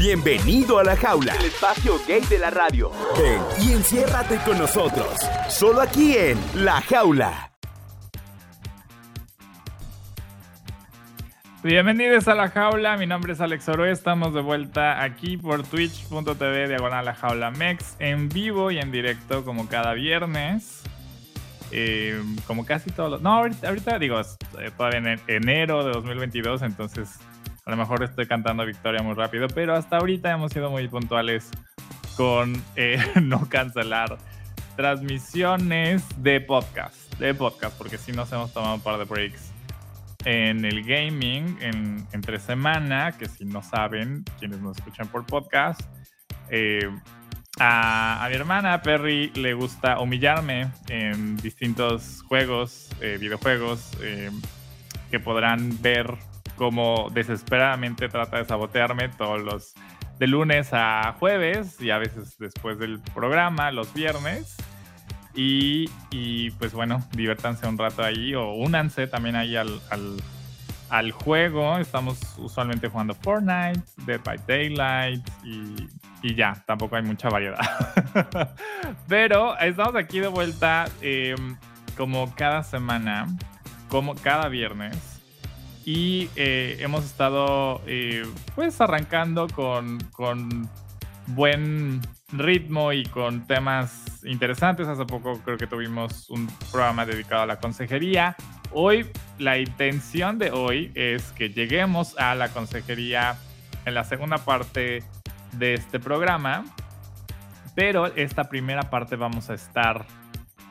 Bienvenido a la jaula, El espacio gay de la radio. ven y enciérrate con nosotros, solo aquí en La Jaula. Bienvenidos a La Jaula, mi nombre es Alex Oro, estamos de vuelta aquí por twitch.tv diagonal La Jaula Mex, en vivo y en directo como cada viernes. Eh, como casi todos los... No, ahorita, ahorita digo, eh, todavía en enero de 2022, entonces a lo mejor estoy cantando victoria muy rápido, pero hasta ahorita hemos sido muy puntuales con eh, no cancelar transmisiones de podcast, de podcast, porque sí nos hemos tomado un par de breaks en el gaming en, entre semana, que si no saben, quienes nos escuchan por podcast, eh, a, mi hermana Perry le gusta humillarme en distintos juegos, eh, videojuegos, eh, que podrán ver cómo desesperadamente trata de sabotearme todos los de lunes a jueves y a veces después del programa, los viernes. Y, y, pues bueno, diviértanse un rato ahí o únanse también ahí al, al, juego. Estamos usualmente jugando Fortnite, Dead by Daylight y, y ya, tampoco hay mucha variedad. Pero estamos aquí de vuelta eh, como cada semana, como cada viernes. Y eh, hemos estado eh, pues arrancando con, con buen ritmo y con temas interesantes. Hace poco creo que tuvimos un programa dedicado a la consejería. Hoy, la intención de hoy es que lleguemos a la consejería en la segunda parte de este programa. Pero esta primera parte vamos a estar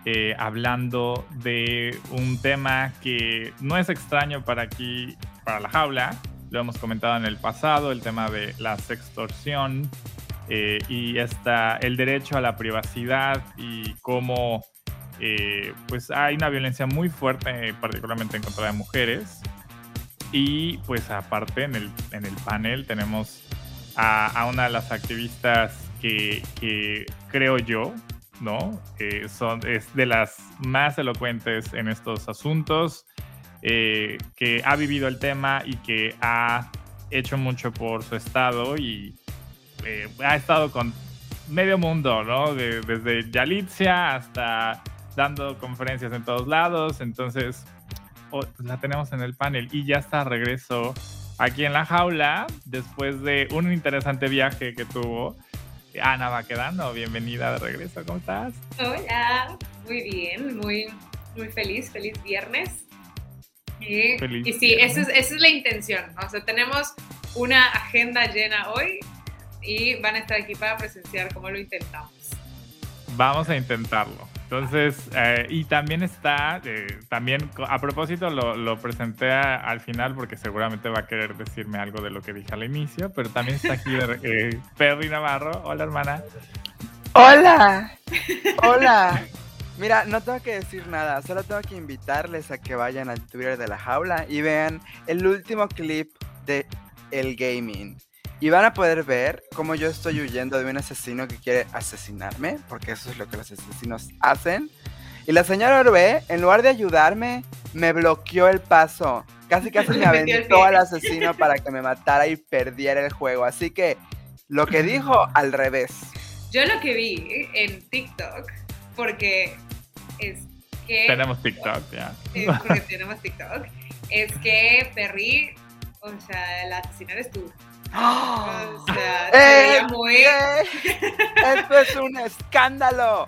eh, hablando de un tema que no es extraño para aquí, para la jaula. Lo hemos comentado en el pasado, el tema de la sextorsión eh, y esta, el derecho a la privacidad y cómo eh, pues hay una violencia muy fuerte, particularmente en contra de mujeres. Y pues aparte en el, en el panel tenemos a, a una de las activistas que, que creo yo, ¿no? Eh, son, es de las más elocuentes en estos asuntos, eh, que ha vivido el tema y que ha hecho mucho por su estado y eh, ha estado con medio mundo, ¿no? De- desde Yalitza hasta dando conferencias en todos lados, entonces la tenemos en el panel y ya está regreso aquí en la jaula después de un interesante viaje que tuvo. Ana va quedando, bienvenida de regreso, ¿cómo estás? Hola, muy bien, muy, muy feliz, feliz viernes. Y, Feliz y sí, viernes. esa es, esa es la intención. O sea, tenemos una agenda llena hoy y van a estar aquí para presenciar cómo lo intentamos. Vamos a intentarlo. Entonces, eh, y también está, eh, también a propósito lo, presenté al final porque seguramente va a querer decirme algo de lo que dije al inicio, pero también está aquí eh, Perry Navarro. Hola hermana. Hola, hola. Mira, no tengo que decir nada, solo tengo que invitarles a que vayan al Twitter de la jaula y vean el último clip de El Gaming. Y van a poder ver cómo yo estoy huyendo de un asesino que quiere asesinarme, porque eso es lo que los asesinos hacen. Y la señora Orbe, en lugar de ayudarme, me bloqueó el paso. Casi casi me aventó al asesino para que me matara y perdiera el juego. Así que lo que dijo al revés. Yo lo que vi en TikTok, porque es que... Tenemos TikTok, ya. eh, porque tenemos TikTok, es que Perry, o sea, la asesina eres tú. O sea, se ¡Eh! muy... ¿Qué? Esto es un escándalo.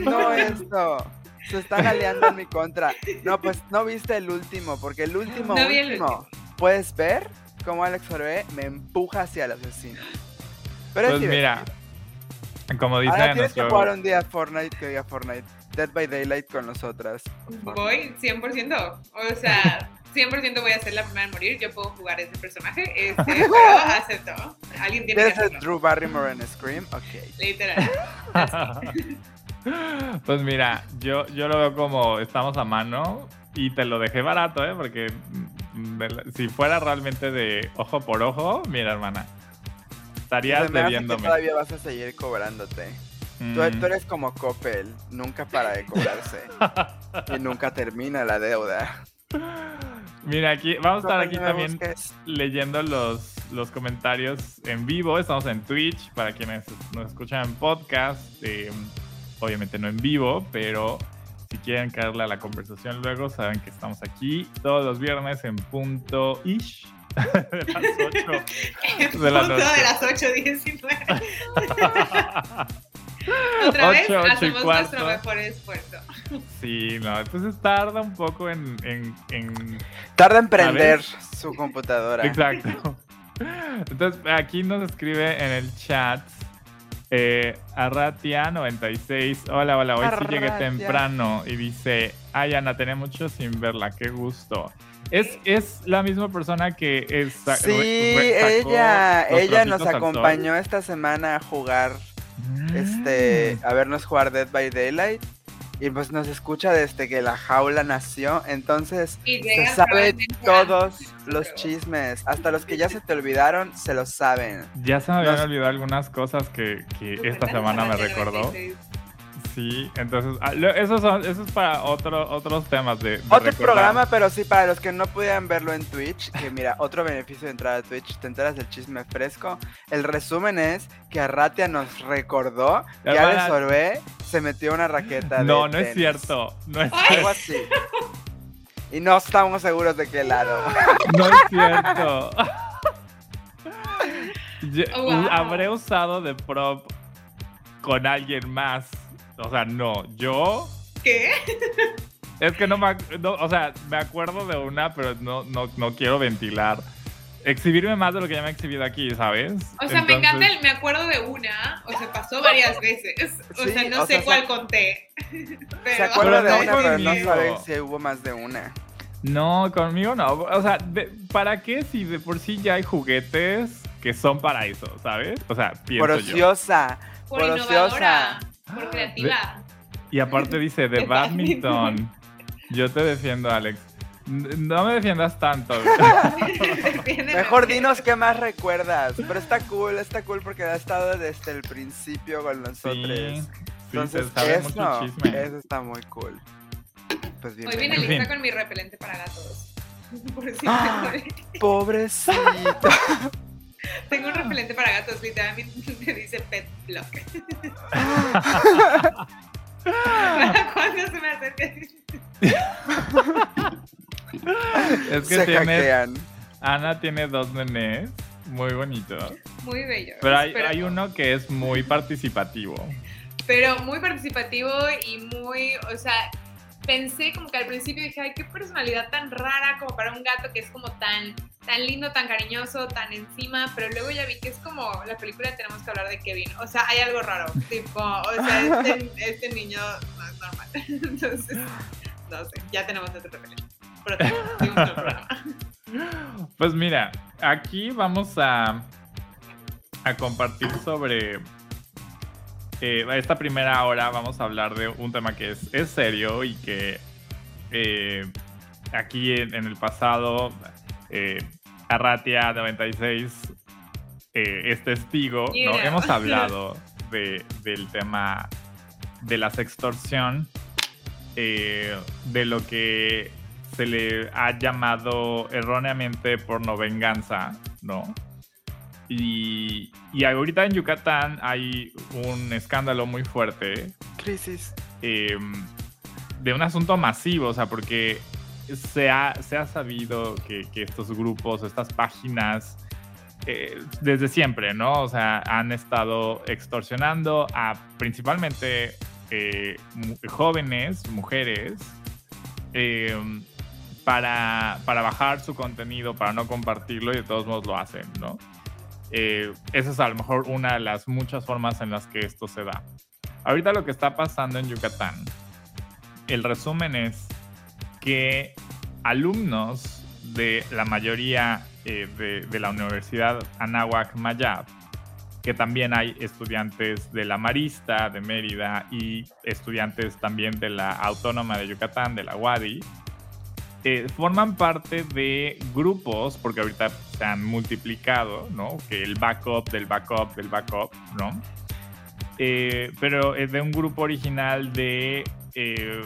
No esto. Se están aliando en mi contra. No, pues no viste el último, porque el último, No vi el último. Puedes ver cómo Alex Orbe me empuja hacia el asesino. Pero Pues es mira, como dice Ahora tienes que nuestro... jugar un día Fortnite que diga Fortnite. Dead by Daylight con nosotras. Voy 100%. O sea, 100% voy a ser la primera en morir. Yo puedo jugar ese personaje. Este, pero acepto. Alguien tiene que ¿Quieres ser hacerlo. Drew Barrymore en Scream? Ok. Literal. pues mira, yo, yo lo veo como estamos a mano y te lo dejé barato, ¿eh? Porque mm, si fuera realmente de ojo por ojo, mira, hermana, estarías que debiéndome. todavía vas a seguir cobrándote. Tú, Mm, tú eres como Coppel, nunca para de cobrarse. y nunca termina la deuda. Mira, aquí vamos a estar aquí también busques. leyendo los, los comentarios en vivo. Estamos en Twitch para quienes nos escuchan en podcast. eh, obviamente no en vivo, pero si quieren caerle a la conversación luego, saben que estamos aquí todos los viernes en punto ish de las 8 En De la punto noche. de las 8.19. Otra vez Ocho, ocho y hacemos cuarto. nuestro mejor esfuerzo. Sí, no, entonces tarda un poco en- en- en Tarda en prender ¿Sabes? su computadora. Exacto. Entonces, aquí nos escribe en el chat eh, Arratia96. Hola, hola, hoy sí llegué temprano. Y dice, ay, Ana, tenía mucho sin verla, qué gusto. Es, es la misma persona que es. Sí, ella, ella nos acompañó esta semana a jugar, Mm. este, a vernos jugar Dead by Daylight. Y pues nos escucha desde que la jaula nació, entonces Y se sabe todos los chismes, hasta los que ya se te olvidaron, se los saben. Ya se me habían Nos- olvidado algunas cosas que, que esta Cuéntanos, semana me recordó. 96. Sí, entonces, ah, esos son, eso es para otro, otros temas de, de Otro recordar. programa, pero sí, para los que no pudieran verlo en Twitch, que mira, otro beneficio de entrar a Twitch, te enteras del chisme fresco. El resumen es que Arratia nos recordó que Alex Orbé se metió una raqueta de No, no es cierto. No es. Algo así. Y no estamos seguros de qué lado. No es cierto. Yo- Oh, wow. Habré usado de prop con alguien más. O sea, no. Yo. ¿Qué? Es que no me. no, o sea, me acuerdo de una, pero no, no, no quiero ventilar. Exhibirme más de lo que ya me he exhibido aquí, ¿sabes? O sea, me encanta el, me acuerdo de una, o sea, pasó varias veces. O Sí, sea, no o sé sea, cuál se- conté. Pero, Se acuerda Pero de no una, pero no conmigo. sabe si hubo más de una. No, conmigo no. O sea, de- ¿para qué si de por sí ya hay juguetes que son para eso, ¿sabes? O sea, pienso Por yo. ociosa. por innovadora. Por creativa. Y aparte dice, de badminton. Yo te defiendo, Alex. No me defiendas tanto. Mejor dinos qué más recuerdas. Pero está cool, está cool porque ha estado desde el principio con nosotros. Sí, sí, Entonces, se sabe eso, mucho chisme. eso está muy cool. Pues Hoy viene lista fin. con mi repelente para gatos. Por si Ah. Pobrecito. Tengo un repelente para gatos, literalmente me dice Pet Block. Cada cuando se me acerca. es que Se tiene, hackean. Ana tiene dos nenés, muy bonitos. Muy bello. Pero hay, hay uno que es muy participativo. pero muy participativo y muy, o sea, pensé como que al principio dije, ay, qué personalidad tan rara como para un gato que es como tan, tan lindo, tan cariñoso, tan encima, pero luego ya vi que es como la película Tenemos que hablar de Kevin, o sea, hay algo raro, tipo, o sea, este, este niño no es normal, entonces, no sé, ya tenemos otro repelente. Pero. Pues mira, aquí vamos a, a compartir sobre eh, esta primera hora. Vamos a hablar de un tema que es, es serio y que eh, aquí en, en el pasado, eh, Arratia 96 eh, es testigo. ¿no? Hemos hablado de- del tema de la sextorsión, eh, de lo que se le ha llamado erróneamente porno venganza, ¿no? Y, y ahorita en Yucatán hay un escándalo muy fuerte Crisis. eh, de un asunto masivo, o sea, porque se ha, se ha sabido que, que estos grupos, estas páginas, eh, desde siempre, ¿no? O sea, han estado extorsionando a principalmente eh, jóvenes, mujeres, eh, para, para bajar su contenido, para no compartirlo y de todos modos lo hacen, ¿no? Eh, esa es a lo mejor una de las muchas formas en las que esto se da. Ahorita lo que está pasando en Yucatán, el resumen es que alumnos de la mayoría eh, de, la Universidad Anáhuac Mayab, que también hay estudiantes de la Marista de Mérida y estudiantes también de la Autónoma de Yucatán, de la UADI, eh, forman parte de grupos, porque ahorita se han multiplicado, ¿no? Que el backup del backup del backup, ¿no? Eh, pero es de un grupo original de. eh,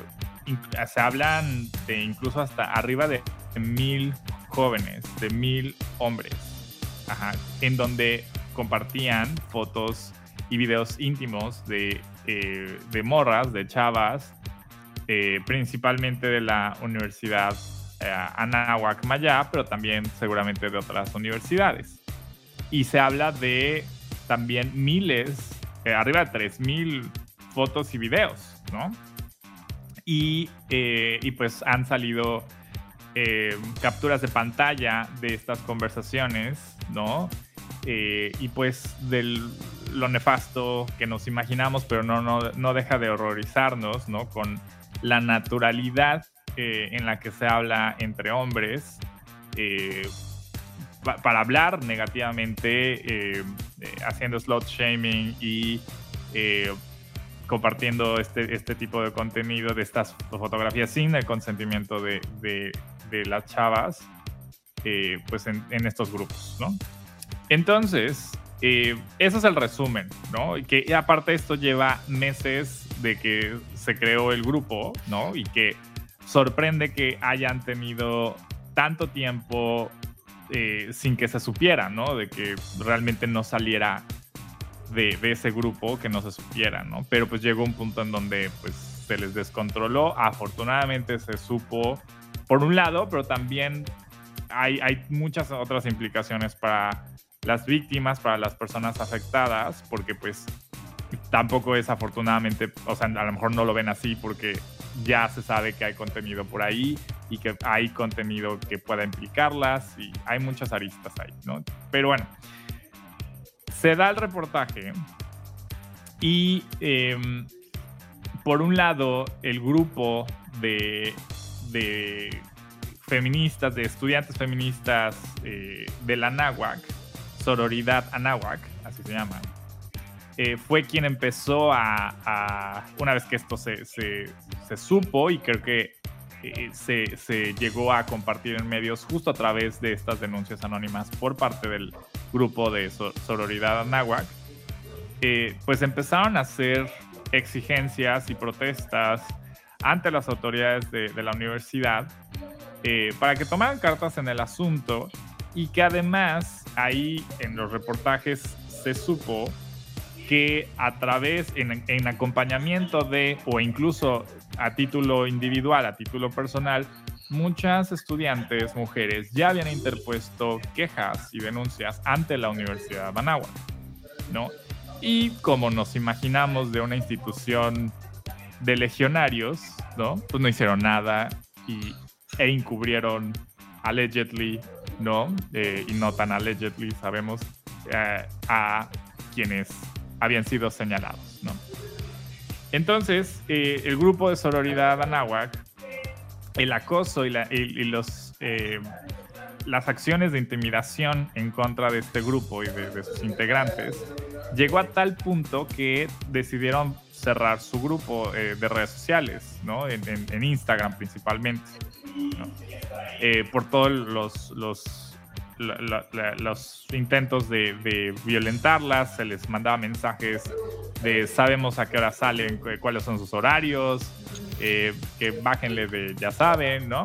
se hablan de incluso hasta arriba de mil jóvenes, de mil hombres. ajá, en donde compartían fotos y videos íntimos de, eh, de morras, de chavas, eh, principalmente de la Universidad eh, Anáhuac Maya, pero también seguramente de otras universidades. Y se habla de también miles, eh, arriba de 3.000 fotos y videos, ¿no? Y, eh, y pues han salido eh, capturas de pantalla de estas conversaciones, ¿no? Y pues de lo nefasto que nos imaginamos, pero no, no, no deja de horrorizarnos, ¿no? Con la naturalidad eh, en la que se habla entre hombres eh, pa- para hablar negativamente, eh, haciendo slot shaming y compartiendo este, este tipo de contenido de estas fotografías sin el consentimiento de, de- las chavas, pues en, estos grupos, ¿no? Entonces, ese es el resumen, ¿no? Que aparte esto lleva meses de que se creó el grupo, ¿no? Y que sorprende que hayan tenido tanto tiempo eh, sin que se supiera, ¿no? De que realmente no saliera de, ese grupo, que no se supiera, ¿no? Pero pues llegó un punto en donde pues se les descontroló. Afortunadamente se supo, por un lado, pero también hay muchas otras implicaciones para las víctimas, para las personas afectadas, porque pues tampoco es afortunadamente, o sea, a lo mejor no lo ven así porque ya se sabe que hay contenido por ahí y que hay contenido que pueda implicarlas y hay muchas aristas ahí, ¿no? Pero bueno, se da el reportaje y em, por un lado el grupo de, de feministas, de estudiantes feministas eh, de la Anáhuac, Sororidad Anáhuac, así se llama, eh, fue quien empezó a, una vez que esto se, se- supo y creo que eh, se, se llegó a compartir en medios justo a través de estas denuncias anónimas por parte del grupo de so- Sororidad Anáhuac, eh, pues empezaron a hacer exigencias y protestas ante las autoridades de, la universidad para que tomaran cartas en el asunto y que además ahí en los reportajes se supo que a través, en, en acompañamiento de, o incluso a título individual, a título personal, muchas estudiantes mujeres ya habían interpuesto quejas y denuncias ante la Universidad de Managua, ¿no? Y como nos imaginamos de una institución de legionarios, ¿no? Pues no hicieron nada y, e encubrieron allegedly, ¿no? Eh, y no tan allegedly, sabemos, eh, a quienes habían sido señalados, ¿no? Entonces, eh, el grupo de sororidad Anáhuac, el acoso y, la- los, eh, las acciones de intimidación en contra de este grupo y de, sus integrantes, llegó a tal punto que decidieron cerrar su grupo eh, de redes sociales, ¿no? En, en- en Instagram principalmente, por todos los, los, los intentos de, violentarlas, se les mandaba mensajes de sabemos a qué hora salen, cu- cuáles son sus horarios, eh, que bájenle de ya saben, ¿no?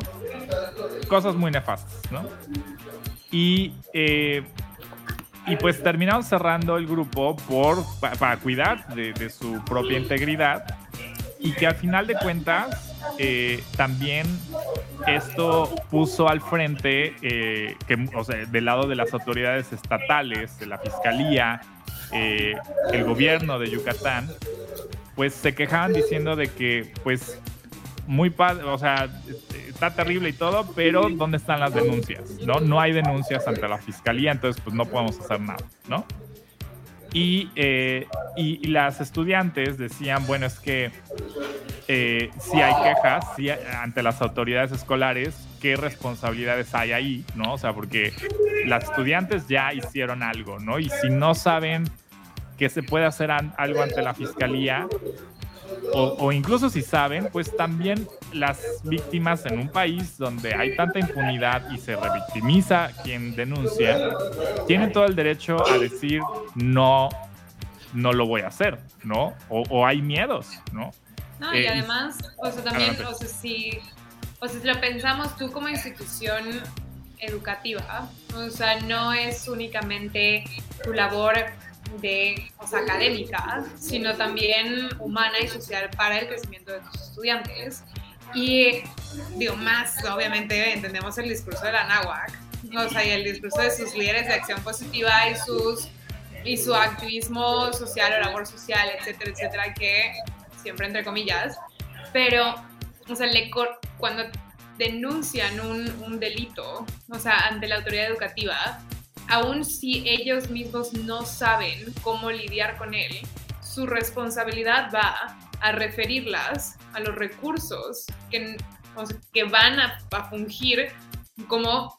Cosas muy nefastas, ¿no? Y, eh, y pues terminaron cerrando el grupo por, pa- para cuidar de, de su propia integridad y que al final de cuentas eh, también esto puso al frente, eh, que, o sea, del lado de las autoridades estatales, de la fiscalía, eh, el gobierno de Yucatán, pues se quejaban diciendo de que, pues, muy padre, o sea, está terrible y todo, pero ¿dónde están las denuncias? ¿No? No hay denuncias ante la fiscalía, entonces pues no podemos hacer nada, ¿no? Y, eh, y, las estudiantes decían, bueno, es que eh, si hay quejas sí, ante las autoridades escolares, ¿qué responsabilidades hay ahí? ¿No? O sea, porque las estudiantes ya hicieron algo, ¿no? Y si no saben que se puede hacer algo ante la fiscalía, o, o incluso si saben, pues también las víctimas en un país donde hay tanta impunidad y se revictimiza quien denuncia, tienen todo el derecho a decir no, no lo voy a hacer, ¿no? O, o hay miedos, ¿no? No, Eh, y y- además, o sea, también, o sea, si, o sea, si lo pensamos tú como institución, educativa, o sea, no es únicamente tu labor de, o sea, académica, sino también humana y social para el crecimiento de tus estudiantes. Y digo, más obviamente entendemos el discurso de la NAWAC, o sea, y el discurso de sus líderes de acción positiva y sus y su activismo social o labor social, etcétera, etcétera, que siempre entre comillas, pero, o sea, le, cuando denuncian un, un delito, o sea, ante la autoridad educativa, aun si ellos mismos no saben cómo lidiar con él, su responsabilidad va a referirlas a los recursos que, que van a, fungir como,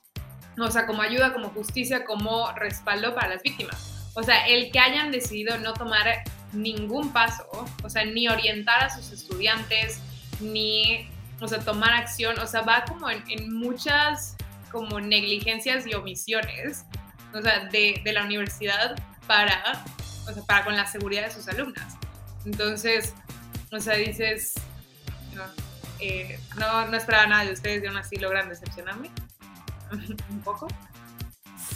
o sea, como ayuda, como justicia, como respaldo para las víctimas. O sea, el que hayan decidido no tomar ningún paso, o sea, ni orientar a sus estudiantes, ni, o sea, tomar acción, o sea, va como en, en muchas como negligencias y omisiones o sea, de, la universidad para, o sea, para con la seguridad de sus alumnas. Entonces, o sea, dices, no, eh, no, no, esperaba nada de ustedes y aún así logran decepcionarme un poco.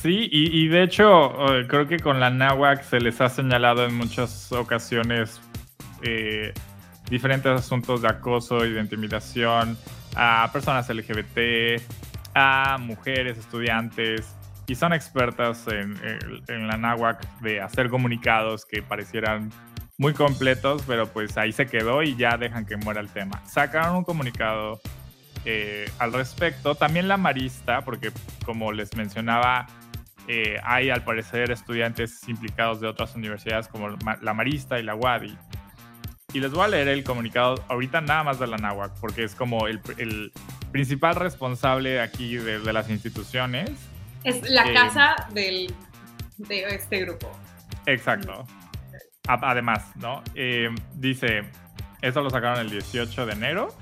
Sí, y, y, de hecho, creo que con la NAWAC se les ha señalado en muchas ocasiones eh, diferentes asuntos de acoso y de intimidación a personas LGBT, a mujeres, estudiantes, y son expertas en, en, la náhuac de hacer comunicados que parecieran muy completos, pero pues ahí se quedó y ya dejan que muera el tema. Sacaron un comunicado eh, al respecto. También la Marista, porque como les mencionaba, eh, hay al parecer estudiantes implicados de otras universidades como la Marista y la Wadi. Y les voy a leer el comunicado ahorita nada más de la náhuac, porque es como el, el principal responsable aquí de, de las instituciones es la casa del, de este grupo. Exacto. Además, ¿no? Eh, dice, esto lo sacaron el 18 de enero.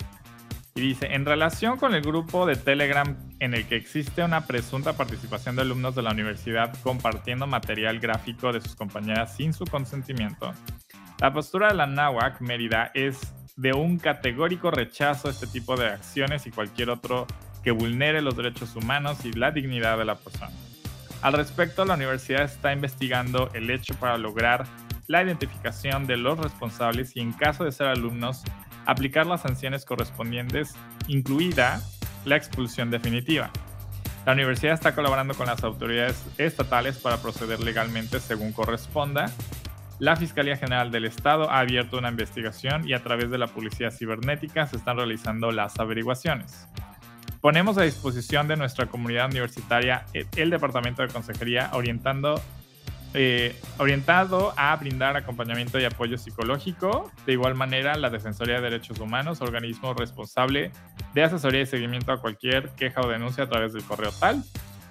Y dice, en relación con el grupo de Telegram en el que existe una presunta participación de alumnos de la universidad compartiendo material gráfico de sus compañeras sin su consentimiento, la postura de la NAWAC Mérida es de un categórico rechazo a este tipo de acciones y cualquier otro que vulnere los derechos humanos y la dignidad de la persona. Al respecto, la universidad está investigando el hecho para lograr la identificación de los responsables y en caso de ser alumnos, aplicar las sanciones correspondientes, incluida la expulsión definitiva. La universidad está colaborando con las autoridades estatales para proceder legalmente según corresponda. La Fiscalía General del Estado ha abierto una investigación y a través de la Policía Cibernética se están realizando las averiguaciones. Ponemos a disposición de nuestra comunidad universitaria el Departamento de Consejería orientando, eh, orientado a brindar acompañamiento y apoyo psicológico. De igual manera, la Defensoría de Derechos Humanos, organismo responsable de asesoría y seguimiento a cualquier queja o denuncia a través del correo tal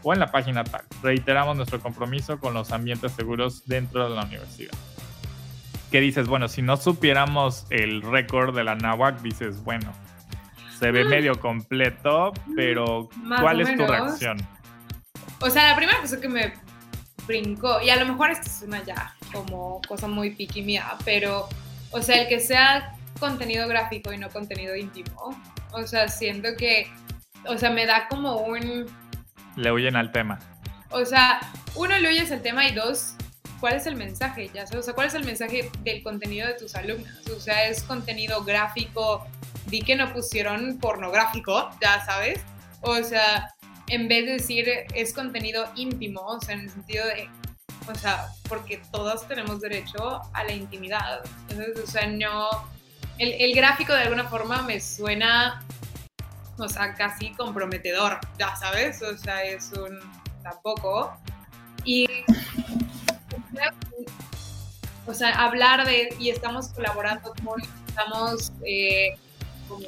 o en la página tal. Reiteramos nuestro compromiso con los ambientes seguros dentro de la universidad. ¿Qué dices? Bueno, si no supiéramos el récord de la NAWAC, dices, bueno, se ve medio completo, pero ¿cuál es tu reacción? O sea, la primera cosa que me brincó, y a lo mejor esto es una ya como cosa muy piqui mía, pero, o sea, el que sea contenido gráfico y no contenido íntimo, o sea, siento que, o sea, me da como un... Le huyen al tema. O sea, uno, le huyes al tema y dos, ¿cuál es el mensaje? Ya o sea, ¿cuál es el mensaje del contenido de tus alumnos? O sea, es contenido gráfico, vi que no pusieron pornográfico, ya sabes. O sea, en vez de decir es contenido íntimo, o sea, en el sentido de, o sea, porque todos tenemos derecho a la intimidad. Entonces, o sea, no, el, el gráfico de alguna forma me suena, o sea, casi comprometedor, ya sabes, o sea, es un tampoco. Y, o sea, hablar de, y estamos colaborando con, estamos... Eh, como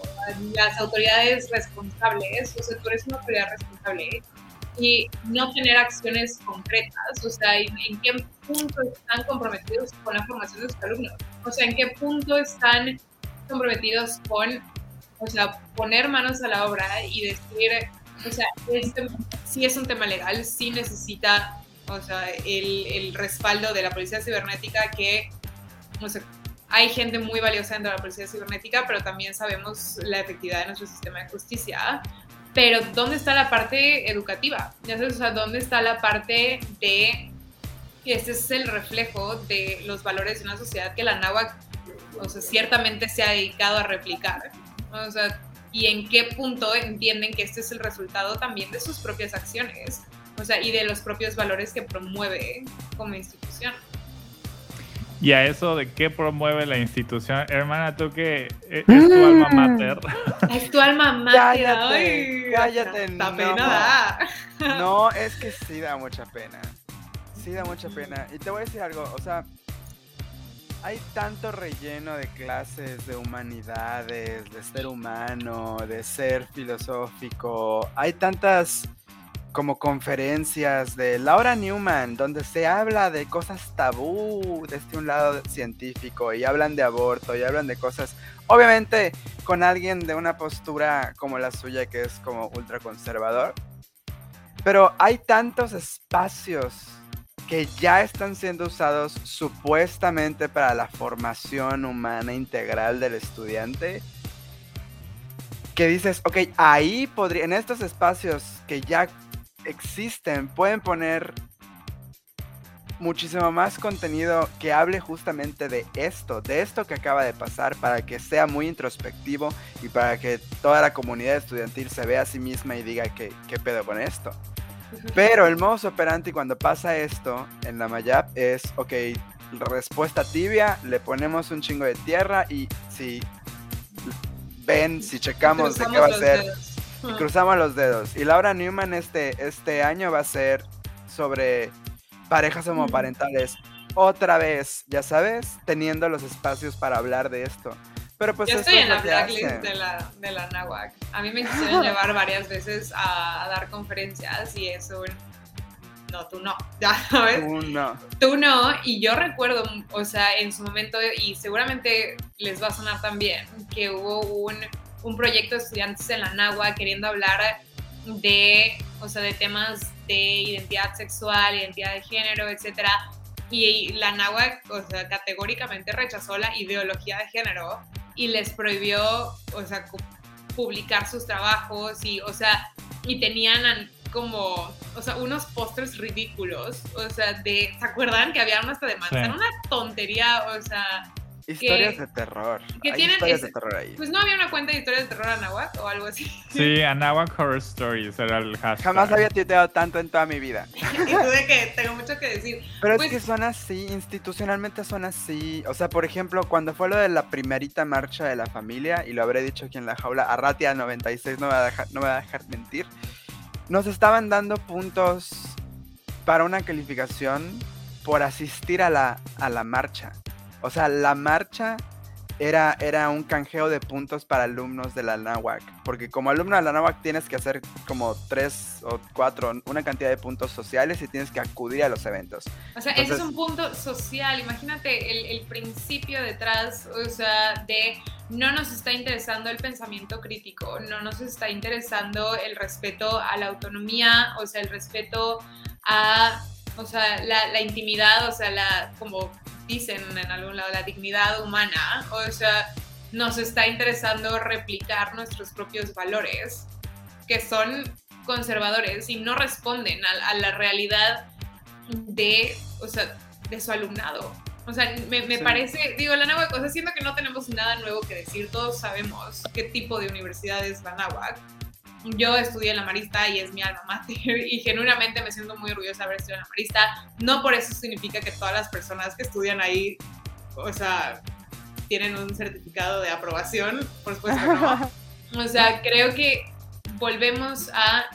las autoridades responsables, o sea, tú eres una autoridad responsable y no tener acciones concretas, o sea, ¿en, qué punto están comprometidos con la formación de sus alumnos? O sea, ¿en qué punto están comprometidos con, o sea, poner manos a la obra y decir, o sea, este, si es un tema legal, sí necesita, o sea, el, el respaldo de la policía cibernética que, o sea, hay gente muy valiosa dentro de la policía cibernética, pero también sabemos la efectividad de nuestro sistema de justicia. pero ¿dónde está la parte educativa? Ya sabes, o sea, ¿dónde está la parte de este es el reflejo de los valores de una sociedad que la náhuatl, o sea, ciertamente se ha dedicado a replicar? O sea, ¿y en qué punto entienden que este es el resultado también de sus propias acciones? O sea, y de los propios valores que promueve como institución. Y a eso de qué promueve la institución, hermana, tú que es tu alma mater. Es tu alma mater. Cállate, Ay, cállate, hasta no. pena da. No, es que sí da mucha pena. Sí da mucha pena. Y te voy a decir algo, o sea, hay tanto relleno de clases de humanidades, de ser humano, de ser filosófico. Hay tantas como conferencias de Laura Newman, donde se habla de cosas tabú desde un lado científico y hablan de aborto y hablan de cosas, obviamente con alguien de una postura como la suya que es como ultraconservador. Pero hay tantos espacios que ya están siendo usados supuestamente para la formación humana integral del estudiante. Que dices, ok, ahí podría, en estos espacios que ya existen, pueden poner muchísimo más contenido que hable justamente de esto, de esto que acaba de pasar, para que sea muy introspectivo y para que toda la comunidad estudiantil se vea a sí misma y diga que, qué pedo con esto. Pero el modus operandi cuando pasa esto en la Mayap es, ok, respuesta tibia, le ponemos un chingo de tierra y si ven, si checamos de qué va a ser, dedos. Y cruzamos los dedos. Y Laura Newman este, este año va a ser sobre parejas homoparentales. Otra vez, ya sabes, teniendo los espacios para hablar de esto. Pero pues Yo esto estoy es en la blacklist de la, de la NAWAC. A mí me quisieron llevar varias veces a, a dar conferencias y es un... No, tú no, ya sabes. Uno. Tú no, y yo recuerdo, o sea, en su momento, y seguramente les va a sonar también, que hubo un, un proyecto de estudiantes en la NAWA queriendo hablar de, o sea, de temas de identidad sexual, identidad de género, etcétera, y la NAWA, o sea, categóricamente rechazó la ideología de género y les prohibió, o sea, publicar sus trabajos y, o sea, y tenían an- como, o sea, unos pósters ridículos, o sea, de, ¿se acuerdan que había hasta de manzana? Sí. Una tontería, o sea, Historias de terror. que Hay tienen historias ese- de terror ahí. pues no había una cuenta de historias de terror anahuac o algo así. Sí, Anahuac Horror Stories era el hashtag. Jamás había tuiteado tanto en toda mi vida. y tuve que, tengo mucho que decir. Pero Pues- es que son así, institucionalmente son así. O sea, por ejemplo, cuando fue lo de la primerita marcha de la familia, y lo habré dicho aquí en la jaula, Arratia 96 no me va a dejar, no me va a dejar mentir, nos estaban dando puntos para una calificación por asistir a la, a la marcha. O sea, la marcha era, era un canjeo de puntos para alumnos de la NAWAC. Porque como alumno de la NAWAC tienes que hacer como tres o cuatro, una cantidad de puntos sociales y tienes que acudir a los eventos. O sea, ese es un punto social. Imagínate el, el principio detrás, o sea, de no nos está interesando el pensamiento crítico, no nos está interesando el respeto a la autonomía, o sea, el respeto a, o sea, la, la intimidad, o sea, la, como dicen en algún lado, la dignidad humana, o sea, nos está interesando replicar nuestros propios valores, que son conservadores y no responden a, a la realidad de, o sea, de su alumnado. O sea, me, me Sí. parece, digo, la NAWAC, o sea, siento que no tenemos nada nuevo que decir, todos sabemos qué tipo de universidad es la NAWAC. Yo estudié en la Marista y es mi alma mater y genuinamente me siento muy orgullosa de haber estudiado en la Marista. No por eso significa que todas las personas que estudian ahí, o sea, tienen un certificado de aprobación, por supuesto que no. O sea, creo que volvemos a...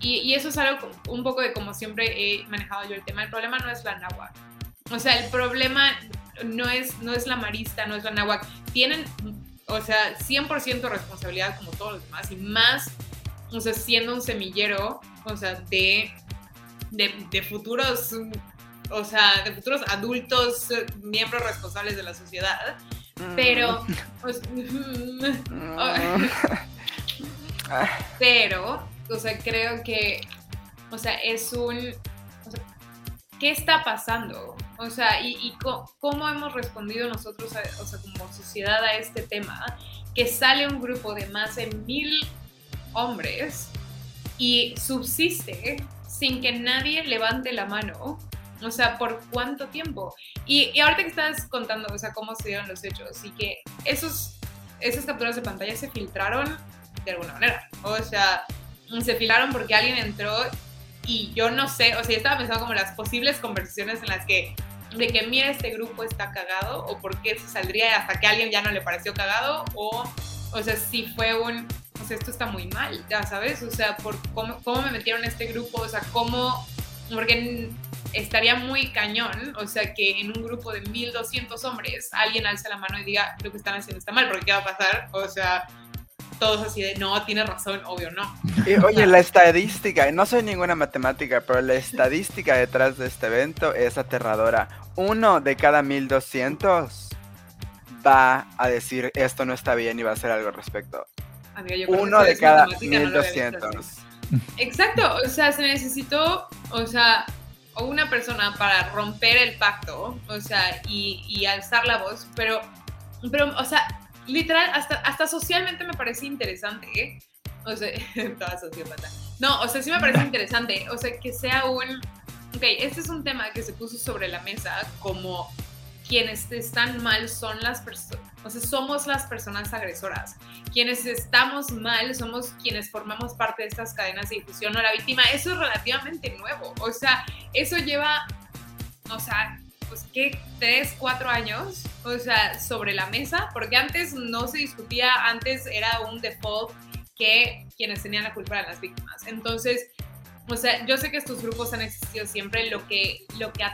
Y, y eso es algo un poco de como siempre he manejado yo el tema. El problema no es la náhuatl. O sea, el problema no es, no es la marista, no es la náhuatl. Tienen, o sea, 100% responsabilidad como todos los demás y más, o sea, siendo un semillero, o sea, de, de, de futuros, o sea, de futuros adultos, eh, miembros responsables de la sociedad. Pero, o sea, Mm. Pero, o sea, creo que, o sea, es un, o sea, ¿qué está pasando? O sea, y, cómo hemos respondido nosotros, o sea, como sociedad a este tema, que sale un grupo de más de mil hombres y subsiste sin que nadie levante la mano. O sea, ¿por cuánto tiempo? Y, ahorita que estás contando, o sea, cómo se dieron los hechos y que esos, esas capturas de pantalla se filtraron de alguna manera. O sea, se filtraron porque alguien entró y yo no sé, o sea, yo estaba pensando como las posibles conversaciones en las que de que mira este grupo está cagado o por qué se saldría hasta que a alguien ya no le pareció cagado o o sea si fue un o sea esto está muy mal ya sabes o sea por cómo, cómo me metieron en este grupo o sea cómo porque estaría muy cañón o sea que en un grupo de 1200 hombres alguien alza la mano y diga lo que están haciendo está mal porque qué va a pasar o sea todos así de, no, tiene razón, obvio no. Y, oye, la estadística, no soy ninguna matemática, pero la estadística detrás de este evento es aterradora. Uno de cada 1200 va a decir esto no está bien y va a hacer algo al respecto. Amiga, yo creo Uno que de cada matemática no lo había visto 1200. así. Exacto, o sea, se necesitó, o sea, una persona para romper el pacto, o sea, y, y alzar la voz, pero, pero, o sea, literal, hasta, hasta socialmente me parece interesante, ¿eh? O sea, toda sociópata. No, o sea, sí me parece interesante, o sea, que sea un... Ok, este es un tema que se puso sobre la mesa como quienes están mal son las personas, o sea, somos las personas agresoras. Quienes estamos mal somos quienes formamos parte de estas cadenas de difusión o la víctima. Eso es relativamente nuevo. O sea, eso lleva, o sea, pues, ¿qué? Tres, cuatro años, o sea, sobre la mesa, porque antes no se discutía, antes era un default que quienes tenían la culpa eran las víctimas. Entonces, o sea, yo sé que estos grupos han existido siempre, lo que, lo que,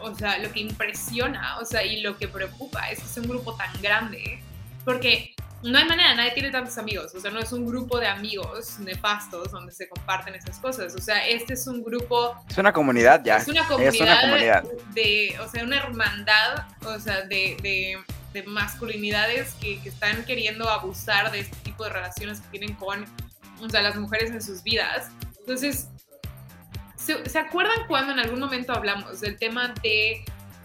o sea, lo que impresiona, o sea, y lo que preocupa es que es un grupo tan grande, porque no hay manera, nadie tiene tantos amigos, o sea, no es un grupo de amigos nefastos donde se comparten esas cosas, o sea, este es un grupo Es una comunidad ya. es una comunidad, Es una comunidad. de, o sea, una hermandad, o sea, de, de, de masculinidades que, que están queriendo abusar de este tipo de relaciones que tienen con, o sea, las mujeres en sus vidas. Entonces, ¿se, se acuerdan cuando en algún momento hablamos del tema de,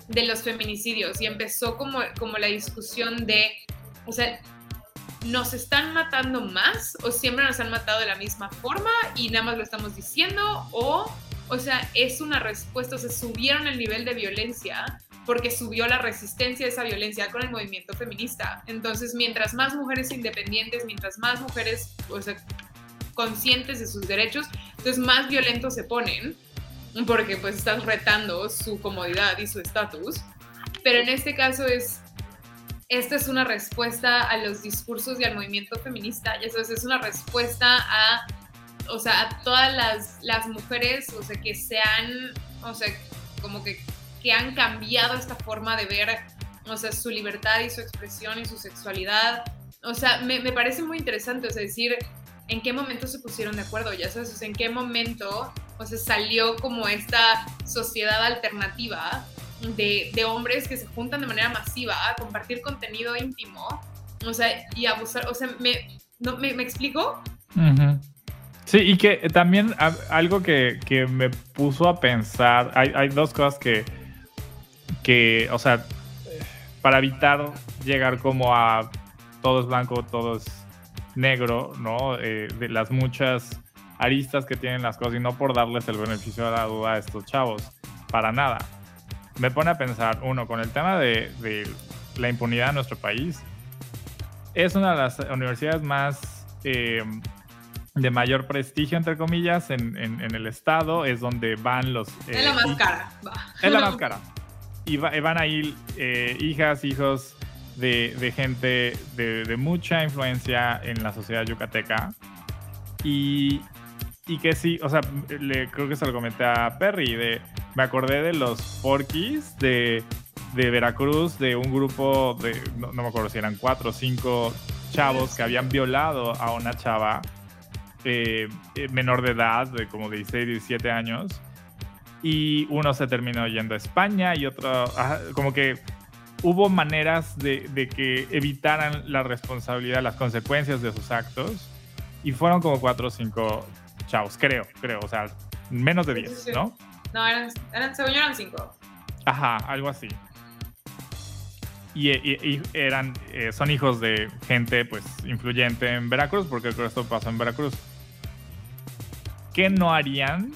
de los feminicidios y empezó como, como la discusión de, o sea, ¿nos están matando más o siempre nos han matado de la misma forma y nada más lo estamos diciendo? O, o sea, es una respuesta, o sea, subieron el nivel de violencia porque subió la resistencia a esa violencia con el movimiento feminista. Entonces, mientras más mujeres independientes, mientras más mujeres, o sea, conscientes de sus derechos, entonces más violentos se ponen porque pues están retando su comodidad y su estatus. Pero en este caso es esta es una respuesta a los discursos y al movimiento feminista, y eso es, una respuesta a, o sea, a todas las, las mujeres, o sea, que se han, o sea, como que, que han cambiado esta forma de ver, o sea, su libertad y su expresión y su sexualidad. O sea, me, me parece muy interesante, o decir, en qué momento se pusieron de acuerdo, ya sabes, o en qué momento, o sea, salió como esta sociedad alternativa de, hombres que se juntan de manera masiva a compartir contenido íntimo, o sea, y abusar, o sea, ¿me, no, ¿me, me explico? Sí, y que también algo que, que me puso a pensar, hay, hay, dos cosas que, que, o sea, para evitar llegar como a todo es blanco, todo es negro, ¿no? Eh, de las muchas aristas que tienen las cosas y no por darles el beneficio de la duda a estos chavos, para nada me pone a pensar, uno, con el tema de, de, la impunidad en nuestro país, es una de las universidades más eh, de mayor prestigio, entre comillas, en, en, en, el estado, es donde van los... Eh, es la más cara. Es la más cara. Y va, van ahí eh, hijas, hijos de, de gente de, de, mucha influencia en la sociedad yucateca. Y, y que sí, o sea, le, creo que se lo comenté a Perry, de, me acordé de los Porquis de, de Veracruz, de un grupo de, no, no, me acuerdo si eran cuatro o cinco chavos que habían violado a una chava eh, menor de edad, de como 16, 17 años, y uno se terminó yendo a España y otro, como que hubo maneras de, de que evitaran la responsabilidad, las consecuencias de sus actos, y fueron como cuatro o cinco chavos, creo, creo, o sea, menos de 10, Sí, sí. ¿no? No, eran, eran, según eran cinco. Ajá, algo así. y, eran, eh, son hijos de gente pues influyente en Veracruz, porque esto pasó en Veracruz. ¿Qué no harían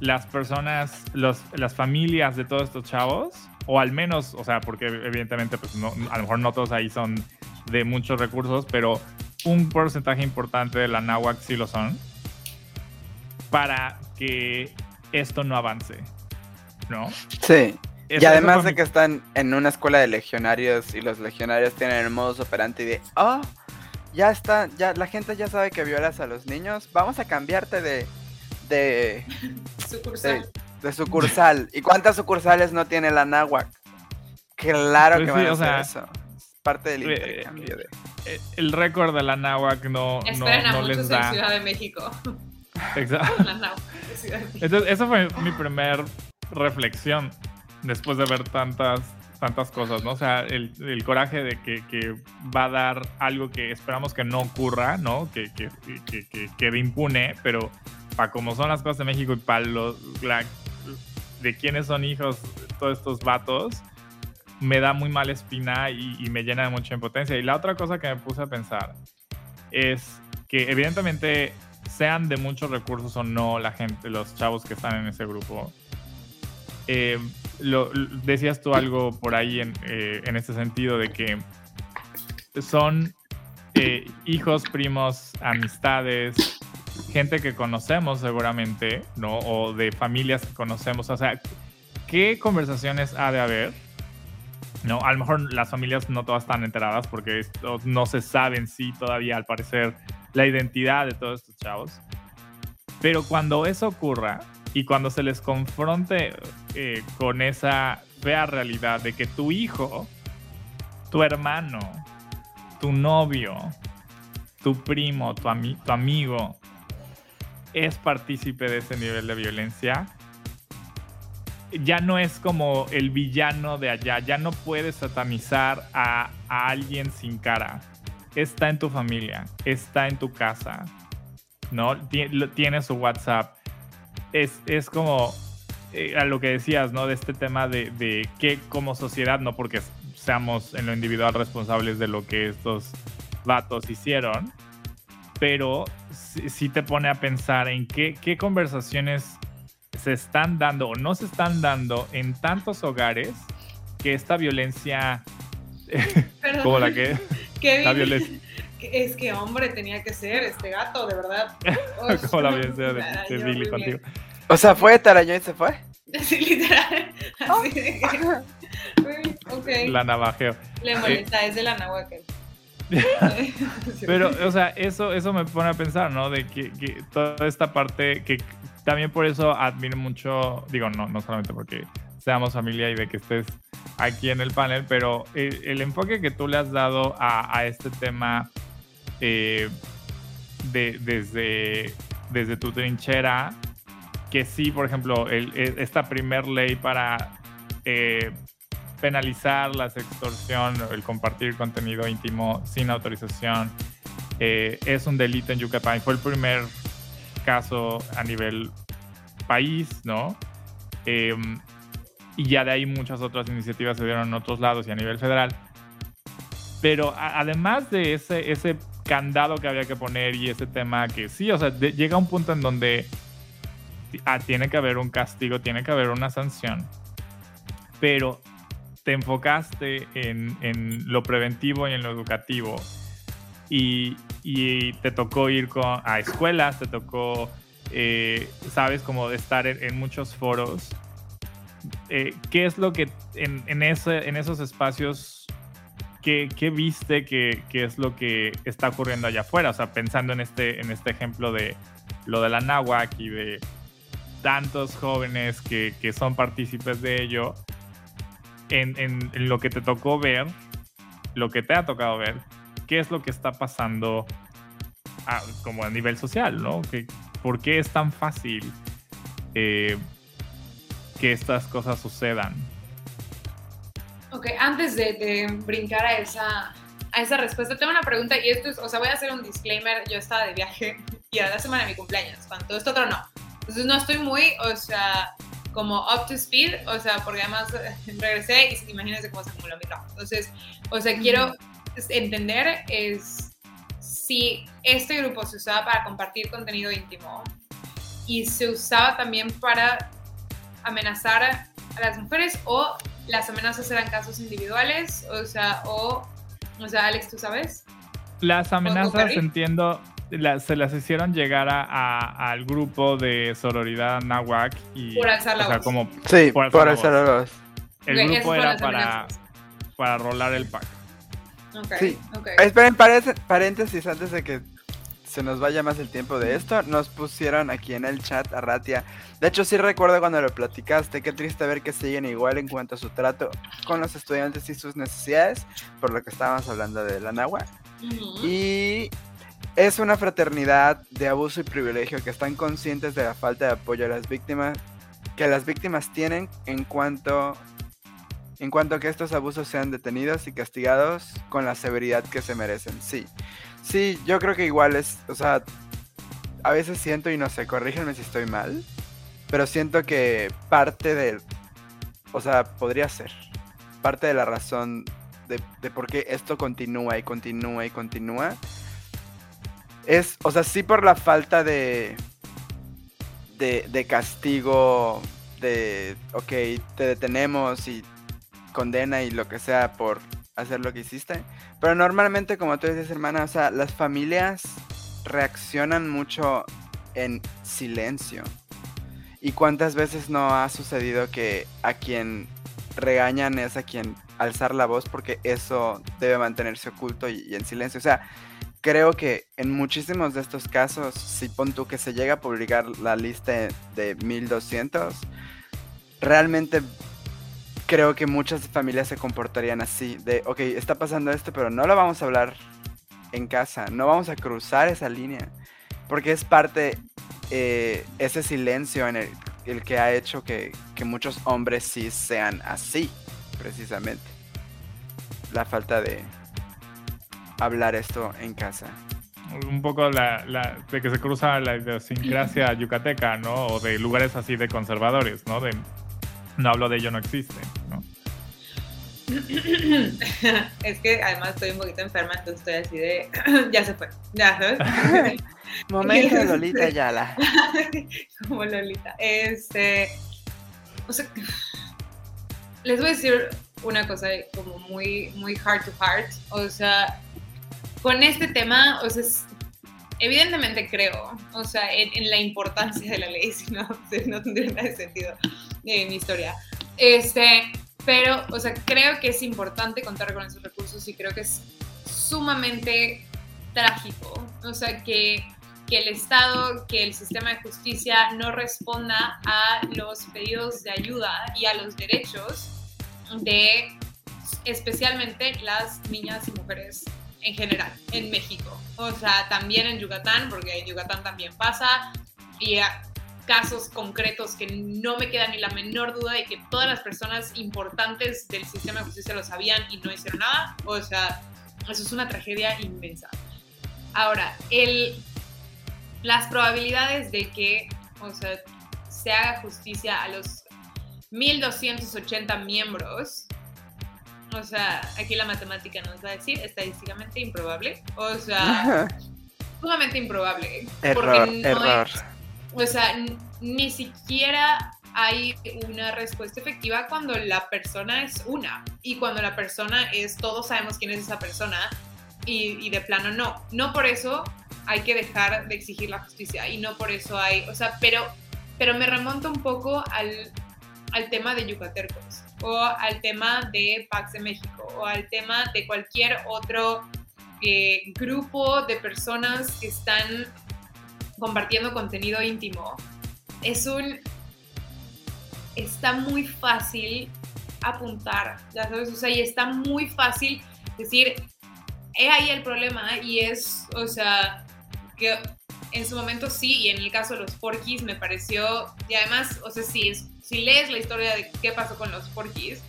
las personas, los, las familias de todos estos chavos? O al menos, o sea, porque evidentemente pues no, a lo mejor no todos ahí son de muchos recursos, pero un porcentaje importante de la náhuac sí lo son, para que esto no avance, ¿no? Sí. Y además de mi- que están en una escuela de legionarios y los legionarios tienen el modus operandi de, oh, ya está, ya la gente ya sabe que violas a los niños, vamos a cambiarte de, de, Sucursal. de, de sucursal. ¿Y cuántas sucursales no tiene la náhuac? Claro Pues que sí, van a o hacer sea, eso. Es parte del eh, intercambio de... Eh, el récord de la náhuac no, no, Esperen a no muchos les en da. Ciudad de México. Exacto. Entonces, esa fue mi primer reflexión después de ver tantas, tantas cosas, ¿no? O sea, el, el coraje de que, que va a dar algo que esperamos que no ocurra, ¿no? Que, que, que, que quede impune, pero para como son las cosas de México y para los la- de quiénes son hijos todos estos vatos, me da muy mala espina y, y me llena de mucha impotencia. Y la otra cosa que me puse a pensar es que evidentemente sean de muchos recursos o no la gente, los chavos que están en ese grupo. eh, lo, decías tú algo por ahí en, eh, en este sentido de que son eh, hijos, primos, amistades, gente que conocemos seguramente, ¿no? O de familias que conocemos. O sea, ¿qué conversaciones ha de haber? No, a lo mejor las familias no todas están enteradas porque esto no se sabe en sí todavía, al parecer, la identidad de todos estos chavos. Pero cuando eso ocurra y cuando se les confronte eh, con esa fea realidad de que tu hijo, tu hermano, tu novio, tu primo, tu, tu amigo es partícipe de ese nivel de violencia, ya no es como el villano de allá, ya no puedes satanizar a, a alguien sin cara. Está en tu familia, está en tu casa, ¿no? Tiene su WhatsApp. Es, es como eh, a lo que decías, ¿no? De este tema de, de que como sociedad, no porque seamos en lo individual responsables de lo que estos vatos hicieron, pero sí, sí te pone a pensar en qué, qué conversaciones se están dando o no se están dando en tantos hogares que esta violencia, Perdón, como la que Kevin, la violencia, que- Es que hombre tenía que ser este gato, de verdad. Como la violencia de, Billy contigo. O sea, fue Tarañón y se fue. Sí, literal. Así de que. La navajeo. Le molesta, es de la náhuatl. Pero, o sea, eso, eso me pone a pensar, ¿no? De que, que toda esta parte, que también por eso admiro mucho, digo, no, no solamente porque seamos familia y de que estés aquí en el panel, pero el, el enfoque que tú le has dado a, a este tema eh, de, desde, desde tu trinchera, que sí, por ejemplo, el- esta primer ley para eh, penalizar la extorsión, el compartir contenido íntimo sin autorización, eh, es un delito en Yucatán. Fue el primer caso a nivel país, ¿no? Eh, y ya de ahí muchas otras iniciativas se dieron en otros lados y a nivel federal. Pero además de ese, ese candado que había que poner y ese tema que sí, o sea, de- llega un punto en donde ah, tiene que haber un castigo, tiene que haber una sanción. Pero te enfocaste en, en lo preventivo y en lo educativo. Y, y te tocó ir con, a escuelas, te tocó, eh, sabes, como estar en, muchos foros. Eh, ¿Qué es lo que en, esos espacios, qué, viste que, es lo que está ocurriendo allá afuera? O sea, pensando en este, en este ejemplo de lo de la náhuac y de tantos jóvenes que, son partícipes de ello, en lo que te tocó ver, lo que te ha tocado ver, qué es lo que está pasando a- como a nivel social, ¿no? Que, ¿Por qué es tan fácil eh, que estas cosas sucedan? Ok, antes de, de brincar a esa, a esa respuesta, tengo una pregunta y esto es, o sea, voy a hacer un disclaimer, yo estaba de viaje y a la semana de mi cumpleaños, cuando todo esto otro no. Entonces no estoy muy, o sea, como up to speed, o sea, porque además regresé y imagínense cómo se acumuló mi trabajo. Entonces, o sea, quiero entender es si este grupo se usaba para compartir contenido íntimo y se usaba también para amenazar a las mujeres o las amenazas eran casos individuales, o sea, o, o sea, Alex, ¿tú sabes? Las amenazas, entiendo, se las hicieron llegar a, al grupo de sororidad Nahuac y por alzar la voz. como sí, por alzar, la voz. El grupo era para, para rolar el pack. Okay, sí. Esperen, paréntesis antes de que se nos vaya más el tiempo de esto. Nos pusieron aquí en el chat a Ratia. De hecho, sí recuerdo cuando lo platicaste. Qué triste ver que siguen igual en cuanto a su trato con los estudiantes y sus necesidades. Por lo que estábamos hablando de la Nahua. Y es una fraternidad de abuso y privilegio que están conscientes de la falta de apoyo a las víctimas que las víctimas tienen en cuanto en cuanto a que estos abusos sean detenidos y castigados con la severidad que se merecen. Sí. Sí, yo creo que igual es, o sea, a veces siento y no sé, corrígenme si estoy mal, pero siento que parte del, o sea, podría ser parte de la razón de, de por qué esto continúa y continúa y continúa es, o sea, sí por la falta de, de, castigo, de, ok, te detenemos y condena y lo que sea por hacer lo que hiciste. Pero normalmente, como tú dices, hermana, o sea, las familias reaccionan mucho en silencio. ¿Y cuántas veces no ha sucedido que a quien regañan es a quien alzar la voz porque eso debe mantenerse oculto y, en silencio? O sea, creo que en muchísimos de estos casos, si pon tú que se llega a publicar la lista de 1200, realmente creo que muchas familias se comportarían así, de, ok, está pasando esto, pero no lo vamos a hablar en casa, no vamos a cruzar esa línea, porque es parte, eh, ese silencio en el, que ha hecho que, que muchos hombres sí sean así, precisamente. La falta de, hablar esto en casa. Un poco la, de que se cruza la idiosincrasia yucateca, ¿no? O de lugares así de conservadores, ¿no? No hablo de ello, no existe, ¿no? es que además estoy un poquito enferma, entonces estoy así de. ya se fue, ya sabes. Momento de Lolita Yala. Como Lolita. Este. O sea, les voy a decir una cosa como muy, muy heart to heart. O sea, con este tema, o sea, evidentemente creo, o sea, en, la importancia de la ley, si no, no tendría nada de sentido en mi historia. Este, pero, o sea, creo que es importante contar con esos recursos y creo que es sumamente trágico, o sea, que, que el Estado, que el sistema de justicia no responda a los pedidos de ayuda y a los derechos de especialmente las niñas y mujeres en general, en México. O sea, también en Yucatán, porque en Yucatán también pasa, y casos concretos que no me queda ni la menor duda de que todas las personas importantes del sistema de justicia lo sabían y no hicieron nada. O sea, eso es una tragedia inmensa. Ahora, el, las probabilidades de que o sea, se haga justicia a los 1.280 miembros o sea, aquí la matemática nos va a decir estadísticamente improbable. O sea, sumamente improbable. Error, error. o sea, ni siquiera hay una respuesta efectiva cuando la persona es una. Y cuando la persona es, todos sabemos quién es esa persona. Y, y de plano no. No por eso hay que dejar de exigir la justicia. Y no por eso hay, o sea, pero, pero me remonto un poco al, al tema de Yucatercos o al tema de Pax de México o al tema de cualquier otro eh, grupo de personas que están compartiendo contenido íntimo. Es un... Está muy fácil apuntar, ya sabes, o sea, y está muy fácil decir, he ahí el problema y es, o sea, que en su momento sí, y en el caso de los porquis me pareció, y además, o sea, sí, es si lees la historia de qué pasó con los porquis,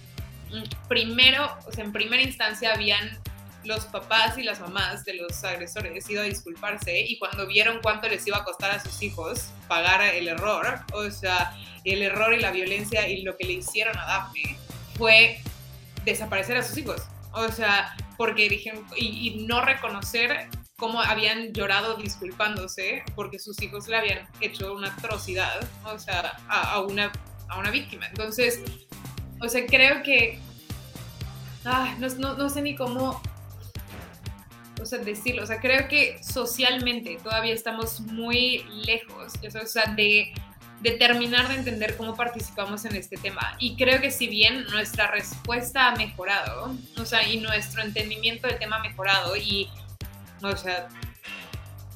mm, primero, o sea, en primera instancia habían los papás y las mamás de los agresores ido a disculparse y cuando vieron cuánto les iba a costar a sus hijos pagar el error, o sea, el error y la violencia y lo que le hicieron a Daphne fue desaparecer a sus hijos. O sea, porque dijeron, y, no reconocer cómo habían llorado disculpándose porque sus hijos le habían hecho una atrocidad, o sea, a, una, a una víctima. Entonces, o sea, creo que, ah, no, no, no sé ni cómo o sea, decirlo, o sea, creo que socialmente todavía estamos muy lejos, o sea, de, terminar de entender cómo participamos en este tema. Y creo que si bien nuestra respuesta ha mejorado, o sea, y nuestro entendimiento del tema ha mejorado, y, o sea,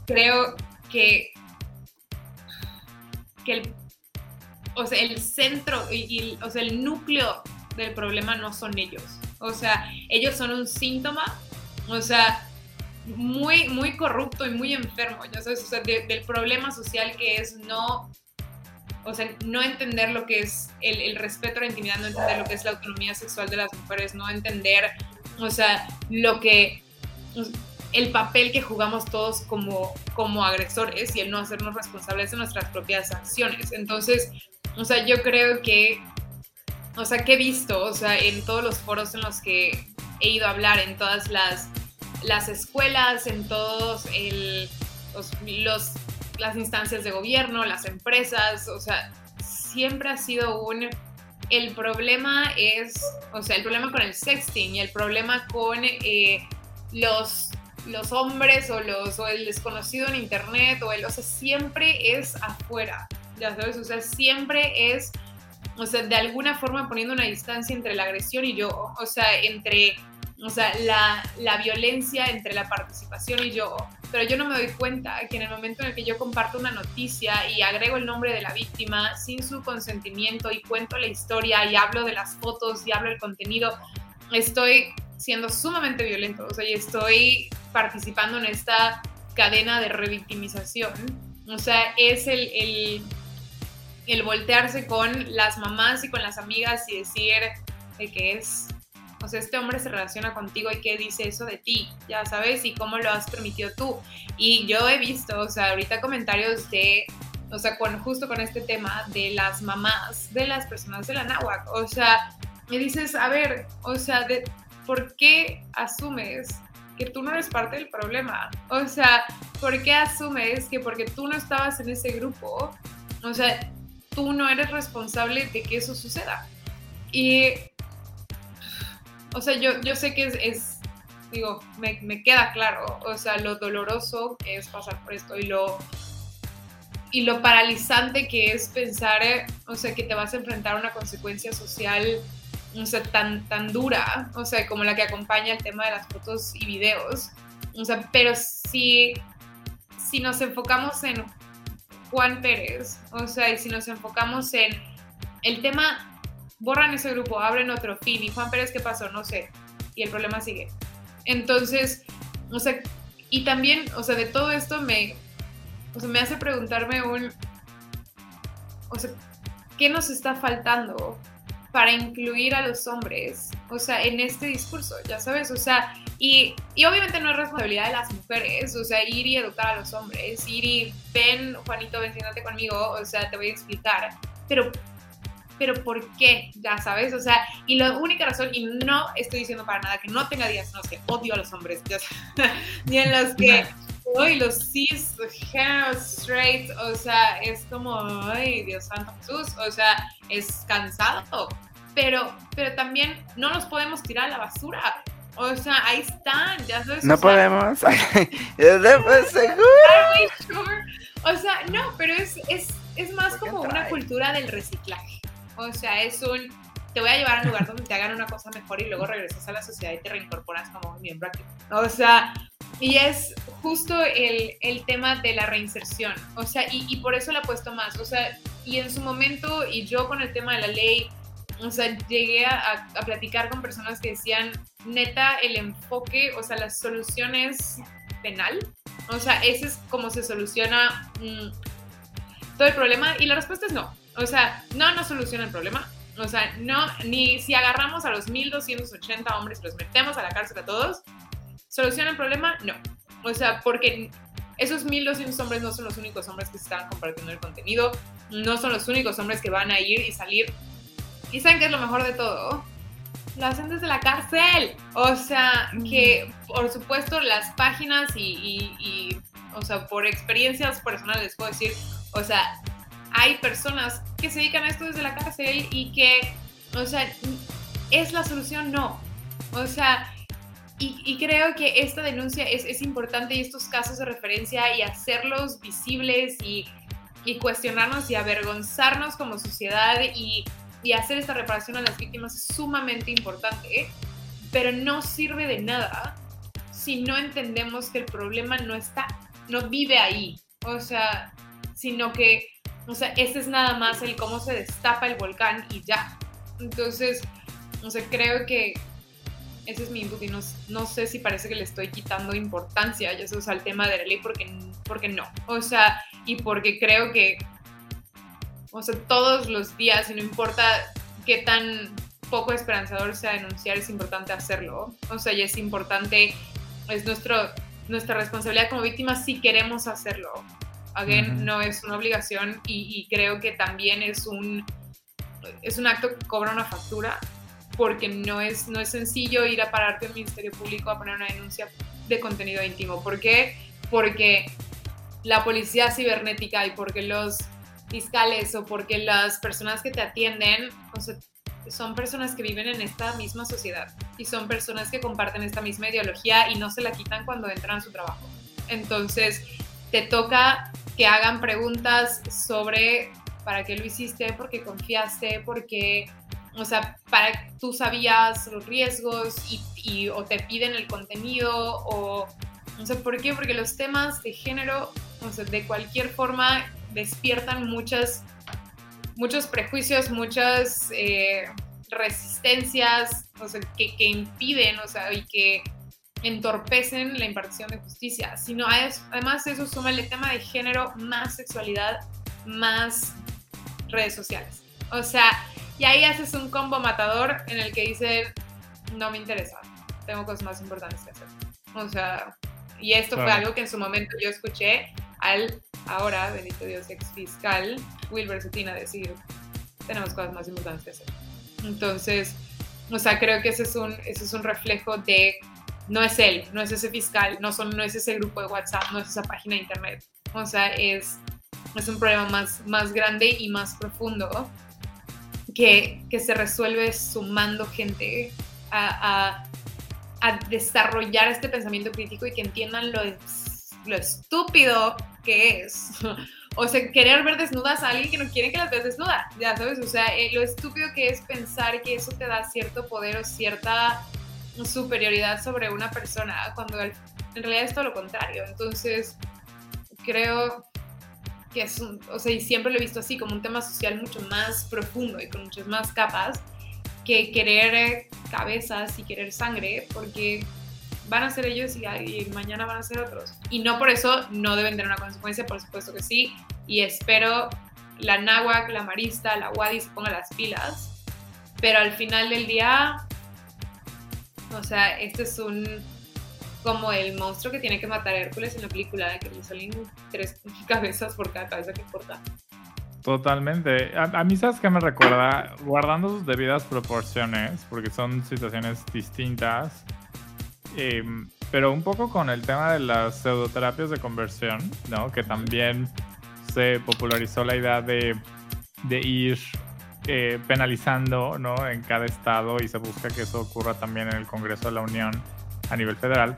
creo que, que el, o sea, el centro y, o sea, el núcleo del problema no son ellos. O sea, ellos son un síntoma, o sea, muy, muy corrupto y muy enfermo, sabes, o sea, del problema social que es no, o sea, no entender lo que es el, el, respeto a la intimidad, no entender lo que es la autonomía sexual de las mujeres, no entender, o sea, lo que, el papel que jugamos todos como, como agresores y el no hacernos responsables de nuestras propias acciones. Entonces, o sea, yo creo que, o sea, que he visto, o sea, en todos los foros en los que he ido a hablar, en todas las las escuelas, en todos los, las instancias de gobierno, las empresas, o sea, siempre ha sido un... El problema es, o sea, el problema con el sexting y el problema con eh, los, los hombres o, los, o el desconocido en internet, o, el, o sea, siempre es afuera, ya sabes, o sea, siempre es, o sea, de alguna forma poniendo una distancia entre la agresión y yo, o sea, entre o sea, la, la, violencia entre la participación y yo, pero yo no me doy cuenta que en el momento en el que yo comparto una noticia y agrego el nombre de la víctima sin su consentimiento y cuento la historia y hablo de las fotos y hablo del contenido, estoy siendo sumamente violento, o sea, y estoy participando en esta cadena de revictimización. O sea, es el, el, el voltearse con las mamás y con las amigas y decir que es o sea, este hombre se relaciona contigo y qué dice eso de ti, ya sabes, y cómo lo has permitido tú. Y yo he visto, o sea, ahorita comentarios de, o sea, con, justo con este tema de las mamás, de las personas de la náhuac, o sea, me dices, a ver, o sea, de, ¿por qué asumes que tú no eres parte del problema? O sea, ¿por qué asumes que porque tú no estabas en ese grupo, o sea, tú no eres responsable de que eso suceda? Y o sea, yo, yo sé que es, digo, me, me, queda claro, o sea, lo doloroso que es pasar por esto y lo, y lo paralizante que es pensar, eh, o sea, que te vas a enfrentar a una consecuencia social, o sea, tan, tan dura, o sea, como la que acompaña el tema de las fotos y videos, o sea, pero si, si nos enfocamos en Juan Pérez, o sea, y si nos enfocamos en el tema borran ese grupo, abren otro fin. ¿Y Juan Pérez qué pasó? No sé. Y el problema sigue. Entonces, o sea, y también, o sea, de todo esto me, o sea, me hace preguntarme un, o sea, ¿qué nos está faltando para incluir a los hombres, o sea, en este discurso, ya sabes, o sea, y, y, obviamente no es responsabilidad de las mujeres, o sea, ir y educar a los hombres, ir y ven, Juanito, ven, conmigo, o sea, te voy a explicar, pero pero ¿por qué? Ya sabes, o sea, y la única razón, y no estoy diciendo para nada que no tenga días en los que odio a los hombres, ni en los que hoy los cis, straight, o sea, es como, ay, Dios santo Jesús, o sea, es cansado, pero, pero también no los podemos tirar a la basura. O sea, ahí están, ya sabes. No podemos. seguro. O sea, no, pero es, es, es más como una cultura del reciclaje. O sea, es un, te voy a llevar a un lugar donde te hagan una cosa mejor y luego regresas a la sociedad y te reincorporas como un miembro aquí. O sea, y es justo el, el, tema de la reinserción. O sea, y, y, por eso la he puesto más. O sea, y en su momento, y yo con el tema de la ley, o sea, llegué a, a platicar con personas que decían, neta, el enfoque, o sea, la solución es penal. O sea, ese es como se soluciona mm, todo el problema. Y la respuesta es no. O sea, no nos soluciona el problema. O sea, no, ni si agarramos a los 1280 hombres y los metemos a la cárcel a todos, ¿Soluciona el problema? No. O sea, porque esos 1200 hombres no son los únicos hombres que están compartiendo el contenido, no son los únicos hombres que van a ir y salir. ¿Y saben qué es lo mejor de todo? Lo hacen desde la cárcel. O sea, que por supuesto las páginas y, y, o sea, por experiencias personales les puedo decir, o sea, hay personas que se dedican a esto desde la cárcel y que, o sea, ¿es la solución? No. O sea, y, creo que esta denuncia es, es, importante y estos casos de referencia y hacerlos visibles y, y cuestionarnos y avergonzarnos como sociedad y, y, hacer esta reparación a las víctimas es sumamente importante, pero no sirve de nada si no entendemos que el problema no está, no vive ahí, o sea, sino que, o sea, este es nada más el cómo se destapa el volcán y ya. Entonces, o sea, creo que, ese es mi input y no, sé si parece que le estoy quitando importancia, ya eso al tema de la ley, porque, porque no. O sea, y porque creo que, o sea, todos los días, y no importa qué tan poco esperanzador sea denunciar, es importante hacerlo. O sea, y es importante, es nuestro, nuestra responsabilidad como víctimas si queremos hacerlo. Again, no es una obligación y, y creo que también es un, es un acto que cobra una factura porque no es, no es sencillo ir a pararte al Ministerio Público a poner una denuncia de contenido íntimo. ¿Por qué? Porque la policía cibernética y porque los fiscales o porque las personas que te atienden son personas que viven en esta misma sociedad y son personas que comparten esta misma ideología y no se la quitan cuando entran a su trabajo. Entonces, te toca que hagan preguntas sobre para qué lo hiciste, por qué confiaste, por qué o sea, para tú sabías los riesgos y, o te piden el contenido o no sé por qué, porque los temas de género, o sea, de cualquier forma despiertan muchas, muchos prejuicios, muchas eh, resistencias, o sea, que, que, impiden, o sea, y que entorpecen la impartición de justicia. Sino además eso suma el tema de género más sexualidad, más redes sociales. O sea, y ahí haces un combo matador en el que dice, no me interesa, tengo cosas más importantes que hacer. O sea, y esto fue algo que en su momento yo escuché al ahora, bendito Dios, ex fiscal Wilber Cetina decir, tenemos cosas más importantes que hacer. Entonces, o sea, creo que ese es un, ese es un reflejo de, no es él, no es ese fiscal, no, son, no es ese grupo de WhatsApp, no es esa página de internet. O sea, es, es un problema más, más grande y más profundo que, que se resuelve sumando gente a, a, desarrollar este pensamiento crítico y que entiendan lo, lo estúpido que es. O sea, querer ver desnudas a alguien que no quiere que las veas desnuda, ya sabes, o sea, eh, lo estúpido que es pensar que eso te da cierto poder o cierta superioridad sobre una persona, cuando en realidad es todo lo contrario. Entonces, creo, que es un, o sea, y siempre lo he visto así, como un tema social mucho más profundo y con muchas más capas que querer eh, cabezas y querer sangre, porque van a ser ellos y, mañana van a ser otros. Y no por eso no deben tener una consecuencia, por supuesto que sí, y espero la náhuac, la marista, la wadi se pongan las pilas, pero al final del día, o sea, este es un como el monstruo que tiene que matar a Hércules en la película, de que le salen tres cabezas por cada cabeza que corta. Totalmente. A, mí, ¿sabes qué me recuerda? Guardando sus debidas proporciones, porque son situaciones distintas, em, pero un poco con el tema de las pseudoterapias de conversión, ¿no? Que también se popularizó la idea de, de ir eh, penalizando, ¿no? En cada estado y se busca que eso ocurra también en el Congreso de la Unión a nivel federal,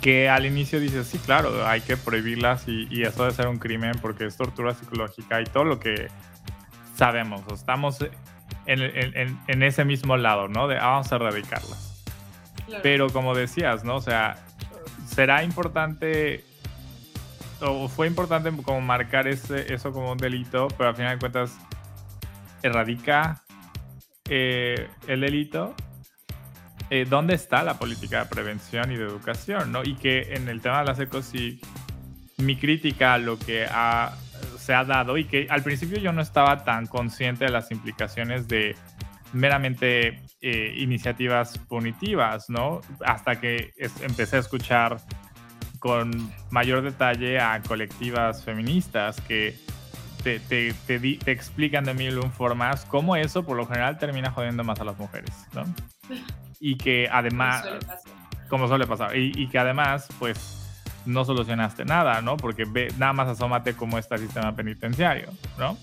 que al inicio dices, sí, claro, hay que prohibirlas y, eso debe ser un crimen porque es tortura psicológica y todo lo que sabemos, estamos en, ese mismo lado, ¿no? De ah, vamos a erradicarlas. Pero como decías, ¿no? O sea, será importante o fue importante como marcar ese, eso como un delito, pero al final de cuentas erradica eh, el delito eh, dónde está la política de prevención y de educación, ¿no? Y que en el tema de las ecosig, mi crítica a lo que se ha dado y que al principio yo no estaba tan consciente de las implicaciones de meramente eh, iniciativas punitivas, ¿no? Hasta que empecé a escuchar con mayor detalle a colectivas feministas que te, te, te, explican de mil formas cómo eso por lo general termina jodiendo más a las mujeres, ¿no? Y que además, como suele pasar, y, y, que además, pues, no solucionaste nada, ¿no? Porque ve, nada más asómate cómo está el sistema penitenciario, ¿no?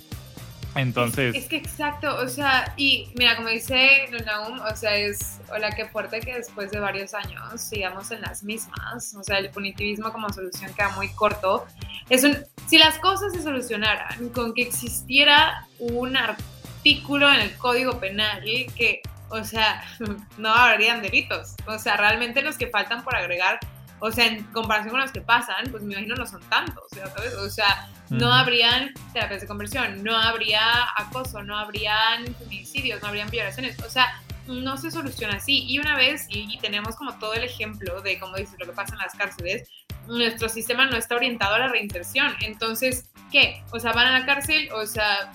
Entonces. Es, que exacto, o sea, y mira, como dice Nunaum, o sea, es, hola, qué fuerte que después de varios años sigamos en las mismas. O sea, el punitivismo como solución queda muy corto. Es un, si las cosas se solucionaran con que existiera un artículo en el Código Penal que, o sea, no habrían delitos. O sea, realmente los que faltan por agregar o sea, en comparación con los que pasan, pues me imagino no son tantos, ¿sabes? O sea, no habrían terapias de conversión, no habría acoso, no habrían feminicidios, no habrían violaciones. O sea, no se soluciona así. Y una vez, y, tenemos como todo el ejemplo de, como dices, lo que pasa en las cárceles, nuestro sistema no está orientado a la reinserción. Entonces, ¿qué? O sea, van a la cárcel, o sea,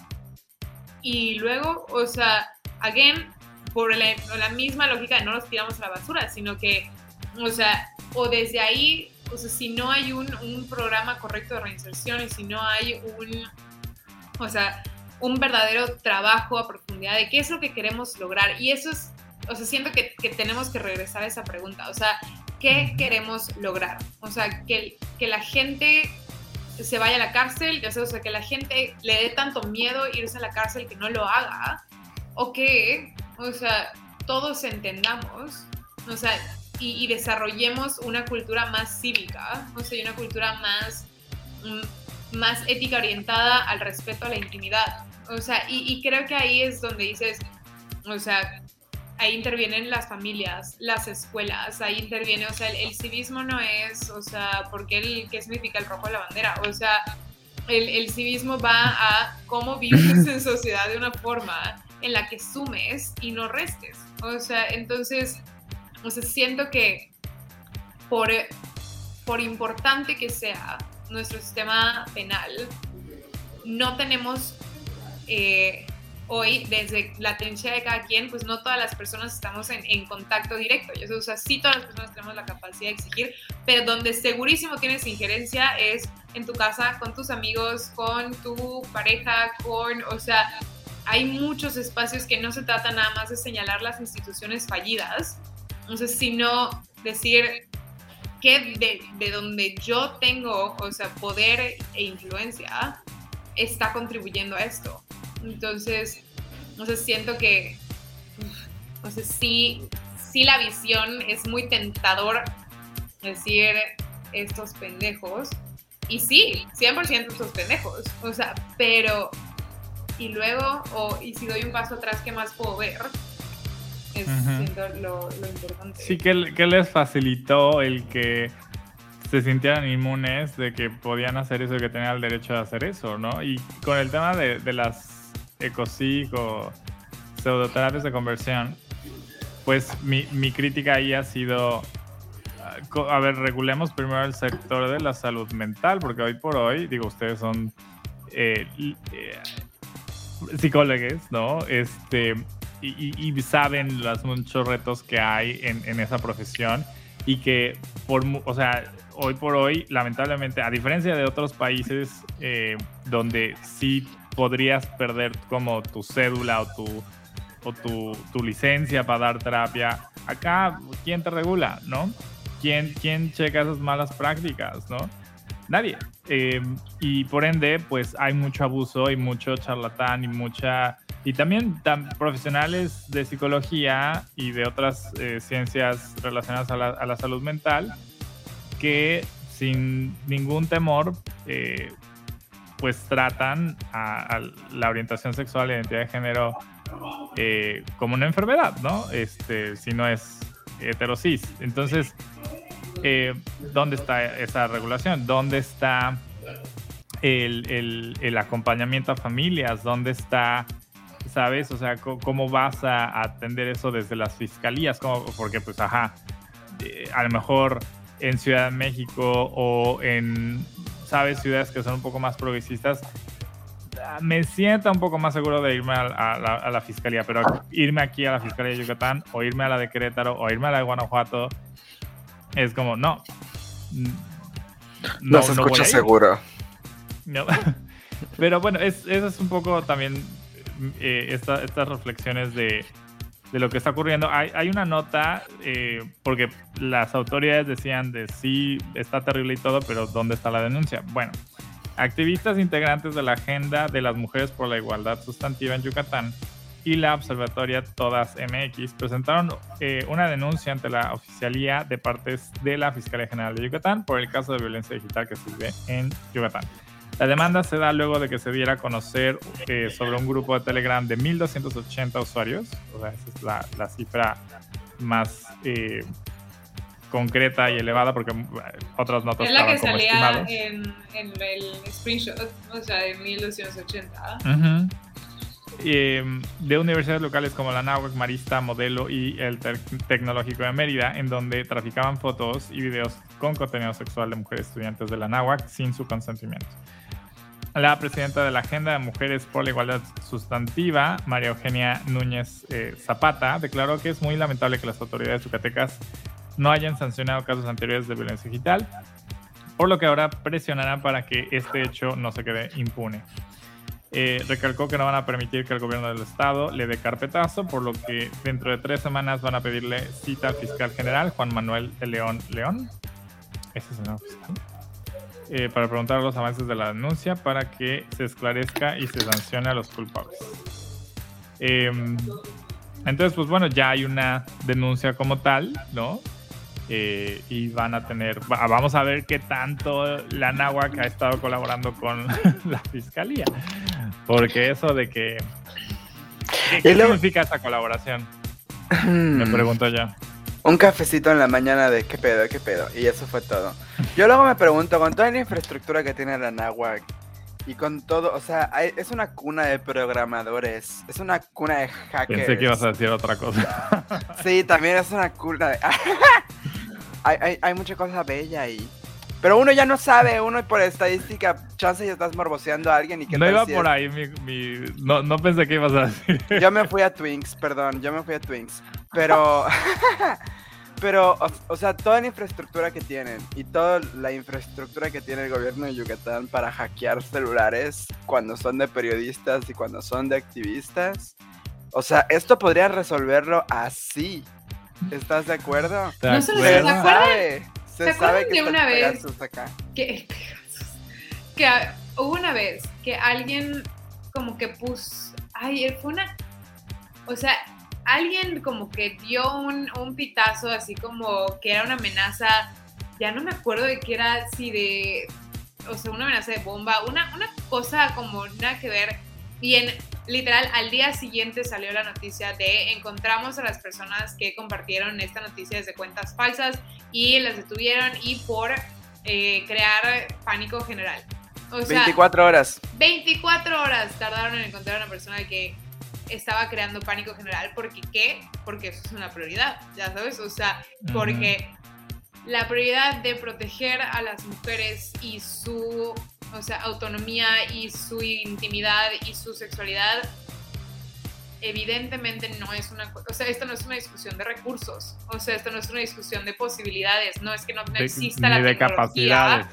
y luego, o sea, again, por la, la misma lógica de no los tiramos a la basura, sino que, o sea, o desde ahí, o sea, si no hay un, un programa correcto de reinserción y si no hay un, o sea, un verdadero trabajo a profundidad de qué es lo que queremos lograr. Y eso es, o sea, siento que, que tenemos que regresar a esa pregunta, o sea, ¿qué queremos lograr? O sea, que, que la gente se vaya a la cárcel, o sea, que la gente le dé tanto miedo irse a la cárcel que no lo haga, o que, o sea, todos entendamos, o sea, y, desarrollemos una cultura más cívica, o sea, una cultura más, mm, más ética orientada al respeto a la intimidad. O sea, y, creo que ahí es donde dices, o sea, ahí intervienen las familias, las escuelas, ahí interviene, o sea, el, civismo no es, o sea, porque el, ¿qué significa el rojo de la bandera? O sea, el, el civismo va a cómo vives en sociedad de una forma en la que sumes y no restes. O sea, entonces sea, siento que por, por importante que sea nuestro sistema penal, no tenemos eh, hoy, desde la trinchera de cada quien, pues no todas las personas estamos en, en contacto directo. O sea, sí todas las personas tenemos la capacidad de exigir, pero donde segurísimo tienes injerencia es en tu casa, con tus amigos, con tu pareja, con, o sea, hay muchos espacios que no se trata nada más de señalar las instituciones fallidas, entonces, sino decir que de, de, donde yo tengo, o sea, poder e influencia, está contribuyendo a esto. Entonces, no sé, siento que, no sé, sí, sí la visión es muy tentador decir estos pendejos. Y sí, 100% estos pendejos. O sea, pero, y luego, o, y si doy un paso atrás, ¿qué más puedo ver? Es lo, importante. Sí, que, les facilitó el que se sintieran inmunes de que podían hacer eso y que tenían el derecho de hacer eso, ¿no? Y con el tema de, de las ecosig o pseudoterapias de conversión, pues mi, mi crítica ahí ha sido a ver, regulemos primero el sector de la salud mental, porque hoy por hoy, digo, ustedes son eh, eh, psicólogos, ¿no? Este, y, saben los muchos retos que hay en, en, esa profesión y que, por, o sea, hoy por hoy, lamentablemente, a diferencia de otros países eh, donde sí podrías perder como tu cédula o tu, o tu, tu, licencia para dar terapia, acá, ¿quién te regula, no? ¿Quién, quién checa esas malas prácticas, no? Nadie. Eh, y por ende, pues hay mucho abuso y mucho charlatán y mucha y también profesionales de psicología y de otras eh, ciencias relacionadas a la, salud mental que sin ningún temor eh, pues tratan a, la orientación sexual y identidad de género eh, como una enfermedad, ¿no? Este, si no es heterosis. Entonces, ¿dónde está esa regulación? ¿Dónde está el, el, acompañamiento a familias? ¿Dónde está ¿sabes? O sea, ¿cómo vas a atender eso desde las fiscalías? ¿Cómo? Porque, pues, ajá, eh, a lo mejor en Ciudad de México o en, ¿sabes? Ciudades que son un poco más progresistas, me siento un poco más seguro de irme a, la, a, la, fiscalía, pero irme aquí a la fiscalía de Yucatán o irme a la de Querétaro o irme a la de Guanajuato es como, no. No, se escucha seguro. No. Pero bueno, es, eso es un poco también eh, estas reflexiones de, de, lo que está ocurriendo. Hay, hay una nota, eh, porque las autoridades decían de sí, está terrible y todo, pero ¿dónde está la denuncia? Bueno, activistas integrantes de la Agenda de las Mujeres por la Igualdad Sustantiva en Yucatán y la Observatoria Todas MX presentaron eh, una denuncia ante la oficialía de partes de la Fiscalía General de Yucatán por el caso de violencia digital que se vive en Yucatán. La demanda se da luego de que se diera a conocer eh, sobre un grupo de Telegram de 1.280 usuarios, o sea, esa es la, la cifra más eh, concreta y elevada porque otras notas es la que salía en, en, el screenshot, o sea, de 1280. Uh de universidades locales como la NAWAC, Marista, Modelo y el Tecnológico de Mérida, en donde traficaban fotos y videos con contenido sexual de mujeres estudiantes de la NAWAC sin su consentimiento. La presidenta de la Agenda de Mujeres por la Igualdad Sustantiva, María Eugenia Núñez eh, Zapata, declaró que es muy lamentable que las autoridades yucatecas no hayan sancionado casos anteriores de violencia digital, por lo que ahora presionarán para que este hecho no se quede impune. Eh, recalcó que no van a permitir que el gobierno del estado le dé carpetazo, por lo que dentro de tres semanas van a pedirle cita al fiscal general Juan Manuel de León León. Ese es el nuevo fiscal. Eh, para preguntar los avances de la denuncia para que se esclarezca y se sancione a los culpables. Em, entonces, pues bueno, ya hay una denuncia como tal, ¿no? Eh, y van a tener, vamos a ver qué tanto la NAWAC ha estado colaborando con la fiscalía, porque eso de que... ¿Qué, significa esa colaboración? Me pregunto yo. Un cafecito en la mañana de qué pedo, qué pedo, y eso fue todo. Yo luego me pregunto, con toda la infraestructura que tiene la NAWAC, y con todo, o sea, es una cuna de programadores, es una cuna de hackers. Pensé que ibas a decir otra cosa. sí, también es una cuna de... hay, hay, hay mucha cosa bella ahí. Pero uno ya no sabe, uno por estadística, chance ya estás morboseando a alguien y que No iba por ahí, mi, mi... No, no, pensé que ibas a decir. Yo me fui a Twinks, perdón, yo me fui a Twinks. Pero, pero, o, sea, toda la infraestructura que tienen y toda la infraestructura que tiene el gobierno de Yucatán para hackear celulares cuando son de periodistas y cuando son de activistas. O sea, esto podría resolverlo así. ¿Estás de acuerdo? No se, se sabe. Se, sabe que una vez que, que hubo una vez que alguien como que puso, ay, fue una, o sea, alguien como que dio un, un pitazo así como que era una amenaza, ya no me acuerdo de qué era, si de, o sea, una amenaza de bomba, una, una cosa como nada que ver Bien, literal, al día siguiente salió la noticia de encontramos a las personas que compartieron esta noticia desde cuentas falsas y las detuvieron y por eh, crear pánico general. O sea, 24 horas. 24 horas tardaron en encontrar a una persona que estaba creando pánico general. ¿Por qué? Porque eso es una prioridad, ya sabes. O sea, porque la prioridad de proteger a las mujeres y su o sea, autonomía y su intimidad y su sexualidad, evidentemente no es una, o sea, esto no es una discusión de recursos, o sea, esto no es una discusión de posibilidades, no es que no, exista la de capacidades.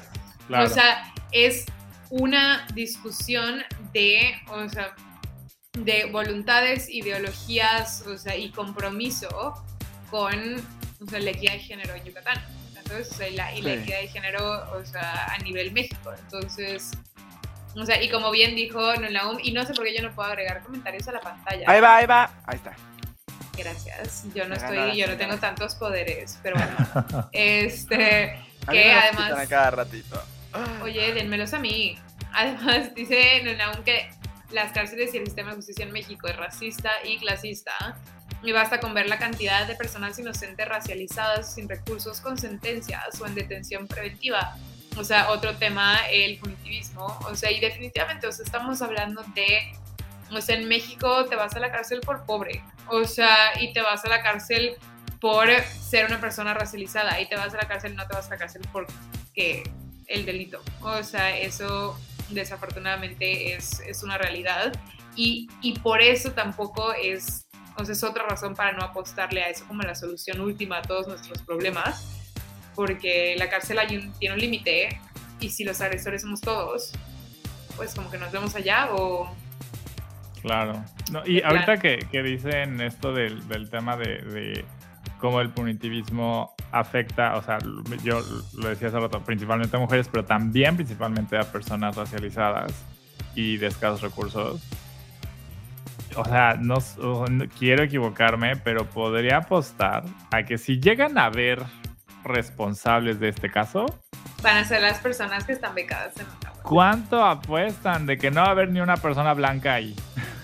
O sea, es una discusión de, o sea, de voluntades, ideologías, o sea, y compromiso con o sea, la equidad de género en Yucatán y la, equidad de género, o sea, a nivel México. Entonces, o sea, y como bien dijo Nulaum, y no sé por qué yo no puedo agregar comentarios a la pantalla. Ahí va, ahí va, ahí está. Gracias. Yo no estoy, yo no tengo tantos poderes, pero bueno. este, que además. cada ratito. Oye, denmelos a mí. Además, dice Nulaum que las cárceles y el sistema de justicia en México es racista y clasista y basta con ver la cantidad de personas inocentes racializadas sin recursos con sentencias o en detención preventiva. O sea, otro tema, el punitivismo. O sea, y definitivamente, o sea, estamos hablando de, o sea, en México te vas a la cárcel por pobre. O sea, y te vas a la cárcel por ser una persona racializada. Y te vas a la cárcel, no te vas a la cárcel porque el delito. O sea, eso desafortunadamente es, es una realidad y, y, por eso tampoco es, o sea, es otra razón para no apostarle a eso como la solución última a todos nuestros problemas, porque la cárcel hay un, tiene un límite y si los agresores somos todos, pues como que nos vemos allá o... Claro. No, y ahorita que, que, dicen esto del, del tema de, de cómo el punitivismo afecta, o sea, yo lo decía hace rato, principalmente a mujeres, pero también principalmente a personas racializadas y de escasos recursos. O sea, no, quiero equivocarme, pero podría apostar a que si llegan a ver responsables de este caso, van a ser las personas que están becadas en la ¿Cuánto apuestan de que no va a haber ni una persona blanca ahí?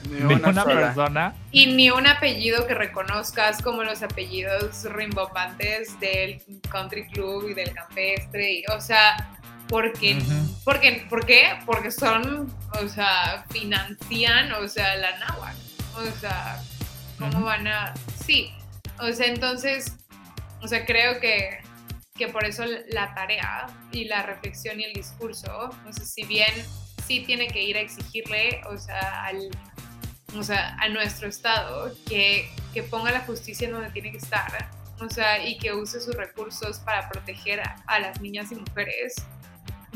Ni una, persona. Y ni un apellido que reconozcas como los apellidos rimbombantes del country club y del campestre. Y, o sea, porque, porque, ¿por qué? Porque son, o sea, financian, o sea, la náhuatl. O sea, ¿cómo van a...? Sí, o sea, entonces, o sea, creo que, que por eso la tarea y la reflexión y el discurso, o sea, si bien sí tiene que ir a exigirle, o sea, al o sea, a nuestro Estado, que, que ponga la justicia en donde tiene que estar, o sea, y que use sus recursos para proteger a, las niñas y mujeres,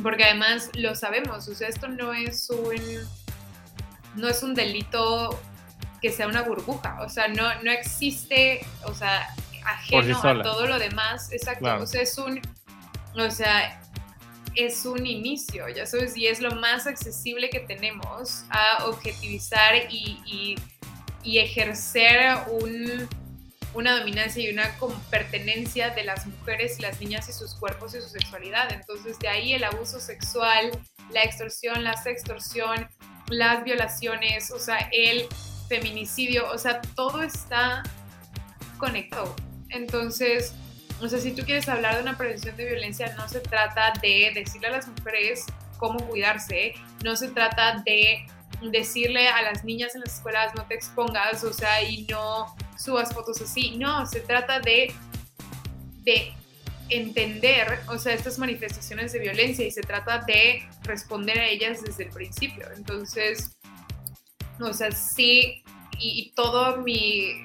porque además lo sabemos, o sea, esto no es un, no es un delito que sea una burbuja, o sea, no, no existe, o sea, ajeno a todo lo demás, exacto, o sea, es un, o sea, es un inicio, ya sabes, y es lo más accesible que tenemos a objetivizar y, ejercer una dominancia y una pertenencia de las mujeres y las niñas y sus cuerpos y su sexualidad. Entonces, de ahí el abuso sexual, la extorsión, la sextorsión, las violaciones, o sea, el feminicidio, o sea, todo está conectado. Entonces, o sea, si tú quieres hablar de una prevención de violencia, no se trata de decirle a las mujeres cómo cuidarse, no se trata de decirle a las niñas en las escuelas no te expongas, o sea, y no subas fotos así. No, se trata de, de entender, o sea, estas manifestaciones de violencia y se trata de responder a ellas desde el principio. Entonces, o sea, sí, y todo mi,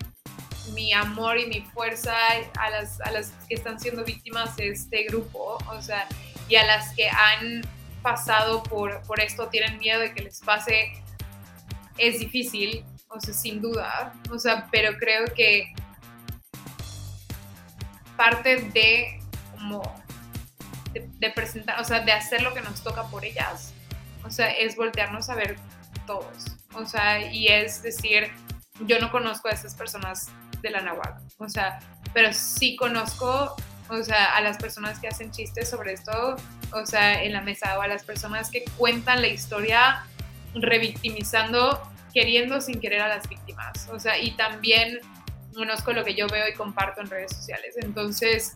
mi amor y mi fuerza a las, a las que están siendo víctimas de este grupo, o sea, y a las que han pasado por, por esto, tienen miedo de que les pase, es difícil, o sea, sin duda, o sea, pero creo que parte de como de, presentar, o sea, de hacer lo que nos toca por ellas, o sea, es voltearnos a ver todos, o sea, y es decir, yo no conozco a esas personas de la náhuatl, o sea, pero sí conozco, o sea, a las personas que hacen chistes sobre esto, o sea, en la mesa, o a las personas que cuentan la historia revictimizando, queriendo sin querer a las víctimas, o sea, y también conozco lo que yo veo y comparto en redes sociales, entonces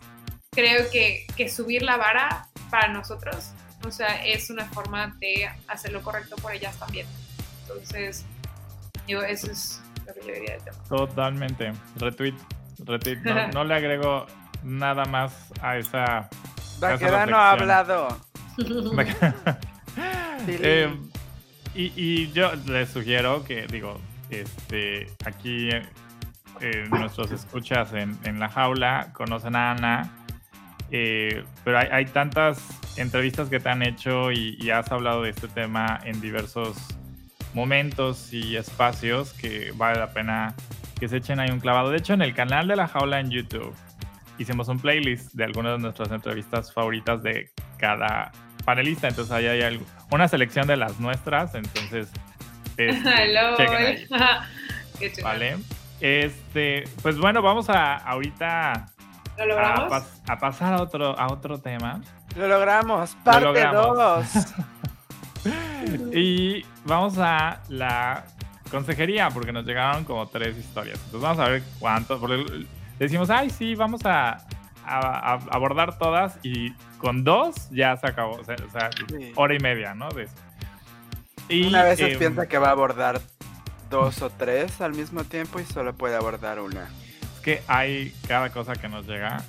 creo que, que subir la vara para nosotros, o sea, es una forma de hacer lo correcto por ellas también. Entonces, digo, eso es Totalmente. Retweet. Retweet. No, le agrego nada más a esa. Vaquera no ha hablado. Eh, y, yo les sugiero que, digo, este, aquí eh, nuestros escuchas en, la jaula conocen a Ana, eh, pero hay, tantas entrevistas que te han hecho y, has hablado de este tema en diversos momentos y espacios que vale la pena que se echen ahí un clavado. De hecho, en el canal de La Jaula en YouTube hicimos un playlist de algunas de nuestras entrevistas favoritas de cada panelista. Entonces ahí hay una selección de las nuestras. Entonces, este, vale. Este, pues bueno, vamos a ahorita a, pasar a otro, a otro tema. Lo logramos, parte 2. y vamos a la consejería, porque nos llegaron como tres historias. Entonces vamos a ver cuánto. Porque decimos, ay, sí, vamos a, abordar todas y con dos ya se acabó. O sea, hora y media, ¿no? De eso. Y, una vez em, piensa que va a abordar dos o tres al mismo tiempo y solo puede abordar una. Es que hay cada cosa que nos llega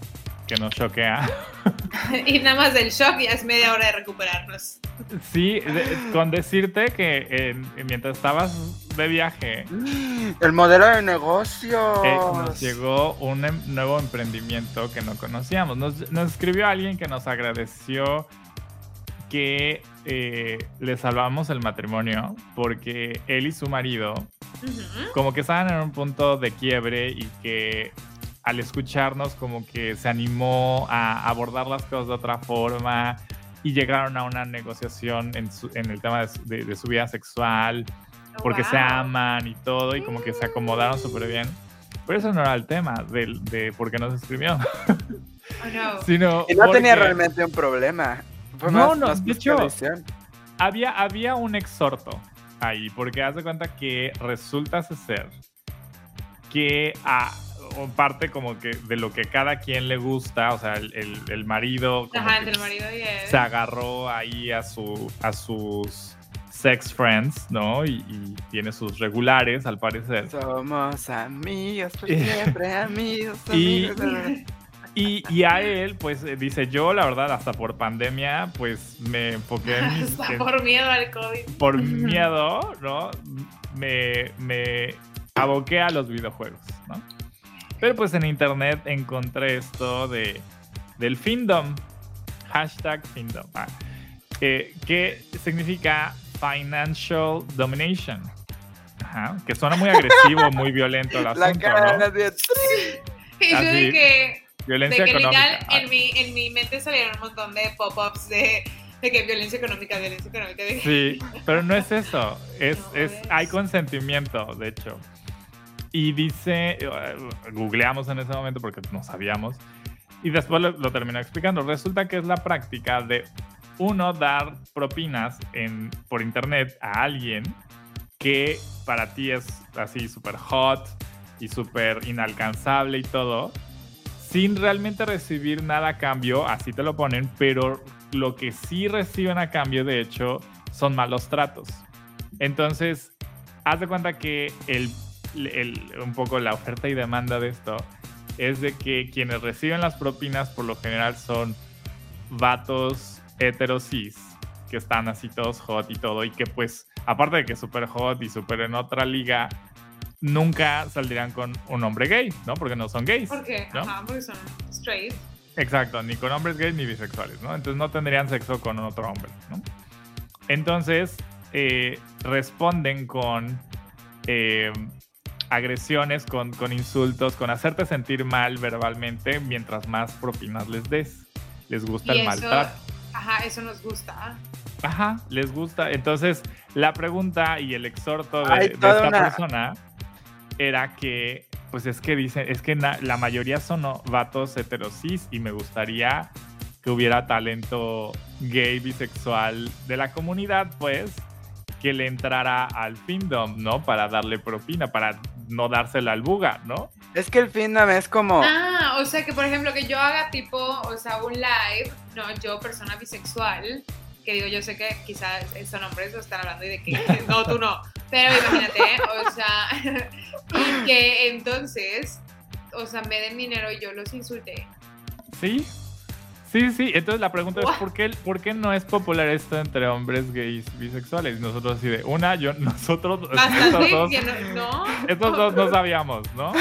que nos choquea. y nada más del shock ya es media hora de recuperarnos. Sí, de- con decirte que eh, mientras estabas de viaje, El modelo de negocios. eh, nos llegó un em- nuevo emprendimiento que no conocíamos. Nos, nos escribió alguien que nos agradeció que eh, le salvamos el matrimonio porque él y su marido como que estaban en un punto de quiebre y que al escucharnos como que se animó a abordar las cosas de otra forma y llegaron a una negociación en, su- en el tema de su, de- de su vida sexual porque se Wow. aman y todo y como que se acomodaron súper bien. Pero eso no era el tema del- de, por qué nos escribió, Oh, no. sino Y no tenía porque realmente un problema. Fue No, más- no, más de hecho- había, había un exhorto ahí, porque haz de cuenta que resulta ser que a parte como que de lo que cada quien le gusta, o sea, el, el- el marido como Ajá, que entre el marido y él. se agarró ahí a, su, a sus sex friends, ¿no? Y, y tiene sus regulares, al parecer. Somos amigos, por Y- siempre amigos, y- amigos. Y, y a él, pues eh, dice, yo la verdad, hasta por pandemia, pues me enfoqué en mis... Hasta en- por miedo al COVID. por miedo, ¿no? Me, me aboqué a los videojuegos, ¿no? Pero pues en internet encontré esto de, del Findom, hashtag Findom, ah, eh, que significa Financial Domination. Ajá, que suena muy agresivo, muy violento el La asunto, cara ¿no? de. Y yo de que, de Violencia que económica. literal en mi, en mi mente salieron un montón de pop-ups de, de que violencia económica, violencia económica. De... Sí, pero no es eso. Es, No es, es. hay consentimiento, de hecho. Y dice, eh, googleamos en ese momento porque no sabíamos. Y después lo, lo terminó explicando. Resulta que es la práctica de uno dar propinas en, por internet a alguien que para ti es así súper hot y súper inalcanzable y todo, sin realmente recibir nada a cambio, así te lo ponen, pero lo que sí reciben a cambio, de hecho, son malos tratos. Entonces, haz de cuenta que el, el- un poco la oferta y demanda de esto es de que quienes reciben las propinas por lo general son vatos heterosis que están así todos hot y todo y que pues aparte de que súper hot y súper en otra liga nunca saldrían con un hombre gay, ¿no? Porque no son gays. ¿Por qué? ¿no? Ajá, porque son straight. Exacto, ni con hombres gays ni bisexuales, ¿no? Entonces no tendrían sexo con otro hombre, ¿no? Entonces eh, responden con eh, agresiones, con, con insultos, con hacerte sentir mal verbalmente mientras más propinas les des. Les gusta Y el eso, maltrato. ajá, eso nos gusta. Ajá, les gusta. Entonces, la pregunta y el exhorto de, esta una- persona era que, pues es que dicen, es que na- la mayoría son vatos heterosis y me gustaría que hubiera talento gay, bisexual de la comunidad, pues, que le entrara al findom, ¿no? Para darle propina, para no dársela al buga, ¿no? Es que el findom es como. Ah, o sea que por ejemplo que yo haga tipo, o sea, un live, no, yo persona bisexual, que digo, yo sé que quizás son hombres o están hablando y de que no, tú no, pero imagínate, o sea, y que entonces, o sea, me den dinero y yo los insulte. Sí. Sí, sí. Entonces la pregunta es? ¿por qué, ¿por qué no es popular esto entre hombres gays bisexuales? Y nosotros así de, una, yo, nosotros, estos dos, no, estos dos no sabíamos, ¿no?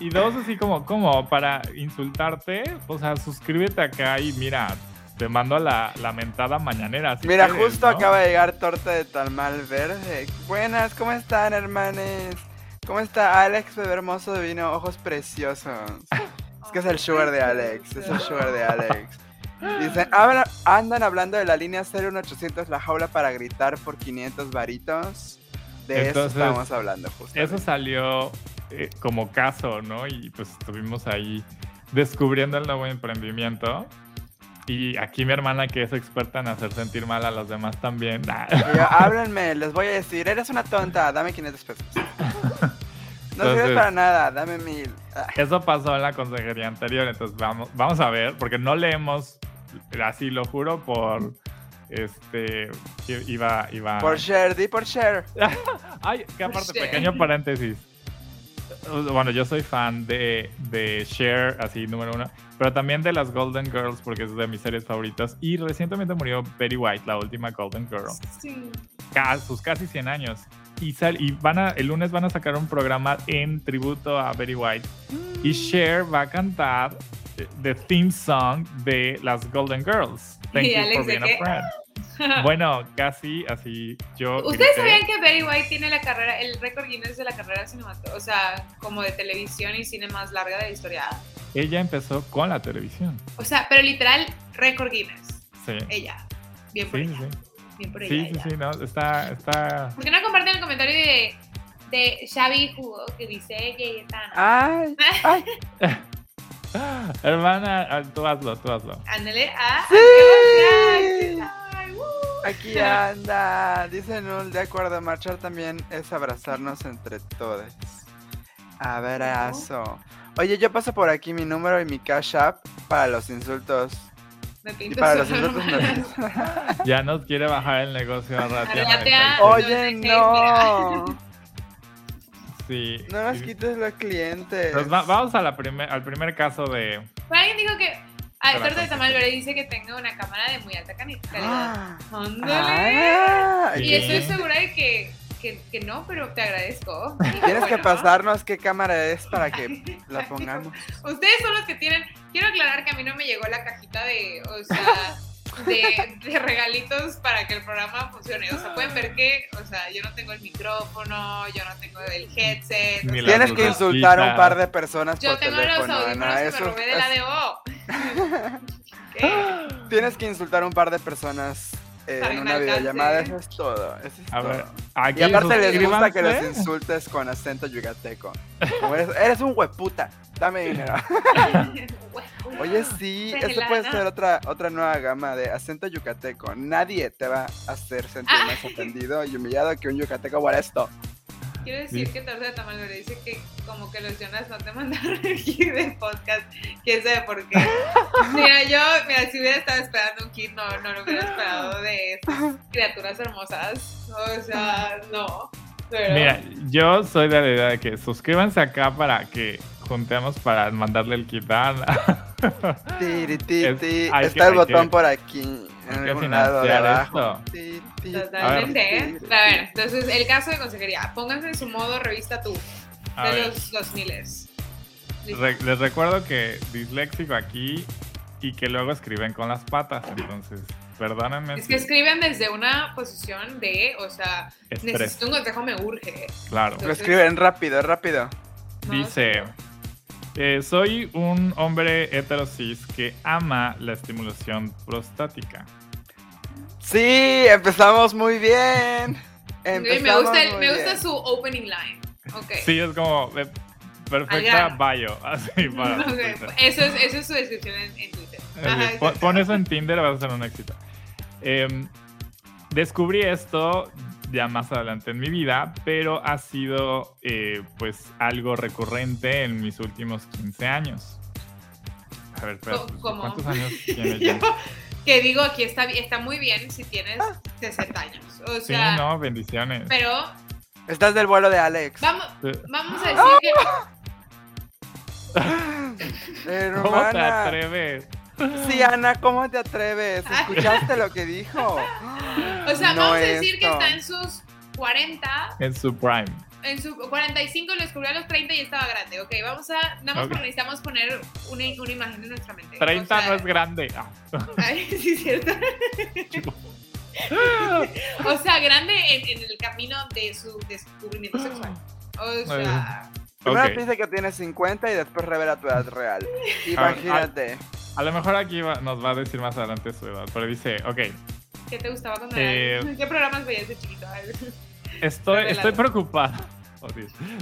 Y dos, así como, ¿cómo? Para insultarte, o sea, suscríbete acá y mira, te mando a la, la mentada mañanera. si Mira, quieres, justo ¿no? acaba de llegar torta de tamal verde. Buenas, ¿cómo están, hermanes? ¿Cómo está Alex, bebé hermoso de vino, ojos preciosos? Es que es el sugar de Alex, es el sugar de Alex. Dicen, "Habla- andan hablando de la línea 01800 La Jaula para gritar por 500 varitos. De Entonces, eso estamos hablando justo. Eso salió eh, como caso, ¿no? Y pues estuvimos ahí descubriendo el nuevo emprendimiento. Y aquí mi hermana, que es experta en hacer sentir mal a los demás también. yo, háblenme, les voy a decir, eres una tonta, dame 500 pesos. No sirves Entonces- para nada, dame mil. Eso pasó en la consejería anterior, entonces vamos, vamos a ver, porque no leemos, así lo juro, por este i- iba iba Por share, di por share. ay que aparte pequeño paréntesis bueno, yo soy fan de, de Cher, así número uno, pero también de las Golden Girls porque es de mis series favoritas. Y recientemente murió Betty White, la última Golden Girl, Sí. sus casi 100 años. Y, sal- y van a, el lunes van a sacar un programa en tributo a Betty White. Y Cher va a cantar eh, the theme song de las Golden Girls. Thank Y you Alex for being a friend. Bueno, casi así yo. ¿Ustedes grité. sabían que Betty White tiene la carrera, el récord Guinness de la carrera cinematográfica, o sea, como de televisión y cine más larga de la historia? Ella empezó con la televisión. O sea, pero literal, récord Guinness. Sí. Ella. Bien por Sí, ella. sí, sí. Bien por ella. Sí, sí, sí, no, está, está. ¿Por qué no comparten el comentario de, de Xavi Jugo que dice Cayetano? Ay, ay, Hermana, ah, tú hazlo, tú hazlo. Ándale a. Sí. Ay, uh. aquí anda. Dice Nul, de acuerdo, marchar también es abrazarnos entre todos. Abrazo. Oye, yo paso por aquí mi número y mi cash app para los insultos. Me pinto para los solo. me- Ya nos quiere bajar el negocio a rato. Arreate a- Oye, no, no. Sí. No nos quites los clientes. Pues va- vamos a la primer, al primer caso de. Por alguien dijo que. Para Torta de Tamal conseguir. Verde dice que tengo una cámara de muy alta calidad. Ah, Ándale. ah, Y Sí. estoy segura de que, que, que no, pero te agradezco. Y Tienes que pasarnos qué cámara es para que la pongamos. Ustedes son los que tienen. Quiero aclarar que a mí no me llegó la cajita de, o sea, de, de regalitos para que el programa funcione. O sea, pueden ver que, o sea, yo no tengo el micrófono, yo no tengo el headset. Ni Tienes que lucecitas. insultar a un par de personas Yo por tengo los audífonos que me robé de la DO. ¿Qué? Tienes que insultar a un par de personas eh, en una alcance. videollamada. Eso es todo. Eso es A todo. ver, aquí Y aparte les gusta que los insultes con acento yucateco. Como eres, eres un hueputa. Dame dinero. Oye, sí, esto puede ser otra, otra nueva gama de acento yucateco. Nadie te va a hacer sentir Ah. más ofendido y humillado que un yucateco por esto. Quiero decir Sí. que Torta de Tamal Verde dice que como que los Jonas no te mandaron el kit de podcast. ¿Quién sabe por qué? Mira, yo, mira, si hubiera estado esperando un kit, no, no lo hubiera esperado de estas criaturas hermosas. O sea, no. Pero, Mira, yo soy de la idea de que suscríbanse acá para que juntemos para mandarle el kit a Ana. Hay Está que- el botón que- por aquí. En que financiar esto. Totalmente. ¿eh? A ver, entonces el caso de consejería. Pónganse en su modo revista tú A de ver, los 2000 Listo. re- les recuerdo que disléxico aquí y que luego escriben con las patas, entonces perdónenme. Es que si- escriben desde una posición de, o sea, Estrés. necesito un consejo, me urge. Claro. Lo escriben rápido, rápido. No, Dice, eh, soy un hombre heterosis que ama la estimulación prostática. Sí, empezamos muy bien. Ok, me Empezamos gusta, el- me gusta bien. su opening line. Sí, es como eh, perfecta bio, así para Ok, Twitter. Eso, es, eso es su descripción en, en Twitter. Ajá, pon eso en Tinder, vas a ser un éxito. Em, descubrí esto ya más adelante en mi vida, pero ha sido eh, pues algo recurrente en mis últimos 15 años. A ver, espera, Co- ¿cómo? ¿cuántos años tienes? Yo, que digo, aquí está, está muy bien si tienes 60 años. O Sí, sea, no, bendiciones. pero Estás del vuelo de Alex. vamos, vamos a decir que ¿Cómo te atreves? Sí, Ana, ¿cómo te atreves? Ah. ¿Escuchaste lo que dijo? O sea, No vamos a decir que está en sus 40, En su prime. en su 45 lo descubrió a los 30 y estaba grande. Ok, vamos a, nada más Ok. porque necesitamos poner una, una imagen en nuestra mente. 30 O sea, no es grande. Ah. Ay, sí, es cierto. O sea, grande en, en el camino de su descubrimiento sexual. O sea, Primero Ok. dice que tienes 50 y después revela tu edad real. Imagínate. A lo mejor aquí va- nos va a decir más adelante su edad, pero dice, ok, ¿qué te gustaba cuando Eh, eras- ¿Qué programas veías de chiquito? Estoy, estoy preocupado. Oh.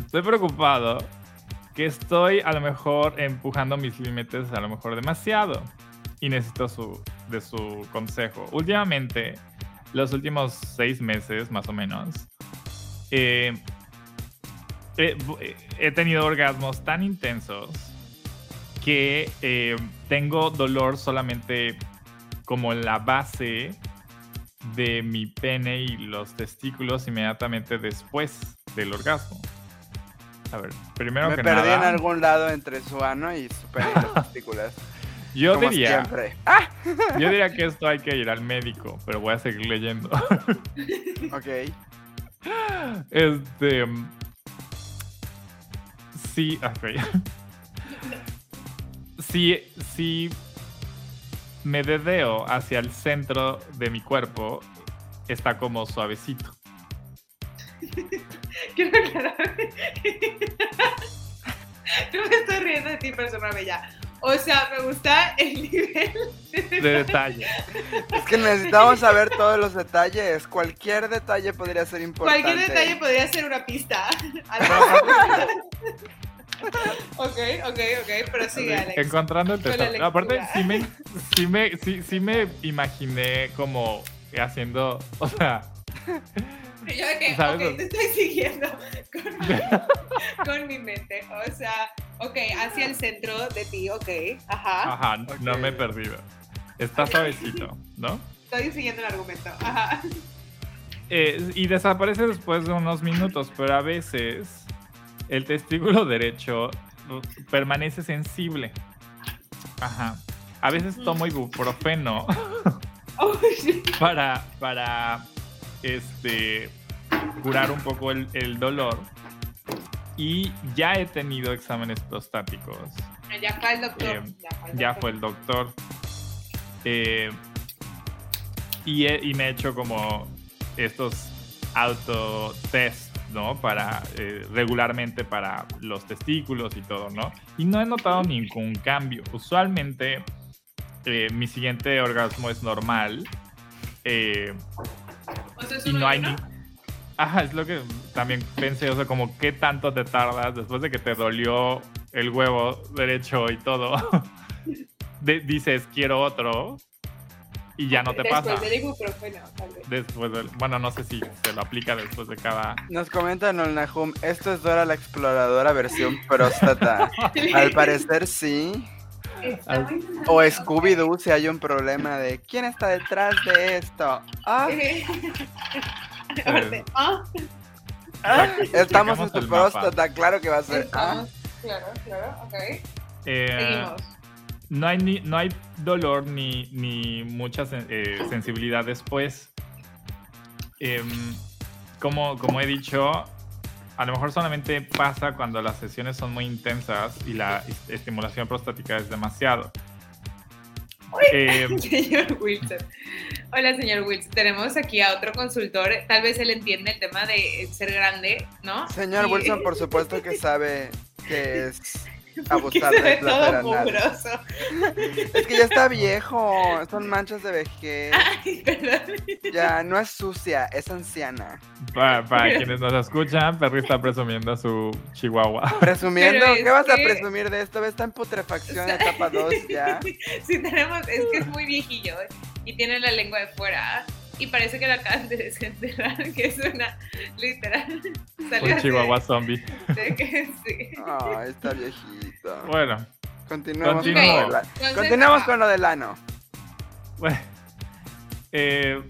Estoy preocupado que estoy a lo mejor empujando mis límites a lo mejor demasiado y necesito su, de su consejo. Últimamente, los últimos seis meses más o menos, eh, he, he tenido orgasmos tan intensos que eh, tengo dolor solamente como en la base de mi pene y los testículos inmediatamente después del orgasmo. A ver, primero Me que perdí en algún lado entre su ano y su pene y las testículas. yo como diría, siempre. ¡Ah! yo diría que esto hay que ir al médico, pero voy a seguir leyendo. Ok. Este. Sí, ok. Si, si me dedeo hacia el centro de mi cuerpo, está como suavecito. Quiero aclarar. No me estoy riendo de ti, persona bella. O sea, me gusta el nivel De detalle. Es que necesitamos saber todos los detalles. Cualquier detalle podría ser importante. Cualquier detalle podría ser una pista. ok, ok, ok, pero sigue, Alex. Encontrando el tesoro. Aparte, sí me, sí, me, sí, sí me imaginé como haciendo. O sea, Yo de que, ¿Sabes? ok, te estoy siguiendo con mi, con mi mente. O sea, ok, hacia el centro de ti, ok, ajá. ajá, no me he perdido. Está suavecito, ¿no? Estoy siguiendo el argumento, ajá. Eh, y desaparece después de unos minutos, pero a veces el testículo derecho uh, permanece sensible. Ajá. A veces tomo ibuprofeno para, para este, curar un poco el, el dolor. Y ya he tenido exámenes prostáticos. Ya fue el doctor. Eh, ya fue el doctor. fue el doctor. Eh, y, he- y me he hecho como estos autotest, ¿no? Para eh, regularmente para los testículos y todo, ¿no? Y no he notado ningún cambio. Usualmente eh, mi siguiente orgasmo es normal. eh, O sea, es y no hay ni... Ajá, es lo que también pensé, o sea, como qué tanto te tardas después de que te dolió el huevo derecho y todo. de- dices, quiero otro y ya no te Después pasa. del ibuprofeno, tal vez. Después del... Bueno, no sé si se lo aplica después de cada... Nos comentan en Nahum, esto es Dora la Exploradora versión próstata. Al parecer sí. Al- O. Scooby-Doo si hay un problema de ¿quién está detrás de esto? Ah, Aparte, ah, ah, estamos en tu mapa. próstata, claro que va a ser. Ah, Claro, claro, ok. Eh, Seguimos. No hay, ni, no hay dolor ni, ni mucha eh, sensibilidad después. Em, como, como he dicho, a lo mejor solamente pasa cuando las sesiones son muy intensas y la est- estimulación prostática es demasiado. Em, Señor Wilson. Hola, señor Wilson. Tenemos aquí a otro consultor. Tal vez él entiende el tema de ser grande, ¿no? señor Y- Wilson, por supuesto que sabe que es que abusar se ve del placer todo mugroso. Es que ya está viejo, son manchas de vejez. Ay. Ya no es sucia, es anciana. para, para quienes nos escuchan, Perry está presumiendo a su chihuahua. Presumiendo, Pero ¿qué vas a presumir de esto? Está en putrefacción etapa 2 ya. Sí, tenemos, es que es muy viejillo y tiene la lengua de fuera. Y parece que la acaban de desenterrar, que es una literal. Un chihuahua zombie. de que sí. Ay, está viejito. Bueno, Continuemos, Continúo. con, Entonces, ajá. con lo del ano. Bueno, eh,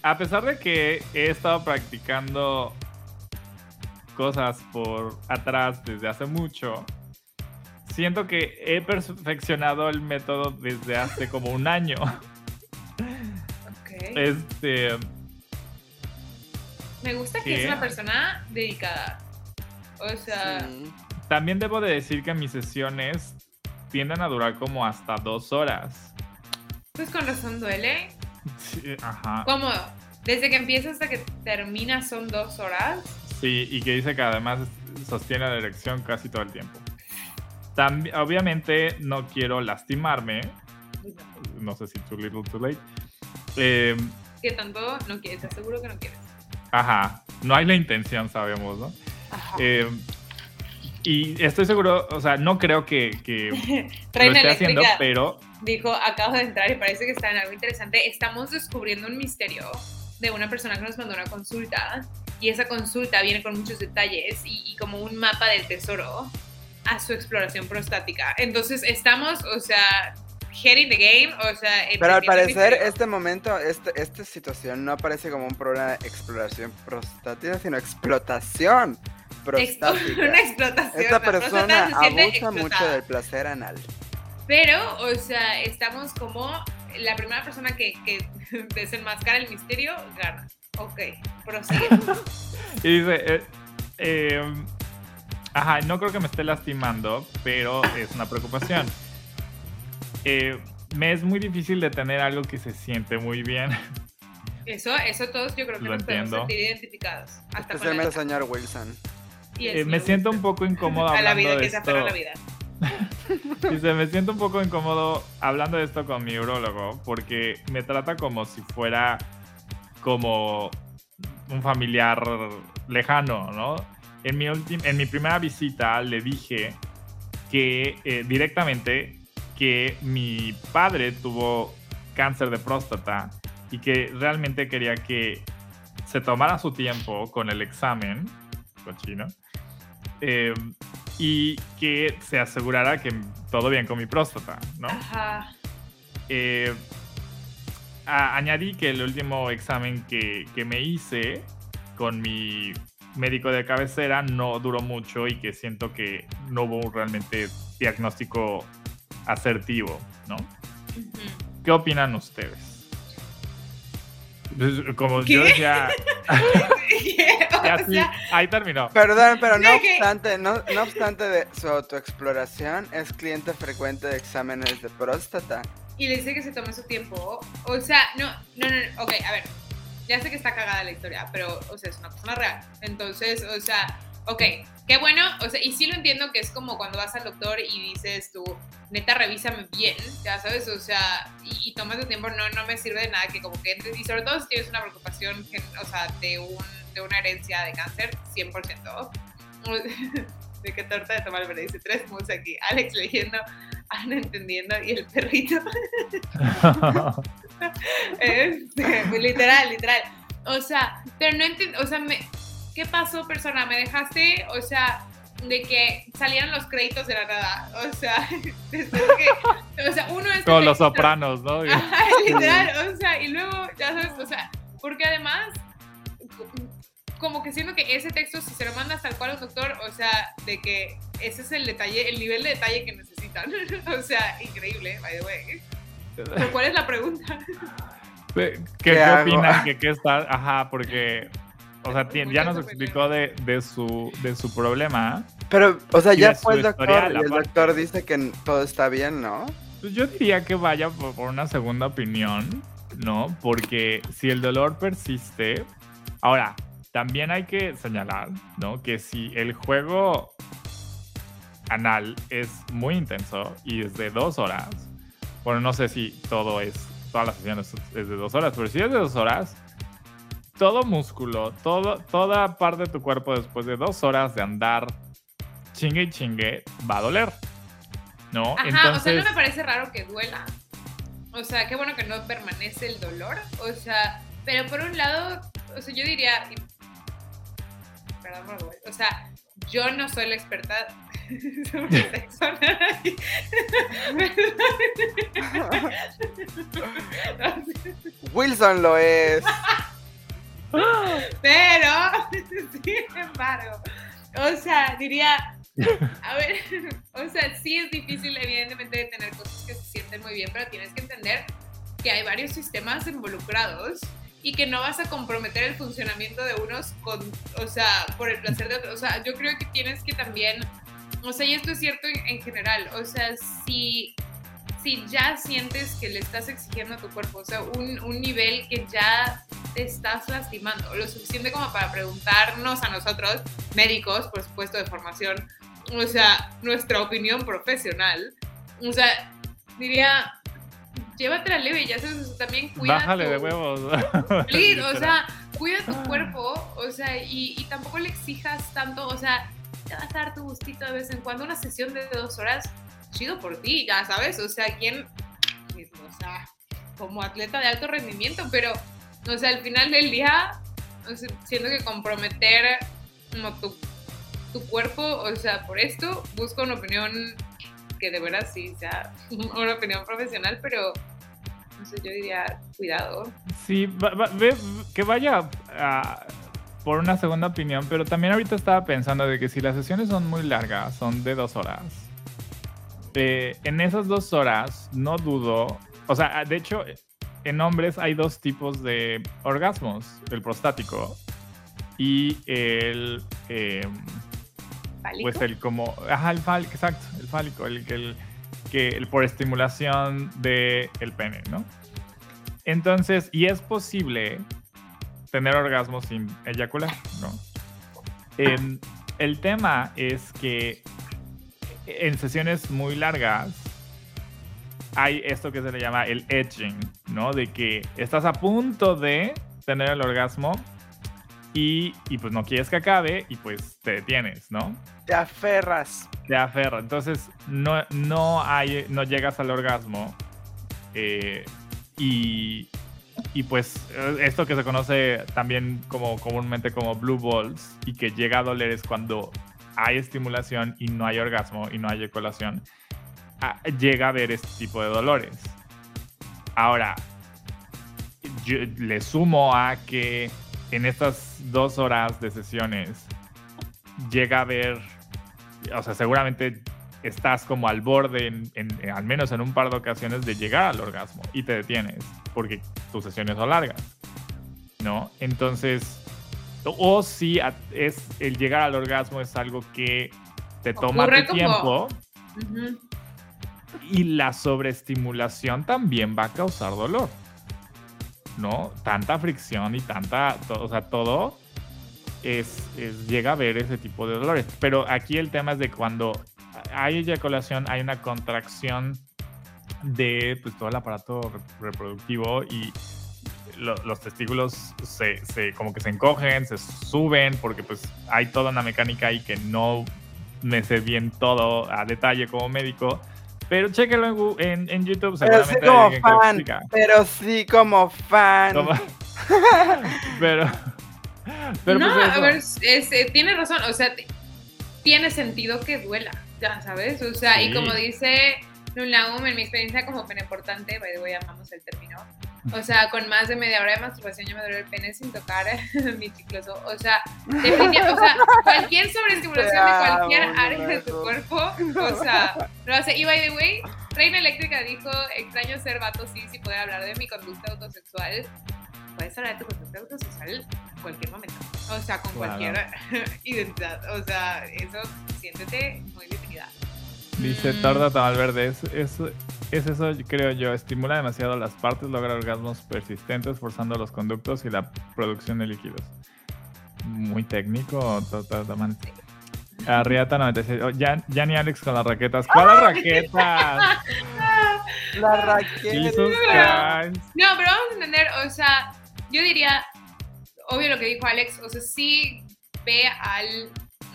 a pesar de que he estado practicando cosas por atrás desde hace mucho, siento que he perfeccionado el método desde hace como un año. Este, Me gusta que es una persona dedicada. O sea, Sí. también debo de decir que mis sesiones tienden a durar como hasta dos horas. pues con razón duele. Sí, ajá. ¿Cómo? Desde que empieza hasta que termina son dos horas. Sí, y que dice que además sostiene la erección casi todo el tiempo. Obviamente no quiero lastimarme. No sé si too little, too late. Eh, Que tanto no quieres, te aseguro que no quieres. ajá, no hay la intención, sabemos, ¿no? Ajá. Eh, y estoy seguro, o sea, no creo que, que lo esté haciendo, pero dijo, acabo de entrar y parece que está en algo interesante. Estamos descubriendo un misterio de una persona que nos mandó una consulta y esa consulta viene con muchos detalles y, y como un mapa del tesoro a su exploración prostática. Entonces estamos, o sea, head in the game, o sea... Pero al parecer este momento, este, esta situación no aparece como un problema de exploración prostática, sino explotación prostática. Una explotación. Esta persona abusa mucho del placer anal. Pero, o sea, estamos como la primera persona que, que desenmascara el misterio gana. Ok, prosigue. Y dice, eh, eh, ajá, no creo que me esté lastimando, pero es una preocupación. Eh, me es muy difícil de tener algo que se siente muy bien. Eso, eso todos yo creo que Lo nos podemos entiendo. sentir identificados. Hasta con Especialmente el, señor Wilson. y el Eh, me señor siento un Wilson. poco incómodo a la hablando vida de que se aferra a la esto. vida. Dice, me siento un poco incómodo hablando de esto con mi urólogo porque me trata como si fuera como un familiar lejano, ¿no? En mi, en mi primera visita le dije que eh, directamente que mi padre tuvo cáncer de próstata y que realmente quería que se tomara su tiempo con el examen, cochino, eh, y que se asegurara que todo bien con mi próstata, ¿no? Ajá. Eh, a- añadí que el último examen que, que me hice con mi médico de cabecera no duró mucho y que siento que no hubo realmente diagnóstico asertivo, ¿no? ¿Qué opinan ustedes? Pues, Como ¿Qué? yo decía, ya sí, sea, ahí terminó. Perdón, pero no obstante, no, no obstante de su autoexploración, es cliente frecuente de exámenes de próstata. y le dice que se tome su tiempo. O sea, no, no, no, no, ok, a ver, ya sé que está cagada la historia, pero, o sea, es una persona real. Entonces, o sea, ok, qué bueno, o sea, y sí lo entiendo que es como cuando vas al doctor y dices tú, neta, revísame bien, ya sabes, o sea, y, y tomas tu tiempo, no, no me sirve de nada que como que entres, y sobre todo si tienes una preocupación, o sea, de, un, de una herencia de cáncer, 100%. De qué torta de tomar, dice tres mus aquí. Alex leyendo, Ana entendiendo y el perrito. Este, literal, literal. O sea, pero no entiendo, o sea, me, ¿qué pasó, persona? ¿Me dejaste, o sea, de que salieran los créditos de la nada? O sea, después que, o sea, uno es... Como los sopranos, ¿no? Ajá, literal, o sea, y luego, ya sabes, o sea, porque además, como que siento que ese texto, si se lo mandas tal cual a un doctor, o sea, de que ese es el detalle, el nivel de detalle que necesitan. o sea, increíble, by the way. Pero ¿cuál es la pregunta? ¿Qué, qué, ¿Qué qué hago? opinan? ¿Qué, qué está? Ajá, porque. O sea, ya nos explicó de, de su, de su problema. Pero, o sea, ya fue el doctor y el doctor dice que todo está bien, ¿no? Pues yo diría que vaya por, por una segunda opinión, ¿no? Porque si el dolor persiste. Ahora, también hay que señalar, ¿no? Que si el juego anal es muy intenso y es de dos horas, bueno, no sé si todo es, todas las sesiones es de dos horas, pero si es de dos horas, todo músculo, todo, toda parte de tu cuerpo después de dos horas de andar chingue y chingue va a doler, ¿no? Ajá, o sea, no me parece raro que duela. O sea, qué bueno que no permanece el dolor. O sea, pero por un lado, o sea, yo diría. Perdón, por favor, o sea, yo no soy la experta sobre sexo. Wilson lo es. Pero, sin embargo, o sea, diría, a ver, o sea, sí es difícil, evidentemente, de tener cosas que se sienten muy bien, pero tienes que entender que hay varios sistemas involucrados y que no vas a comprometer el funcionamiento de unos con, o sea, por el placer de otros. O sea, yo creo que tienes que también, o sea, y esto es cierto en, en general, o sea, si si ya sientes que le estás exigiendo a tu cuerpo, o sea, un, un nivel que ya te estás lastimando, lo suficiente como para preguntarnos a nosotros, médicos, por supuesto, de formación, o sea, nuestra opinión profesional, o sea, diría, llévatela leve, ya sabes, también cuida Bájale tu- de huevos. Please, o sea, cuida tu cuerpo, o sea, y, y tampoco le exijas tanto, o sea, te vas a dar tu gustito de vez en cuando, una sesión de dos horas, chido por ti, ya sabes, o sea, quién, o sea, como atleta de alto rendimiento, pero, o sea, al final del día, o siento que comprometer tu, tu cuerpo, o sea, por esto, busca una opinión que de verdad sí sea una opinión profesional, pero, no sé, yo diría, cuidado. Sí, que vaya por una segunda opinión, pero también ahorita estaba pensando de que si las sesiones son muy largas, son de dos horas, eh, en esas dos horas no dudo, o sea, de hecho, en hombres hay dos tipos de orgasmos, el prostático y el... Eh, pues el como, ajá, el fálico, exacto, el fálico, el, el, que el por estimulación del el pene, ¿no? Entonces, y es posible tener orgasmo sin eyacular, ¿no? el tema es que en sesiones muy largas hay esto que se le llama el edging, ¿no? De que estás a punto de tener el orgasmo y, y, pues no quieres que acabe y pues te detienes, ¿no? Te aferras. Te aferras. Entonces no, no, hay, no llegas al orgasmo eh, y, y pues esto que se conoce también como comúnmente como blue balls y que llega a doler es cuando hay estimulación y no hay orgasmo y no hay eyaculación, llega a haber este tipo de dolores. Ahora, yo le sumo a que en estas dos horas de sesiones llega a haber, o sea, seguramente estás como al borde, al menos en un par de ocasiones, de llegar al orgasmo y te detienes porque tus sesiones son largas, ¿no? Entonces, o si es el llegar al orgasmo es algo que te toma tu tiempo. Y la sobreestimulación también va a causar dolor. ¿No? Tanta fricción y tanta. o sea, todo es, llega a ver ese tipo de dolores. Pero aquí el tema es de cuando hay eyaculación, hay una contracción de pues, todo el aparato reproductivo y los testículos se, como que se encogen, se suben, porque pues hay toda una mecánica ahí que no me sé bien todo a detalle como médico. Pero chéquenlo en, en, YouTube, pero sí como fan, Pero sí como fan. pero, pero. no, pues, a ver, eh, tiene razón. O sea, tiene sentido que duela, ya sabes. O sea, y como dice Nulaum, en mi experiencia como peneportante, by the way, amamos el término. O sea, con más de media hora de masturbación yo me duele el pene sin tocar mi chicloso. O sea, definitivamente, o sea, cualquier sobreestimulación de cualquier área de tu cuerpo, o sea, lo hace. Y by the way, Reina Eléctrica dijo, extraño ser vato, sí, sí puede hablar de mi conducta autosexual. Puedes hablar de tu conducta autosexual en cualquier momento. O sea, con cualquier identidad. O sea, eso, siéntete muy definida. Dice Torda Tamalverde, es, es, es eso, creo yo, estimula demasiado las partes, logra orgasmos persistentes, forzando los conductos y la producción de líquidos. Muy técnico, totalmente. Arriata 96. Oh, ya, ya, ni Alex con las raquetas. ¿Cuáles raquetas? Las raquetas. No, pero vamos a entender, o sea, yo diría, obvio lo que dijo Alex, o sea, sí ve al,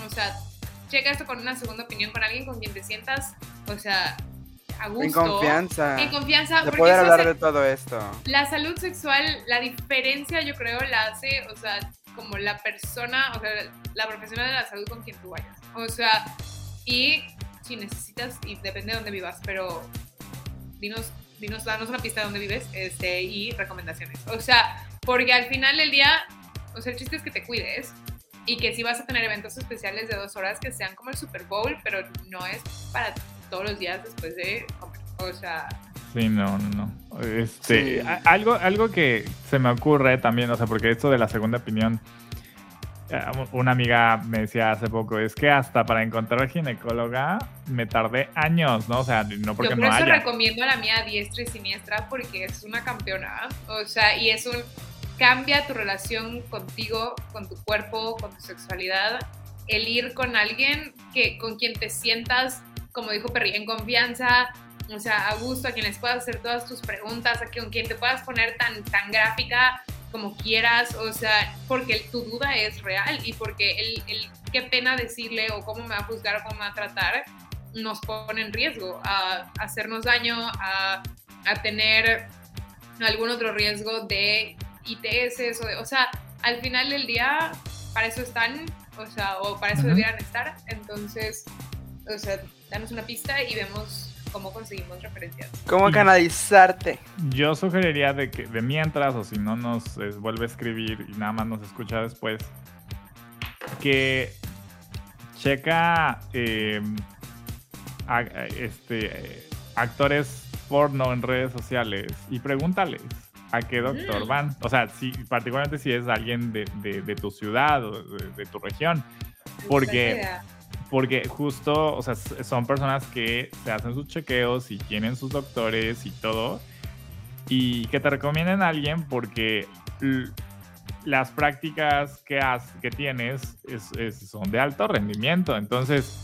o sea, checa esto con una segunda opinión, con alguien con quien te sientas, o sea, a gusto. En confianza. En confianza. De poder hablar de todo esto. La salud sexual, la diferencia yo creo la hace, o sea, como la persona, o sea, la profesional de la salud con quien tú vayas. O sea, y si necesitas, y depende de dónde vivas, pero dinos, dinos, danos una pista de dónde vives este, y recomendaciones. O sea, porque al final del día, o sea, el chiste es que te cuides y que si vas a tener eventos especiales de dos horas que sean como el Super Bowl, pero no es para todos los días después de comer. O sea... Sí, no, no, no. Este, algo, algo que se me ocurre también, o sea, porque esto de la segunda opinión, eh, una amiga me decía hace poco, es que hasta para encontrar ginecóloga me tardé años, ¿no? O sea, no porque Yo por eso recomiendo a la mía diestra y siniestra porque es una campeona, o sea, y es un cambia tu relación contigo, con tu cuerpo, con tu sexualidad, el ir con alguien que, con quien te sientas, como dijo Perry, en confianza, o sea, a gusto, a quien les puedas hacer todas tus preguntas, a quien te puedas poner tan, tan gráfica como quieras, o sea, porque tu duda es real y porque el, el qué pena decirle o cómo me va a juzgar o cómo me va a tratar nos pone en riesgo a, hacernos daño, a, a tener algún otro riesgo de ITS, o, o sea, al final del día, para eso están, o sea, o para eso debieran estar. Entonces, o sea, danos una pista y vemos cómo conseguimos referencias. ¿Cómo canalizarte? Yo sugeriría de que de mientras, o si no nos eh, vuelve a escribir y nada más nos escucha después, que checa eh, a- a- este, eh, actores porno en redes sociales y pregúntales a qué doctor Mm. van. O sea, si, particularmente si es alguien de, de- de tu ciudad o de, de tu región. Porque, porque justo, o sea, son personas que se hacen sus chequeos y tienen sus doctores y todo. Y que te recomienden a alguien porque las prácticas que, has, que tienes es- es- son de alto rendimiento. Entonces,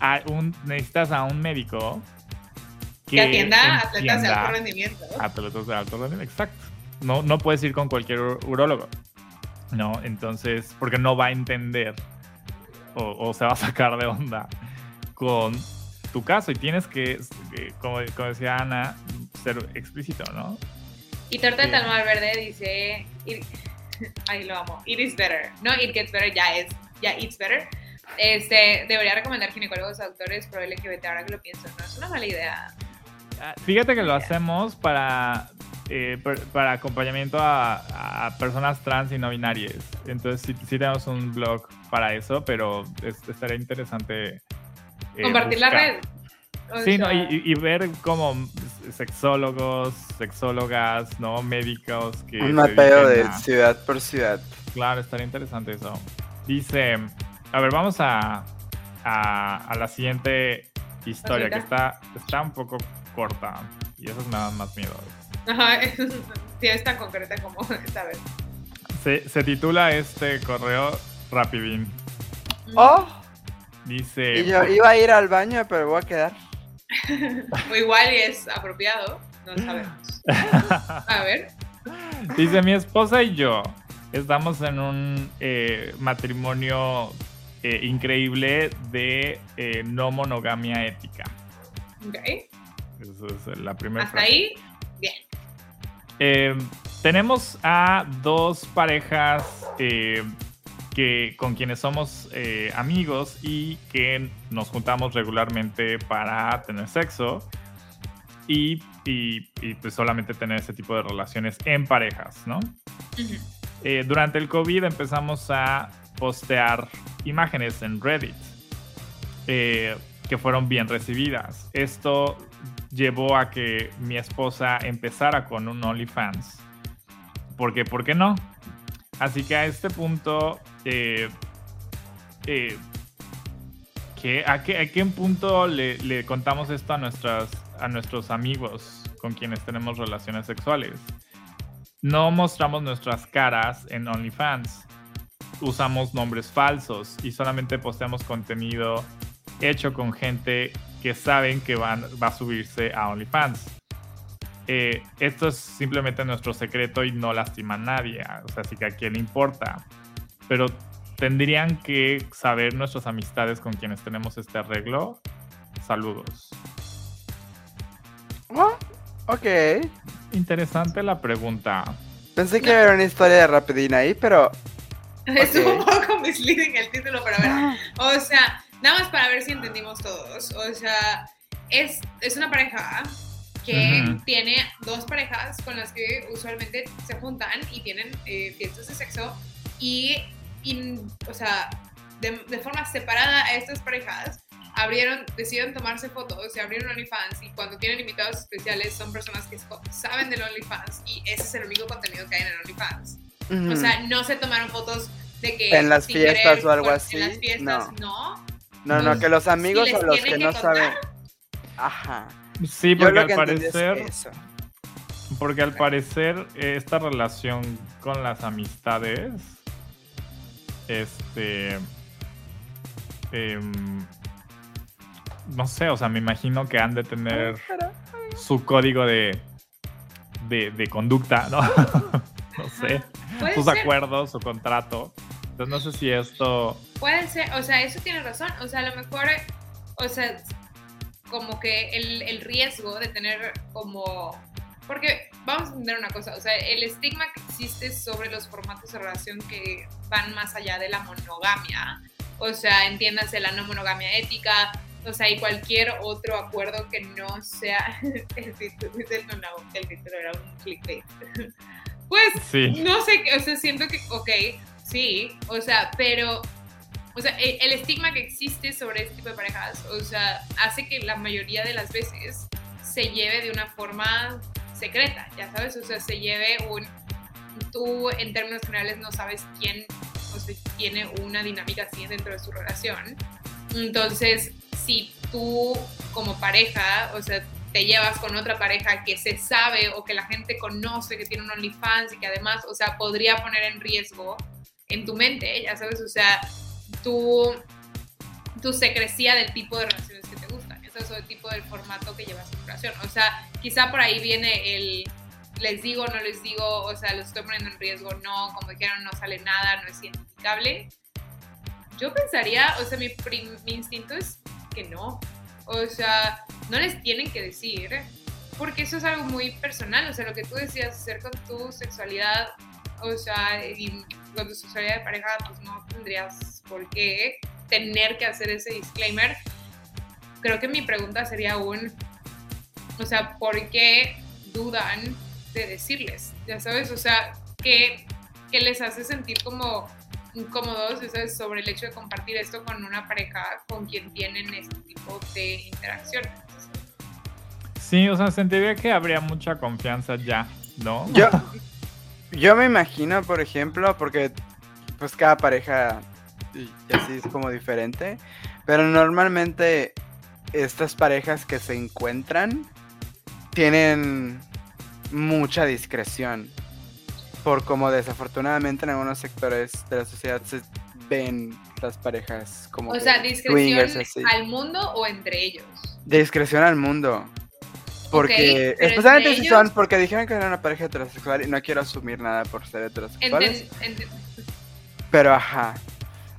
a un- necesitas a un médico Que atienda a atletas de alto rendimiento. atletas de alto rendimiento, exacto. No, no puedes ir con cualquier ur- urólogo. No, entonces, porque no va a entender o, o se va a sacar de onda con tu caso y tienes que, eh, como, como decía Ana, ser explícito, ¿no? Y Torta de Sí. Talmar Verde dice, it- ay lo amo, it is better, no it gets better, ya es, ya it's better. Este, debería recomendar ginecólogos a doctores pro LGBT, ahora que lo pienso, no es una mala idea. Ah, Fíjate que lo hacemos para, eh, per- para acompañamiento a, a personas trans y no binarias. Entonces sí, sí tenemos un blog para eso, pero es- estaría interesante. eh, Compartir la red. O Sí, no, sea, y, y- y ver como sexólogos, sexólogas, ¿no? Médicos que... Un mapeo de a- ciudad por ciudad. Claro, estaría interesante eso. Dice, a ver, vamos a, a, a la siguiente historia, que está, está un poco corta. Y esas me dan más miedo. Ajá, sí, es tan concreta como esta vez. Se, se titula este correo Rapidín. ¡Oh! Dice... Y yo iba a ir al baño, pero voy a quedar. O igual y es apropiado, no sabemos. A ver. Dice, mi esposa y yo estamos en un eh, matrimonio eh, increíble de eh, no monogamia ética. Ok. Esa es la primera Hasta frase. ahí. Eh, tenemos a dos parejas eh, que, con quienes somos eh, amigos y que nos juntamos regularmente para tener sexo y, y- y, pues solamente tener ese tipo de relaciones en parejas, ¿no? Eh, durante el COVID empezamos a postear imágenes en Reddit eh, que fueron bien recibidas. Esto llevó a que mi esposa empezara con un OnlyFans. Porque, ¿por qué no? Así que a este punto, eh, eh, ¿qué- a, qué, a qué punto le, contamos esto a, a nuestros amigos con quienes tenemos relaciones sexuales? No mostramos nuestras caras en OnlyFans. Usamos nombres falsos y solamente posteamos contenido hecho con gente que saben que van, va a subirse a OnlyFans. Eh, esto es simplemente nuestro secreto y no lastima a nadie. O sea, así que a quién le importa. Pero tendrían que saber nuestras amistades con quienes tenemos este arreglo. Saludos. Oh, ok. Interesante la pregunta. Pensé que era una historia de rapidín ahí, pero. Es Ok. un poco misleading el título, pero a ver. O sea, nada más para ver si entendimos todos. O sea, es, es una pareja que Ujú. tiene dos parejas con las que usualmente se juntan y tienen eh, fiestas de sexo y, y, o sea, de, de forma separada a estas parejas abrieron, decidieron tomarse fotos y abrieron OnlyFans y cuando tienen invitados especiales son personas que saben del OnlyFans y ese es el único contenido que hay en el OnlyFans. O ujú. sea, no se tomaron fotos de que... En las fiestas o algo así, En las fiestas, no. no. No, no, que los amigos les o los que no contar. saben. Ajá. Sí, porque al es parecer, porque al parecer eh, esta relación con las amistades, este, em, no sé, o sea, me imagino que han de tener su código de, de, de conducta, ¿no? no sé, sus ser, acuerdos, su contrato. Entonces no sé si esto, puede ser, o sea, eso tiene razón. O sea, a lo mejor, o sea, como que el, el riesgo de tener como... Porque vamos a entender una cosa, o sea, el estigma que existe sobre los formatos de relación que van más allá de la monogamia, o sea, entiéndase la no monogamia ética, o sea, y cualquier otro acuerdo que no sea el título, no, no, el título era un clickbait. Pues sí, no sé, o sea, siento que, ok, sí, o sea, pero o sea, el, estigma que existe sobre este tipo de parejas, o sea, hace que la mayoría de las veces se lleve de una forma secreta, ya sabes, o sea, se lleve un, tú en términos generales no sabes quién o sea, tiene una dinámica así dentro de su relación. Entonces, si tú como pareja, o sea, te llevas con otra pareja que se sabe o que la gente conoce que tiene un OnlyFans y que además, o sea, podría poner en riesgo en tu mente, ya sabes, o sea, tu, tu secrecía del tipo de relaciones que te gustan, eso es el tipo del formato que llevas tu relación. O sea, quizá por ahí viene el les digo, no les digo, o sea, los estoy poniendo en riesgo, no, como dijeron, no sale nada, no es identificable. Yo pensaría, o sea, mi, mi instinto es que no. O sea, no les tienen que decir, porque eso es algo muy personal. O sea, lo que tú decías hacer con tu sexualidad, o sea, y con tu sexualidad de pareja, pues no tendrías por qué tener que hacer ese disclaimer. Creo que mi pregunta sería aún, o sea, ¿por qué dudan de decirles? Ya sabes, o sea, ¿qué, qué les hace sentir como incómodos sobre el hecho de compartir esto con una pareja con quien tienen este tipo de interacciones. Sí, o sea, sentiría que habría mucha confianza ya, ¿no? Yo, yo me imagino, por ejemplo, porque pues cada pareja y así es como diferente, pero normalmente estas parejas que se encuentran tienen mucha discreción por como desafortunadamente en algunos sectores de la sociedad se ven las parejas como... O sea, discreción al mundo o entre ellos. Discreción al mundo. Porque, especialmente si son, porque dijeron que era una pareja heterosexual y no quiero asumir nada por ser heterosexuales. pero ajá.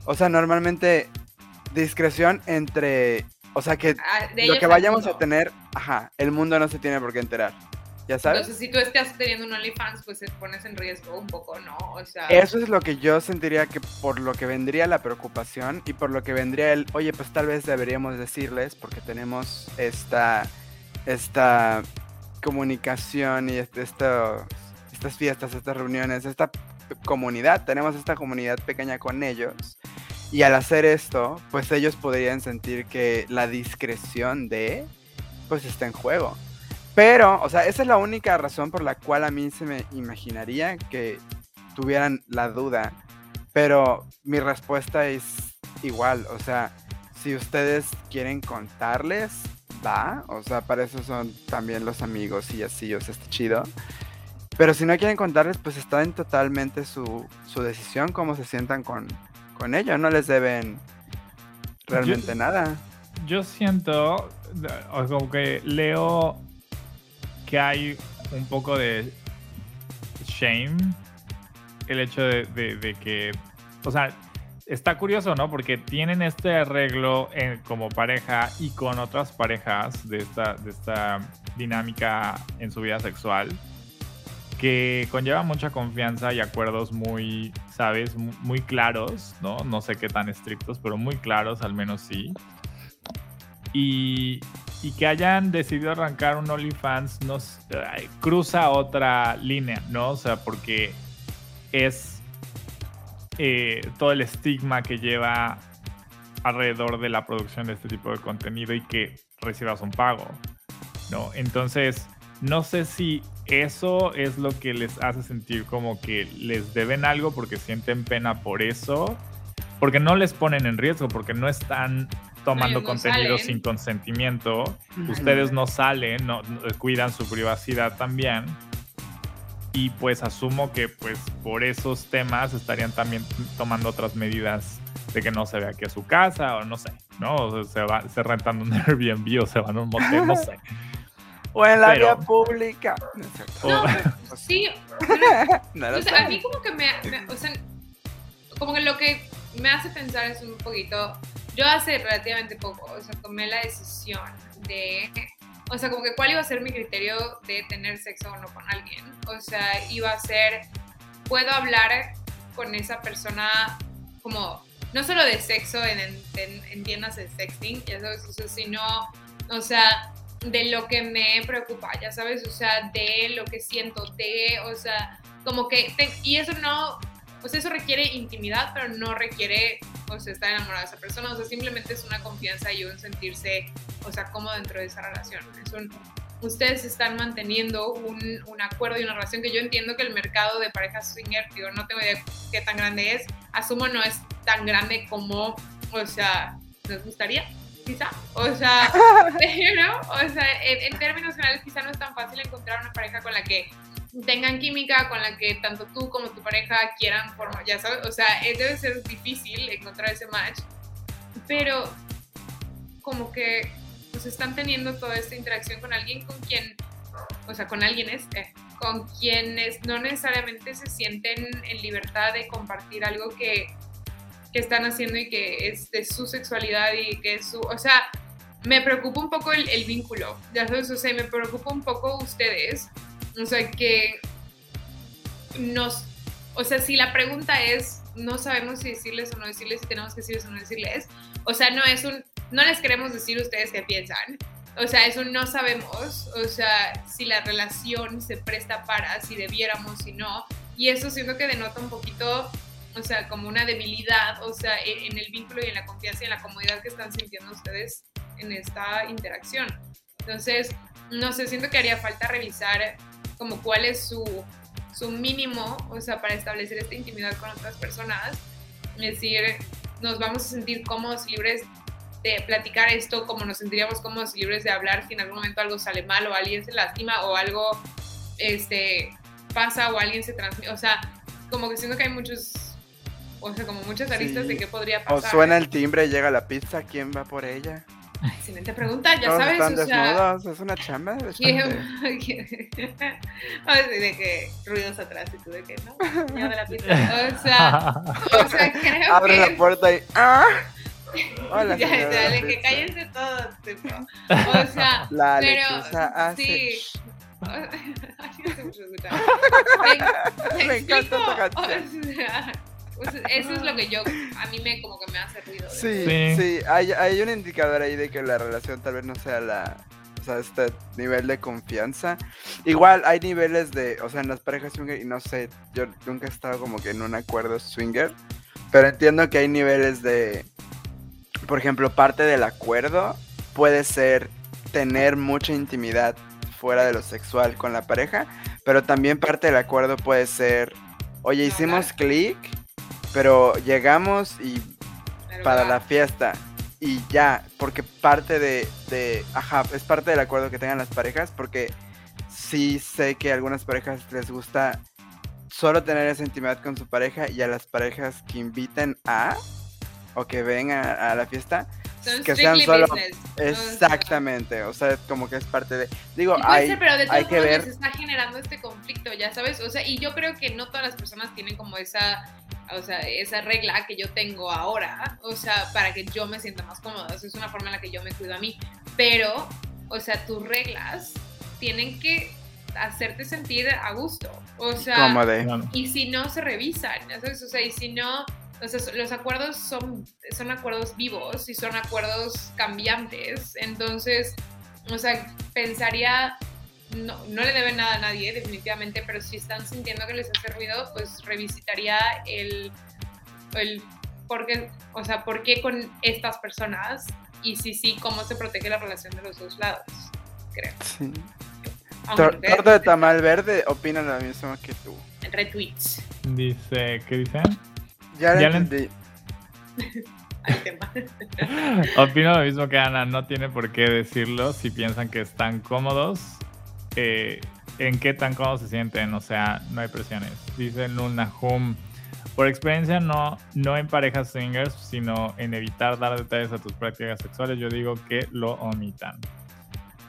O sea, normalmente discreción entre, o sea, que ah, lo que vayamos a tener, ajá, el mundo no se tiene por qué enterar. ¿Ya sabes? Entonces, si tú estás teniendo un OnlyFans, pues te pones en riesgo un poco, ¿no? O sea... Eso es lo que yo sentiría que por lo que vendría la preocupación y por lo que vendría el, oye, pues tal vez deberíamos decirles porque tenemos esta, esta comunicación y este, estas fiestas, estas reuniones, esta comunidad, tenemos esta comunidad pequeña con ellos. Y al hacer esto, pues ellos podrían sentir que la discreción de, pues está en juego. Pero, o sea, esa es la única razón por la cual a mí se me imaginaría que tuvieran la duda. Pero mi respuesta es igual, o sea, si ustedes quieren contarles, va, o sea, para eso son también los amigos y así, o sea, está chido. Pero si no quieren contarles, pues está en totalmente su, su decisión, cómo se sientan con, con ello, no les deben realmente nada. Yo siento, o como que leo que hay un poco de shame el hecho de, que, o sea, está curioso, ¿no? Porque tienen este arreglo como pareja y con otras parejas de esta, de esta dinámica en su vida sexual que conlleva mucha confianza y acuerdos muy, ¿sabes? Muy claros, ¿no? No sé qué tan estrictos, pero muy claros, al menos sí. Y, y que hayan decidido arrancar un OnlyFans nos cruza otra línea, ¿no? O sea, porque es eh, todo el estigma que lleva alrededor de la producción de este tipo de contenido y que recibas un pago, ¿no? Entonces, no sé si eso es lo que les hace sentir como que les deben algo porque sienten pena por eso, porque no les ponen en riesgo, porque no están tomando contenido sin consentimiento. Ustedes no salen, no, cuidan su privacidad también. Y pues asumo que pues por esos temas estarían también tomando otras medidas de que no se vea aquí a su casa o no sé, ¿no? O se, va, se rentan un Airbnb o se van a un motel, no sé. O en la vía pública. No, sí. a mí como que me, o sea, como que lo que me hace pensar es un poquito yo hace relativamente poco, o sea, tomé la decisión de, o sea, como que cuál iba a ser mi criterio de tener sexo o no con alguien. O sea, iba a ser, puedo hablar con esa persona como, no solo de sexo en, en, tiendas de sexting, ya sabes, o sino, o sea, de lo que me preocupa, ya sabes, o sea, de lo que siento, de, o sea, como que, y eso no sea, eso requiere intimidad, pero no requiere, o sea, estar enamorado de esa persona, o sea, simplemente es una confianza y un sentirse, o sea, cómodo dentro de esa relación. Es un, ustedes están manteniendo un, un, acuerdo y una relación que yo entiendo que el mercado de parejas swinger, digo, no tengo idea qué tan grande es, asumo no es tan grande como, o sea, nos gustaría, quizá, o sea, pero, o sea, en, en, términos generales quizá no es tan fácil encontrar una pareja con la que tengan química, con la que tanto tú como tu pareja quieran formar, ya sabes, o sea, debe ser difícil encontrar ese match, pero como que pues están teniendo toda esta interacción con alguien con quien, o sea, con alguien este, con quienes no necesariamente se sienten en libertad de compartir algo que, que están haciendo y que es de su sexualidad y que es su, o sea, me preocupa un poco el, el vínculo, ya sabes, o sea, me preocupa un poco ustedes, o sea, que nos, o sea, si la pregunta es, no sabemos si decirles o no decirles, si tenemos que decirles o no decirles, o sea, no es un, no les queremos decir ustedes qué piensan. O sea, eso no sabemos, o sea, si la relación se presta para, si debiéramos, si no. Y eso siento que denota un poquito, o sea, como una debilidad, o sea, en, en el vínculo y en la confianza y en la comodidad que están sintiendo ustedes en esta interacción. Entonces, no sé, siento que haría falta revisar como cuál es su, su mínimo, o sea, para establecer esta intimidad con otras personas. Es decir, nos vamos a sentir cómodos, libres de platicar esto como nos sentiríamos cómodos y libres de hablar si en algún momento algo sale mal o alguien se lastima o algo este, pasa o alguien se transmite. O sea, como que siento que hay muchos, o sea, como muchas aristas Sí. de qué podría O pasar. suena el timbre y llega la pizza, ¿quién va por ella? Excelente pregunta, ya Todos sabes, están o sea... es una chamba. es ¿quién- parte- quién- Así de que ruidos atrás y tú de que no, de la pizza. O sea, o sea, creo Abre que... la puerta y. ¡Ah! Hola, ya, la que cállense todos, tipo. O sea, La pero hace. sí. Ay, no sé mucho escuchar. Me, Me encanta explico? esta canción. O sea, sea, eso es lo que yo, a mí me como que me hace ruido. Sí, Sí. sí, hay, hay un indicador ahí de que la relación tal vez no sea la. O sea, este nivel de confianza. Igual hay niveles de. O sea, en las parejas swinger, y no sé, yo nunca he estado como que en un acuerdo swinger. Pero entiendo que hay niveles de. Por ejemplo, parte del acuerdo puede ser tener mucha intimidad fuera de lo sexual con la pareja. Pero también parte del acuerdo puede ser. Oye, hicimos clic, pero llegamos y Pero para va. la fiesta. Y ya, porque parte de, de, ajá, es parte del acuerdo que tengan las parejas, porque sí sé que a algunas parejas les gusta solo tener esa intimidad con su pareja y a las parejas que inviten a o que vengan a, a la fiesta, Son que sean solo... business. O sea, Exactamente, o sea, como que es parte de... Digo, hay, ser, pero de hay que ver... les está generando este conflicto, ya sabes, o sea, y yo creo que no todas las personas tienen como esa, o sea, esa regla que yo tengo ahora, o sea, para que yo me sienta más cómoda, o sea, es una forma en la que yo me cuido a mí, pero, o sea, tus reglas tienen que hacerte sentir a gusto, o sea, y si no se revisan, ya ¿sabes? O sea, y si no, sea, los acuerdos son, son acuerdos vivos y son acuerdos cambiantes, entonces, o sea, pensaría, no, no le deben nada a nadie, definitivamente, pero si están sintiendo que les hace ruido, pues revisitaría el, el por qué, o sea, por qué con estas personas y si sí, cómo se protege la relación de los dos lados, creo. Sí. Torta de tamal verde opina lo mismo que tú. retweets Dice, ¿qué dicen? Ya, Ya lo entendí. Opino lo mismo que Ana, no tiene por qué decirlo si piensan que están cómodos. eh, ¿En qué tan cómodos se sienten? O sea, no hay presiones. Dice Luna Hum. Por experiencia, no, no en parejas swingers, sino en evitar dar detalles a tus prácticas sexuales, yo digo que lo omitan.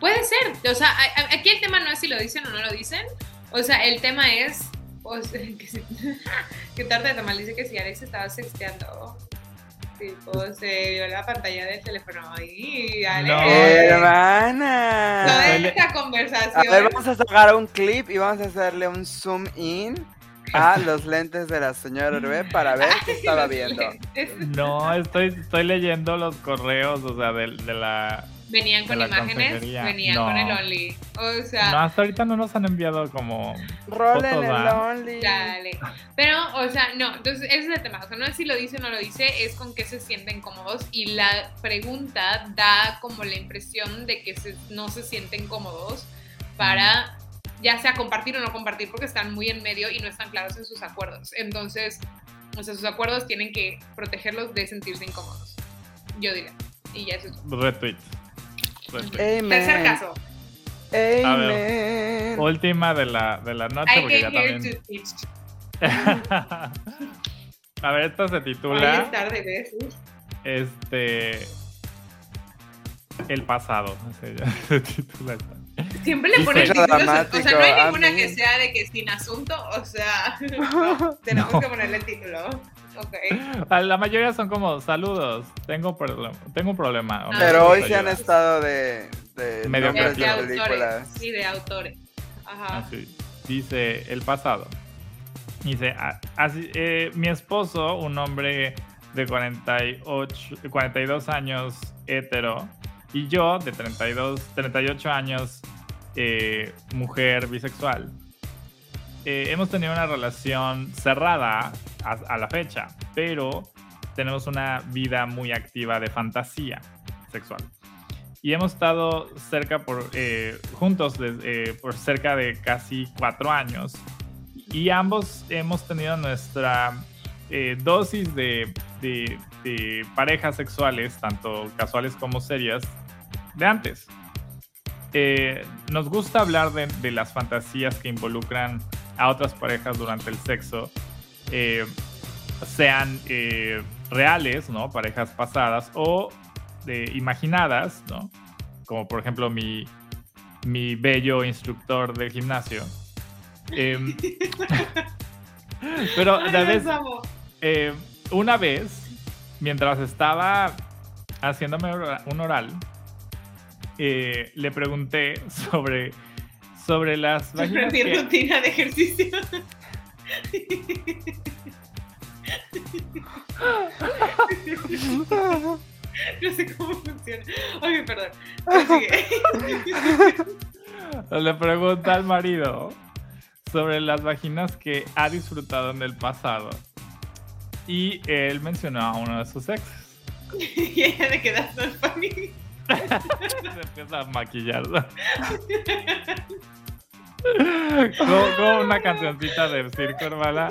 Puede ser, o sea, aquí el tema no es si lo dicen o no lo dicen, o sea, el tema es o sea, que, si- que tarde de tamal dice que si Alex estaba sexteando, tipo, se vio la pantalla del teléfono y Alex, No. Hermana. toda esta A conversación, ver, vamos a sacar un clip y vamos a hacerle un zoom in a los lentes de la señora Hervé para ver qué estaba viendo. No, estoy, estoy leyendo los correos, o sea, de, de la, Venían con imágenes, venían No. con el Only. O sea, No, hasta ahorita no nos han enviado como. Only. Dale. Pero, o sea, no, entonces ese es el tema. O sea, no es si lo dice o no lo dice, es con qué se sienten cómodos. Y la pregunta da como la impresión de que se- no se sienten cómodos para ya sea compartir o no compartir, porque están muy en medio y no están claros en sus acuerdos. Entonces, o sea, sus acuerdos tienen que protegerlos de sentirse incómodos. Yo diría. Y ya eso es todo. Retweet. Tercer caso. Amen. Última de la, de la noche, I porque ya también. to teach. A ver, esta se titula. es tarde, ¿ves? Este. El pasado. Se, llama- se titula esta. Siempre le Mucho títulos, o sea, no hay ninguna que sea de que sin asunto, o sea, no, tenemos No. que ponerle el título. Ah, La mayoría son como saludos. Tengo, problema, tengo un problema. Ah, Pero hoy se han ayuda". estado de, de Medio De, de autores. Sí, de autores. Ajá. Así. Dice el pasado. Dice, "Ah, así, eh, mi esposo, un hombre de 48, 42 años hetero, y yo de 32, 38 años, eh, mujer bisexual. Eh, hemos tenido una relación cerrada a, a la fecha, pero tenemos una vida muy activa de fantasía sexual. Y hemos estado cerca por, eh, juntos eh, por cerca de casi cuatro años. Y ambos hemos tenido nuestra eh, dosis de, de- de parejas sexuales, tanto casuales como serias, de antes. Eh, nos gusta hablar de, de las fantasías que involucran a otras parejas durante el sexo, eh, sean eh, reales, ¿no? Parejas pasadas o de imaginadas, ¿no? Como por ejemplo mi, mi bello instructor del gimnasio. Em, pero Ay, vez, eh, una vez, mientras estaba haciéndome un oral, eh, le pregunté sobre, sobre las vaginas que- rutina de ejercicio. No sé cómo funciona. Ay, perdón. Le pregunta al marido sobre las vaginas que ha disfrutado en el pasado. Y él mencionó a uno de sus exes. Y ella quedar tan funny. Se empieza a maquillar. como, como una cancioncita de circo, hermana.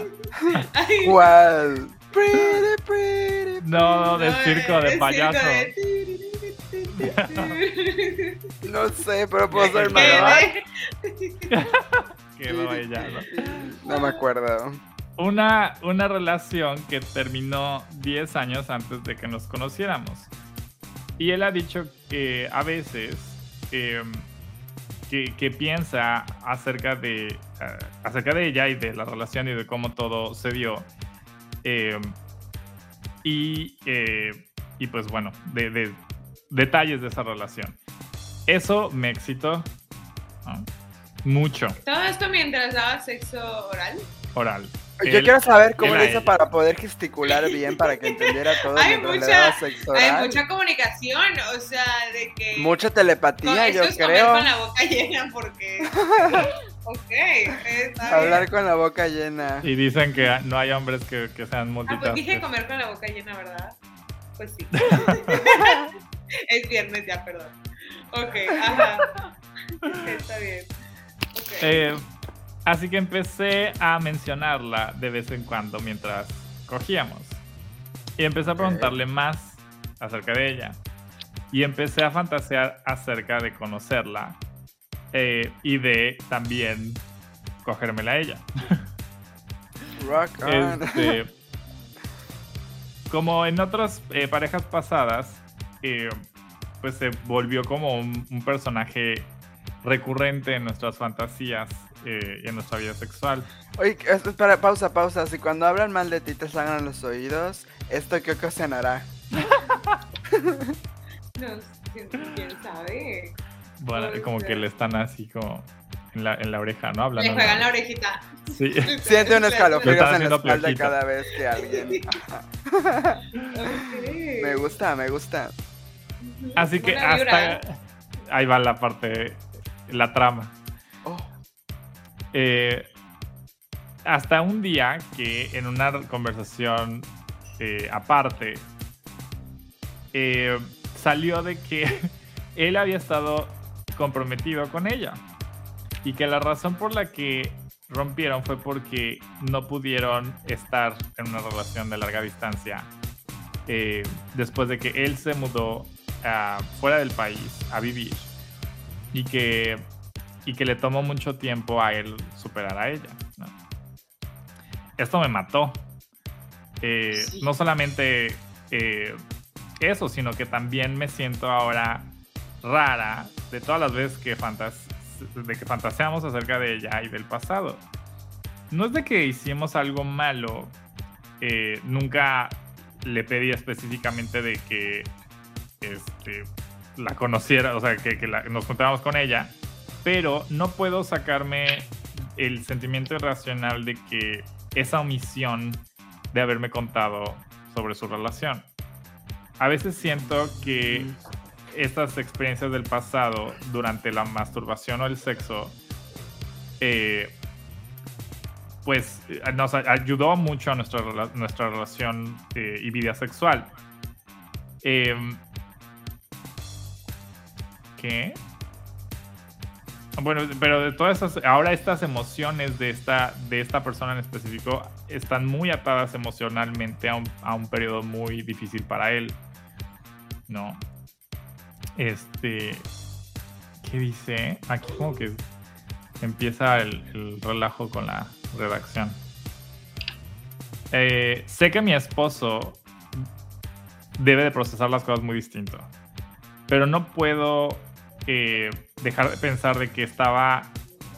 ¿Cuál? Pretty, pretty. No, de no, circo, de circo payaso. de- No sé, pero puedo ser ¿Qué Malabar. de- Quedó ella, ¿no? No me acuerdo. Una, una relación que terminó 10 años antes de que nos conociéramos. Y él ha dicho que a veces eh, que, que piensa acerca de, eh, acerca de ella y de la relación y de cómo todo se dio. Eh, y, eh, y pues bueno, de, de detalles de esa relación. Eso me excitó mucho, Todo esto mientras daba sexo oral. oral. Yo quiero saber cómo le hizo ella. para poder gesticular bien para que entendiera todo Hay mucha- Hay mucha comunicación, o sea, de que. Mucha telepatía, yo es creo. con la boca llena porque. ok, está Hablar bien. con la boca llena. Y dicen que no hay hombres que, que sean Ah, pues dije comer con la boca llena, ¿verdad? Pues sí. es viernes ya, perdón. Ok, ajá. Está bien. Ok. Eh, así que empecé a mencionarla de vez en cuando mientras cogíamos. Y empecé a preguntarle más acerca de ella. Y empecé a fantasear acerca de conocerla eh, y de también cogérmela a ella. Rock on. Este, como en otras eh, parejas pasadas, eh, pues se volvió como un, un personaje recurrente en nuestras fantasías eh, y en nuestra vida sexual. Oye, es- espera, pausa, pausa. Si cuando hablan mal de ti te sangran los oídos, ¿esto qué ocasionará? No, ¿quién, quién sabe? Bueno, como que le están así como en la, en la oreja, ¿no? Hablando. Le juegan la orejita. Sí. Siente un escalofrío en la espalda cada vez que alguien. Me gusta, me gusta. Así que hasta ahí va la parte, la trama. Eh, hasta un día que en una conversación eh, aparte eh, salió de que él había estado comprometido con ella y que la razón por la que rompieron fue porque no pudieron estar en una relación de larga distancia eh, después de que él se mudó ah, fuera del país a vivir y que y que le tomó mucho tiempo a él superar a ella. ¿no? Esto me mató. Eh, Sí. No solamente eh, eso, sino que también me siento ahora rara de todas las veces que, fantas de que fantaseamos acerca de ella y del pasado. No es de que hicimos algo malo, eh, nunca le pedí específicamente de que este, la conociera, o sea, que, que la- nos juntáramos con ella, pero no puedo sacarme el sentimiento irracional de que esa omisión de haberme contado sobre su relación. A veces siento que estas experiencias del pasado durante la masturbación o el sexo, eh, pues eh, nos ayudó mucho a nuestra, nuestra relación eh, y vida sexual. Em, ¿Qué? Bueno, pero de todas esas, ahora estas emociones de esta, de esta persona en específico están muy atadas emocionalmente a un, a un periodo muy difícil para él. ¿No? Este. ¿Qué dice? Aquí como que empieza el, el relajo con la redacción. Eh, sé que mi esposo debe de procesar las cosas muy distinto. Pero no puedo eh, dejar de pensar de que estaba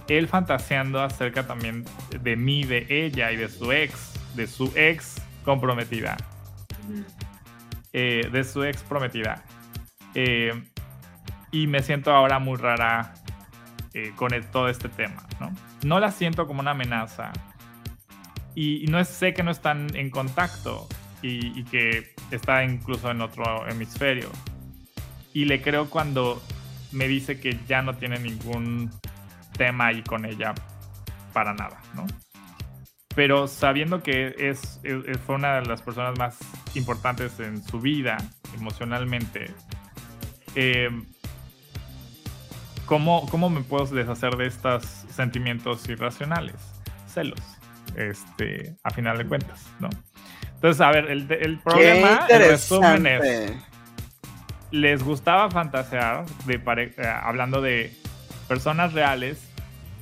él fantaseando acerca también de mí, de ella y de su ex, de su ex comprometida, eh, de su ex prometida. Eh, y me siento ahora muy rara eh, con el- todo este tema, ¿no? No la siento como una amenaza. Y, y no es, sé que no están en contacto y, y que está incluso en otro hemisferio. Y le creo cuando me dice que ya no tiene ningún tema ahí con ella para nada, ¿no? Pero sabiendo que es, es- fue una de las personas más importantes en su vida emocionalmente, eh, ¿cómo, ¿cómo me puedo deshacer de estos sentimientos irracionales? Celos, este, a final de cuentas, ¿no? Entonces, a ver, el, el problema, el resumen es. Les gustaba fantasear de pare- eh, hablando de personas reales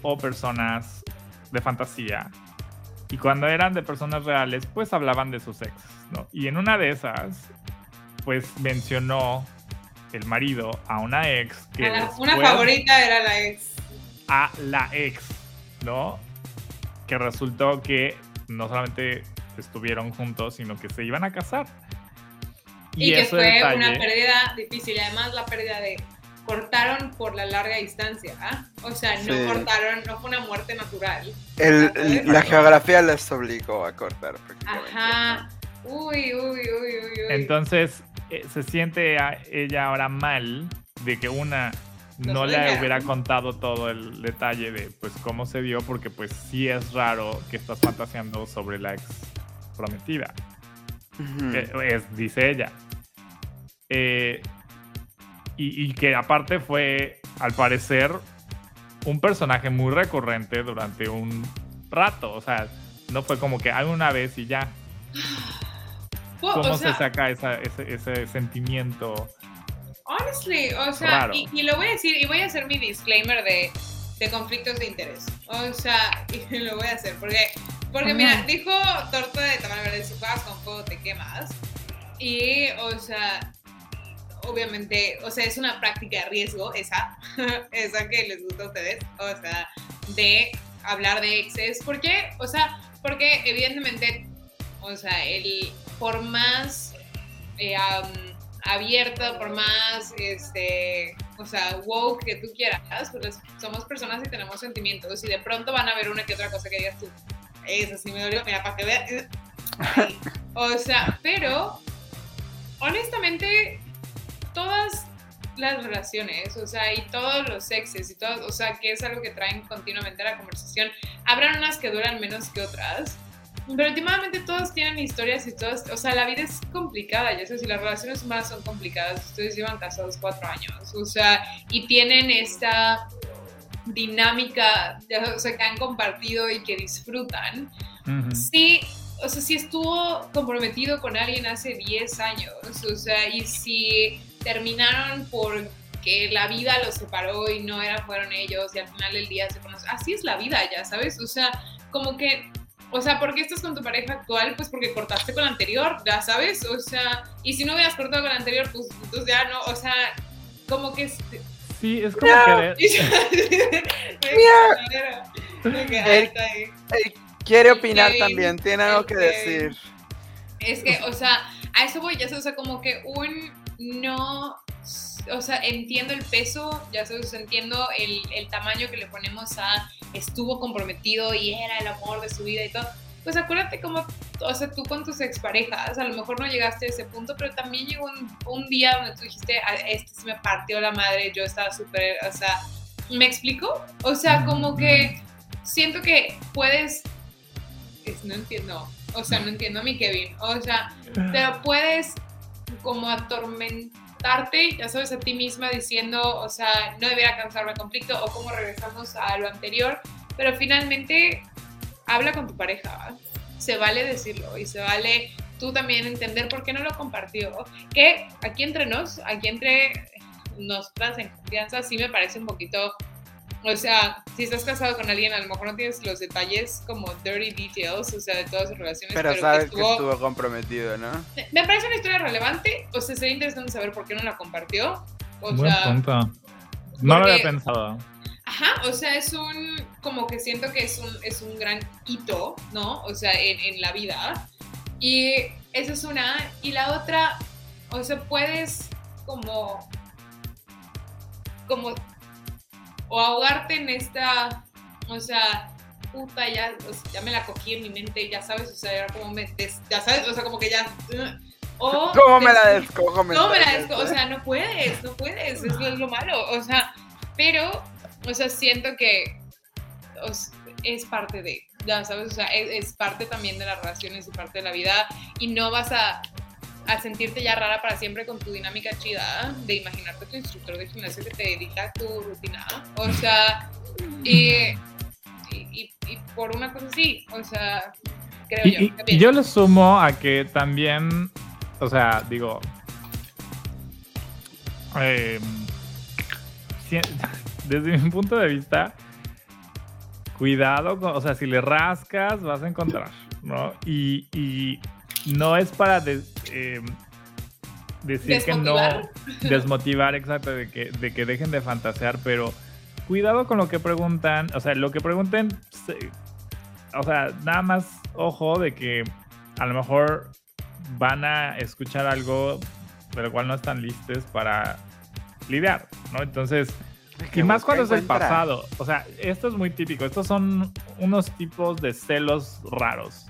o personas de fantasía. Y cuando eran de personas reales, pues hablaban de sus exes, ¿no? Y en una de esas, pues mencionó el marido a una ex que A la- una favorita era la ex. a la ex, ¿no? Que resultó que no solamente estuvieron juntos, sino que se iban a casar. Y, que fue detalle- una pérdida difícil. Y además la pérdida de cortaron por la larga distancia. ¿ah? O sea, no Sí. cortaron, no fue una muerte natural. El- el- la geografía les obligó a cortar prácticamente. Ajá. Uy, uy, uy, uy, uy. Entonces eh, se siente a ella ahora mal de que una Nos no le hubiera contado todo el detalle de pues cómo se dio, porque pues sí es raro que estás fantaseando sobre la ex prometida. Eh, es, dice ella. Eh, y, y que aparte fue, al parecer, un personaje muy recurrente durante un rato. O sea, no fue como que hay una vez y ya. ¿Cómo o sea, se saca esa- ese, ese sentimiento? Honestly, o sea, y, y lo voy a decir, y voy a hacer mi disclaimer de, de conflictos de interés. O sea, y lo voy a hacer, porque, porque mira, dijo torta de tamal verde, si juegas con fuego te quemas. Y, o sea, obviamente, o sea, es una práctica de riesgo esa, esa que les gusta a ustedes, o sea, de hablar de exes. ¿Por qué? O sea, porque evidentemente, o sea, el, por más eh, am, abierto, por más, este, o sea, woke que tú quieras, pues somos personas y tenemos sentimientos y de pronto van a ver una que otra cosa que digas tú, eso sí me dolió, mira, para que veas. O sea, pero honestamente, todas las relaciones, o sea, y todos los sexes y todo, o sea, que es algo que traen continuamente a la conversación. Habrán unas que duran menos que otras, pero últimamente todos tienen historias y todos, o sea, la vida es complicada, ya sé, si las relaciones humanas son complicadas, ustedes llevan casados cuatro años, o sea, y tienen esta dinámica, o sea, que han compartido y que disfrutan. Sí, o sea, si estuvo comprometido con alguien hace 10 años, o sea, y si terminaron porque la vida los separó y no eran, fueron ellos y al final del día se conocen, así es la vida, ya sabes, o sea, como que o sea, ¿por qué estás con tu pareja actual? Pues porque cortaste con la anterior, ya sabes. O sea, y si no hubieras cortado con la anterior, pues entonces ya no, o sea, como que... Sí, es como querer... quiere opinar también, tiene algo que decir. Es que, o sea, a eso voy, ya sabes, o sea, como que un no o sea, entiendo el peso, ya sabes, entiendo el, el, tamaño que le ponemos a estuvo comprometido y era el amor de su vida y todo. Pues acuérdate como, o sea, tú con tus exparejas, a lo mejor no llegaste a ese punto, pero también llegó un, un día donde tú dijiste, ah, este se me partió la madre, yo estaba súper, o sea, ¿me explico? O sea, como que siento que puedes, no entiendo, o sea, no entiendo a mi Kevin, o sea, pero puedes como atormentar ya sabes, a ti misma diciendo, o sea, no debiera cansarme el conflicto o cómo regresamos a lo anterior, pero finalmente habla con tu pareja, se vale decirlo y se vale tú también entender por qué no lo compartió, que aquí entre nos, aquí entre nosotras en confianza, sí me parece un poquito o sea, si estás casado con alguien, a lo mejor no tienes los detalles como dirty details, o sea, de todas sus relaciones. Pero, sabes que estuvo, comprometido, ¿no? Me parece una historia relevante, o sea, sería interesante saber por qué no la compartió. O Buen sea, punto. No lo había pensado. Ajá, o sea, es un, como que siento que es un, es un gran hito, ¿no? O sea, en, en la vida. Y esa es una. Y la otra, o sea, puedes como, como o ahogarte en esta, o sea, puta, ya, ya me la cogí en mi mente, ya sabes, o sea, era como me, ya sabes, o sea, como que ya... O ¿Cómo me la descojo? ¿Cómo me la descojo? O sea, no puedes, no puedes, es lo malo, o sea, pero, o sea, siento que es parte de, ya sabes, o sea, es, es parte también de las relaciones y parte de la vida y no vas a a sentirte ya rara para siempre con tu dinámica chida de imaginarte tu instructor de gimnasio que te dedica a tu rutina. O sea, y, y, por una cosa así, o sea, creo yo. Y yo le sumo a que también, o sea, digo, em, desde mi punto de vista, cuidado, con, o sea, si le rascas vas a encontrar, ¿no? Y, y no es para eh, decir que no desmotivar, exacto, de que, de que dejen de fantasear, pero cuidado con lo que preguntan, o sea, lo que pregunten, o sea, nada más ojo de que a lo mejor van a escuchar algo de lo cual no están listos para lidiar, ¿no? Entonces, y más cuando es el pasado, o sea, esto es muy típico, estos son unos tipos de celos raros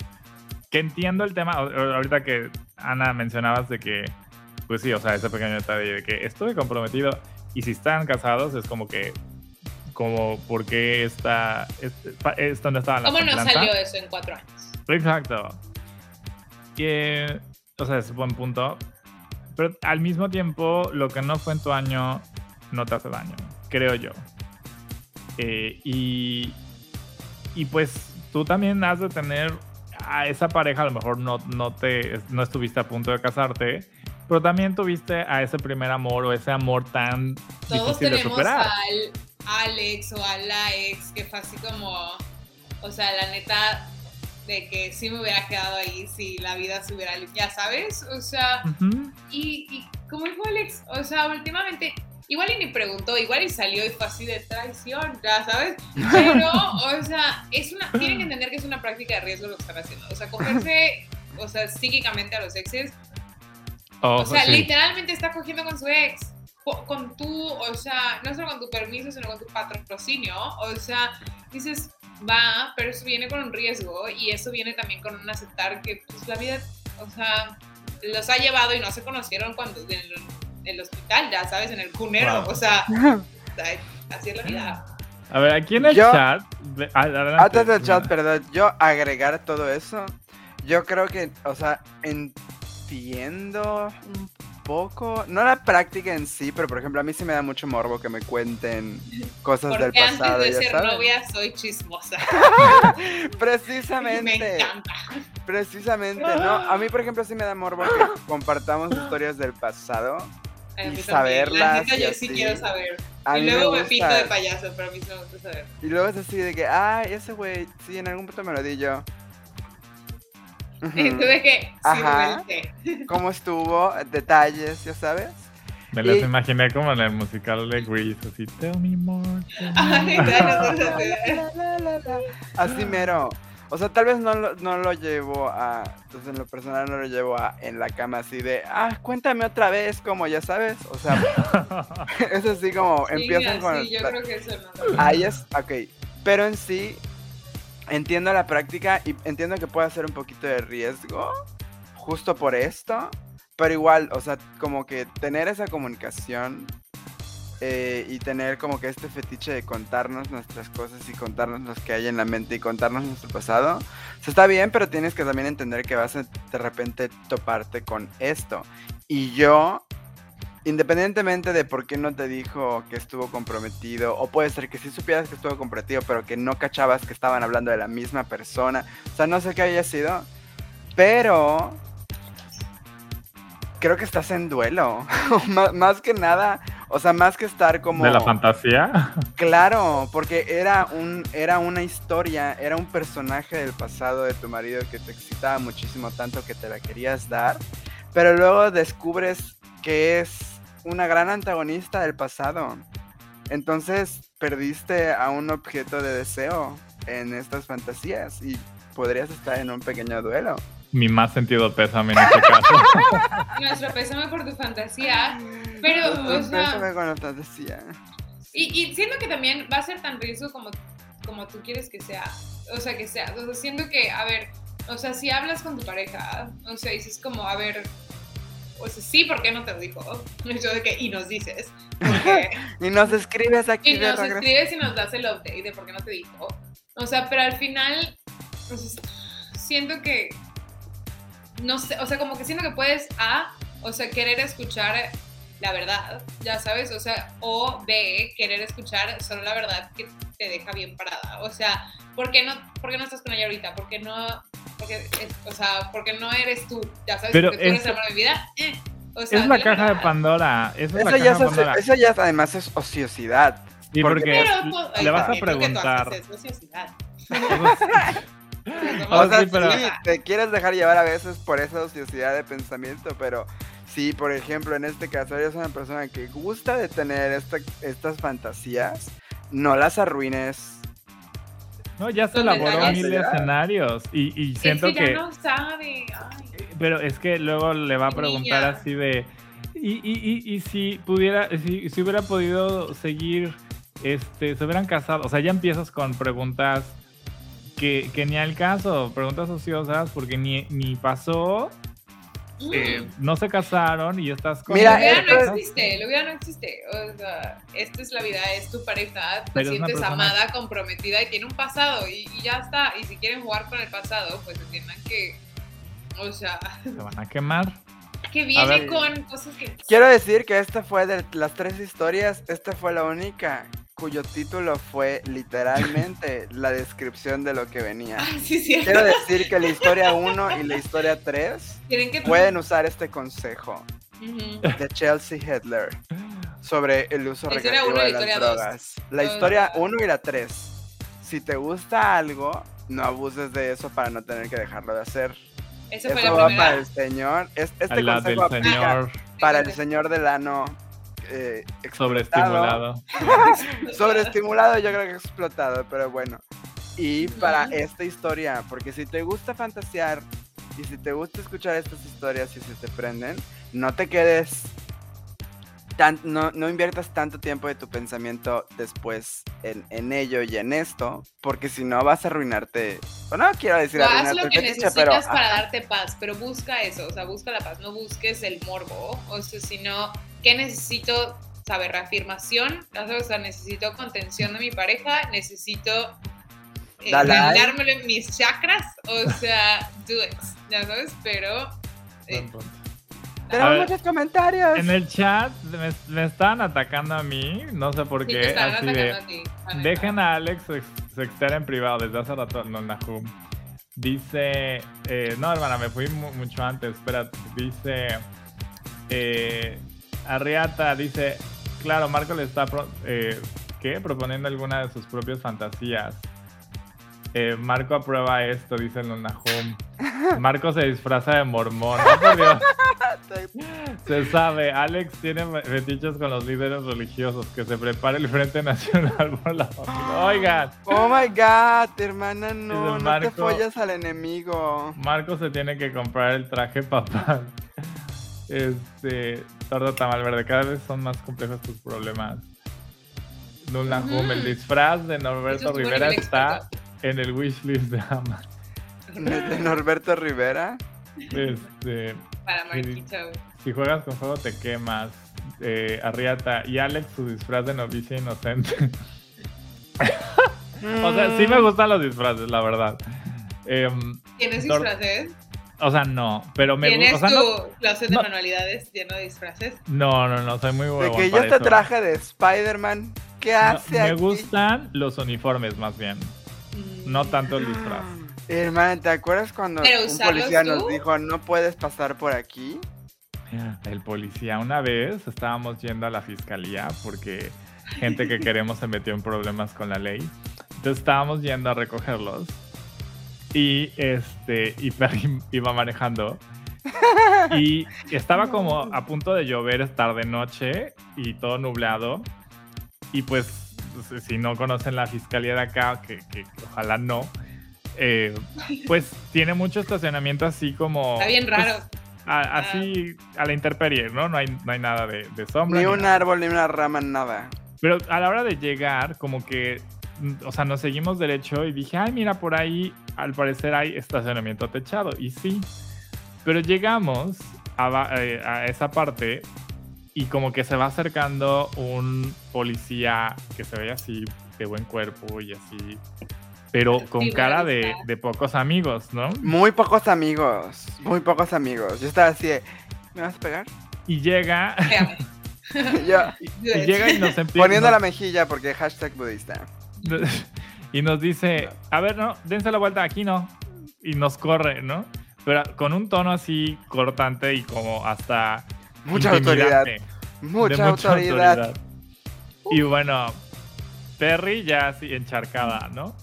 entiendo el tema, ahorita que Ana mencionabas de que, pues sí, o sea, ese pequeño detalle de que estuve comprometido y si están casados es como que, como, ¿por qué está, esto no estaba en la ¿Cómo no salió eso en cuatro años? Exacto. Que, o sea, es un buen punto. Pero al mismo tiempo, lo que no fue en tu año no te hace daño, creo yo. Eh, y, y pues tú también has de tener a esa pareja a lo mejor no, no, te, no estuviste a punto de casarte, pero también tuviste a ese primer amor o ese amor tan Todos difícil de superar. al Alex o a la ex que fue así como, o sea, la neta de que sí me hubiera quedado ahí si la vida se hubiera, ya sabes, o sea, y, y como dijo Alex, o sea, últimamente igual y ni preguntó, igual y salió y fue así de traición, ya sabes. Pero, o sea, es una, tienen que entender que es una práctica de riesgo lo que están haciendo. O sea, cogerse, o sea, psíquicamente a los exes. Oh, o sea, literalmente está cogiendo con su ex. Con tu, o sea, no solo con tu permiso, sino con tu patrocinio. O sea, dices, va, pero eso viene con un riesgo y eso viene también con un aceptar que pues, la vida, o sea, los ha llevado y no se conocieron cuando el hospital, ya sabes, en el cunero. Wow. O sea, así es la vida. A ver, aquí en el Yo- chat. adelante, Antes del chat, perdón, yo agregar todo eso, yo creo que, o sea, entiendo un poco, no la práctica en sí, pero por ejemplo, a mí sí me da mucho morbo que me cuenten cosas del Porque antes pasado, de ya ser sabes. novia soy chismosa. Me Precisamente, encanta. precisamente, ¿no? A mí, por ejemplo, sí me da morbo que compartamos historias del pasado. A Y saberlas La neta, yo así. sí quiero saber. A y mí luego me me, gusta. pinto de payaso, pero a mí sí me gusta saber. Y luego es así de que, ay, ese güey, sí, en algún punto me lo di yo. Y tú de que sí, Ajá. ¿Cómo estuvo? Detalles, ya sabes. Me las y- imaginé como en el musical de Grease, así, tell me more. tell me Ay, more". no sé. Así mero. O sea, tal vez no lo, no lo llevo a. Entonces, en lo personal, no lo llevo a en la cama así de. Ah, cuéntame otra vez, como ya sabes. O sea, es así como Sí, empiezan con. sí, yo la- creo que eso no. Ahí es. Ok. Pero en sí, entiendo la práctica y entiendo que puede ser un poquito de riesgo. Justo por esto. Pero igual, o sea, como que tener esa comunicación eh, y tener como que este fetiche de contarnos nuestras cosas y contarnos lo que hay en la mente y contarnos nuestro pasado, o sea, está bien, pero tienes que también entender que vas a de repente toparte con esto. Y yo, independientemente de por qué no te dijo que estuvo comprometido, o puede ser que sí supieras que estuvo comprometido, pero que no cachabas que estaban hablando de la misma persona, o sea, no sé qué haya sido, pero creo que estás en duelo. más, más que nada, o sea, más que estar como... ¿De la fantasía? Claro, porque era un era una historia, era un personaje del pasado de tu marido que te excitaba muchísimo tanto que te la querías dar, pero luego descubres que es una gran antagonista del pasado. Entonces perdiste a un objeto de deseo en estas fantasías y podrías estar en un pequeño duelo. Mi más sentido pésame en este caso. Nuestro pésame por tu fantasía. Pero, o Entonces, sea, pésame con la fantasía. y, y siento que también va a ser tan riesgo como, como tú quieres que sea. O sea, que sea. O sea, siento que, a ver, o sea, si hablas con tu pareja, o sea, dices como, a ver, o sea, sí, ¿por qué no te lo dijo? Yo de que, y nos dices. Porque, Y nos escribes aquí y de nos regreso. escribes y nos das el update de por qué no te dijo. O sea, pero al final, o sea, siento que, no sé, o sea, como que siento que puedes, A, o sea, querer escuchar la verdad, ya sabes, o sea, o B, querer escuchar solo la verdad que te deja bien parada. O sea, ¿por qué no, por qué no estás con ella ahorita? ¿Por qué no, porque, es- o sea, porque no eres tú? Ya sabes, Pero porque tú eres eso- el amor de mi vida. eh, o sea, es la caja de. Pandora. Eso es Eso la ya, caja de es, Pandora. eso ya además es ociosidad. Sí, porque- porque Pero, pues, le vas a preguntar. haces es ociosidad. O sea, sí, pero- sí, te quieres dejar llevar a veces por esa ociosidad de pensamiento, pero sí, por ejemplo, en este caso eres una persona que gusta de tener esta- estas fantasías, no las arruines. No, ya se elaboró mil escenarios. Y, y siento es que, que. ya no sabe. Ay. Pero es que luego le va a preguntar niña. así de. Y, y, y, y si pudiera, si, si hubiera podido seguir, este, se hubieran casado. O sea, ya empiezas con preguntas que, que ni al caso, preguntas ociosas, porque ni, ni pasó, eh, no se casaron y estás con. Mira, no existe, lo hubiera no existe. O sea, esta es la vida, es tu pareja, te Pero sientes persona- amada, comprometida y tiene un pasado y, y ya está. Y si quieren jugar con el pasado, pues entiendan que, o sea, Se van a quemar. que viene ver. con cosas que... Quiero decir que esta fue de las tres historias, esta fue la única cuyo título fue literalmente la descripción de lo que venía. Sí, sí. Quiero decir que la historia 1 y la historia 3 Tienen que... pueden usar este consejo de Chelsea Hedler sobre el uso La recreativo uno de la las dos. drogas. La historia sea- 1 y la 3. Si te gusta algo, no abuses de eso para no tener que dejarlo de hacer. Fue Eso la va primera. para el señor. Es- este consejo aplica señor para el señor del ano eh, sobreestimulado. Sobreestimulado yo creo que explotado, pero bueno. Y para esta historia, porque si te gusta fantasear y si te gusta escuchar estas historias y si te prenden, no te quedes tan, no, no inviertas tanto tiempo de tu pensamiento después en, en ello y en esto, porque si no vas a arruinarte, o no quiero decir No, haz arruinarte lo el que fetiche, necesitas pero para darte paz, pero busca eso, o sea, busca la paz, no busques el morbo, o sea, sino ¿qué necesito? ¿Saber? Reafirmación, o sea, necesito contención de mi pareja, necesito eh, Dalai. mandármelo en mis chakras, o sea, do it, ya sabes, pero... eh. A Tenemos ver, muchos comentarios. En el chat me, me estaban atacando a mí, no sé por sí, qué. estaban Así de, atacando a ti, la neta. dejen a Alex ex- sextear en privado desde hace rato no Nahum. Dice, eh, no hermana, me fui mu- mucho antes, espera, dice, eh, Arriata dice, claro, Marco le está, pro- eh, ¿qué? Proponiendo alguna de sus propias fantasías. Eh, Marco aprueba esto, dice el Nahum. Marco se disfraza de mormón. ¡Oh, Dios! Se sabe, Alex tiene fetiches con los líderes religiosos. Que se prepare el Frente Nacional por la. Oigan, Oh my god, hermana, no, Dice no te follas al enemigo. Marco se tiene que comprar el traje papal. Este, torta tamal verde. Cada vez son más complejos tus problemas. Ujú. Hum, el disfraz de Norberto es Rivera está experto. en el wishlist de Amazon. De Norberto Rivera. Este, Para Marquito. si juegas con fuego te quemas. Eh, Arriata y Alex su disfraz de novicia inocente. O sea, sí me gustan los disfraces, la verdad. Em, ¿Tienes Tor- disfraces? O sea, no, pero me ¿Tienes gusta. O sea, tu no, closet de no. manualidades lleno de disfraces? no, no, no, soy muy De huevón que yo te traje de Spider-Man. ¿Qué No, hace me aquí? gustan los uniformes más bien, no Mm. tanto el disfraz. Hermana, ¿te acuerdas cuando un policía tú. nos dijo no puedes pasar por aquí? El policía, una vez estábamos yendo a la fiscalía porque gente que queremos se metió en problemas con la ley. Entonces estábamos yendo a recogerlos y este y Perry iba manejando y estaba como a punto de llover, es tarde noche y todo nublado y pues si no conocen la fiscalía de acá, que, que ojalá no, eh, pues tiene mucho estacionamiento así como Está bien pues, raro. a- así a la intemperie, ¿no? No hay, no hay nada de, de sombra. Ni ni un nada. árbol, ni una rama, nada. Pero a la hora de llegar, como que, o sea, nos seguimos derecho y dije, ay, mira, por ahí al parecer hay estacionamiento techado. Y sí, pero llegamos a, eh, a esa parte y como que se va acercando un policía que se ve así de buen cuerpo y así, pero con Sí, cara de, pocos amigos, ¿no? Muy pocos amigos. Muy pocos amigos. Yo estaba así de, ¿me vas a pegar? Y llega. Yo, y llega y nos empieza... poniendo la mejilla porque hashtag budista. y nos dice, a ver, no, dense la vuelta, aquí no. Y nos corre, ¿no? Pero con un tono así cortante y como hasta... Mucha autoridad. de Mucha, autoridad. Y bueno, Perry ya así encharcada, ¿no?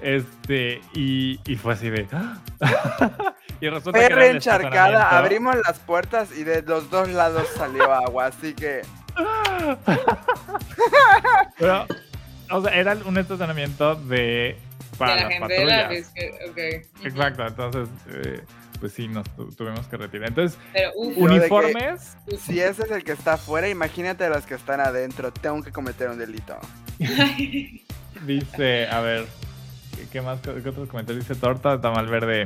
Este, y, y fue así de... y resulta que era Perre el encharcada, abrimos las puertas y de los dos lados salió agua, así que Pero, o sea, era un estacionamiento de... Para de la las gente de la patrullas. fiscal- ok. Ujú. Exacto, entonces, eh, pues sí, nos tu- tuvimos que retirar. Entonces, Pero que- uniformes, si ese es el que está afuera, imagínate los que están adentro, tengo que cometer un delito. dice, a ver, ¿qué, qué más? ¿Qué, qué otros comentarios? Dice torta de tamal verde.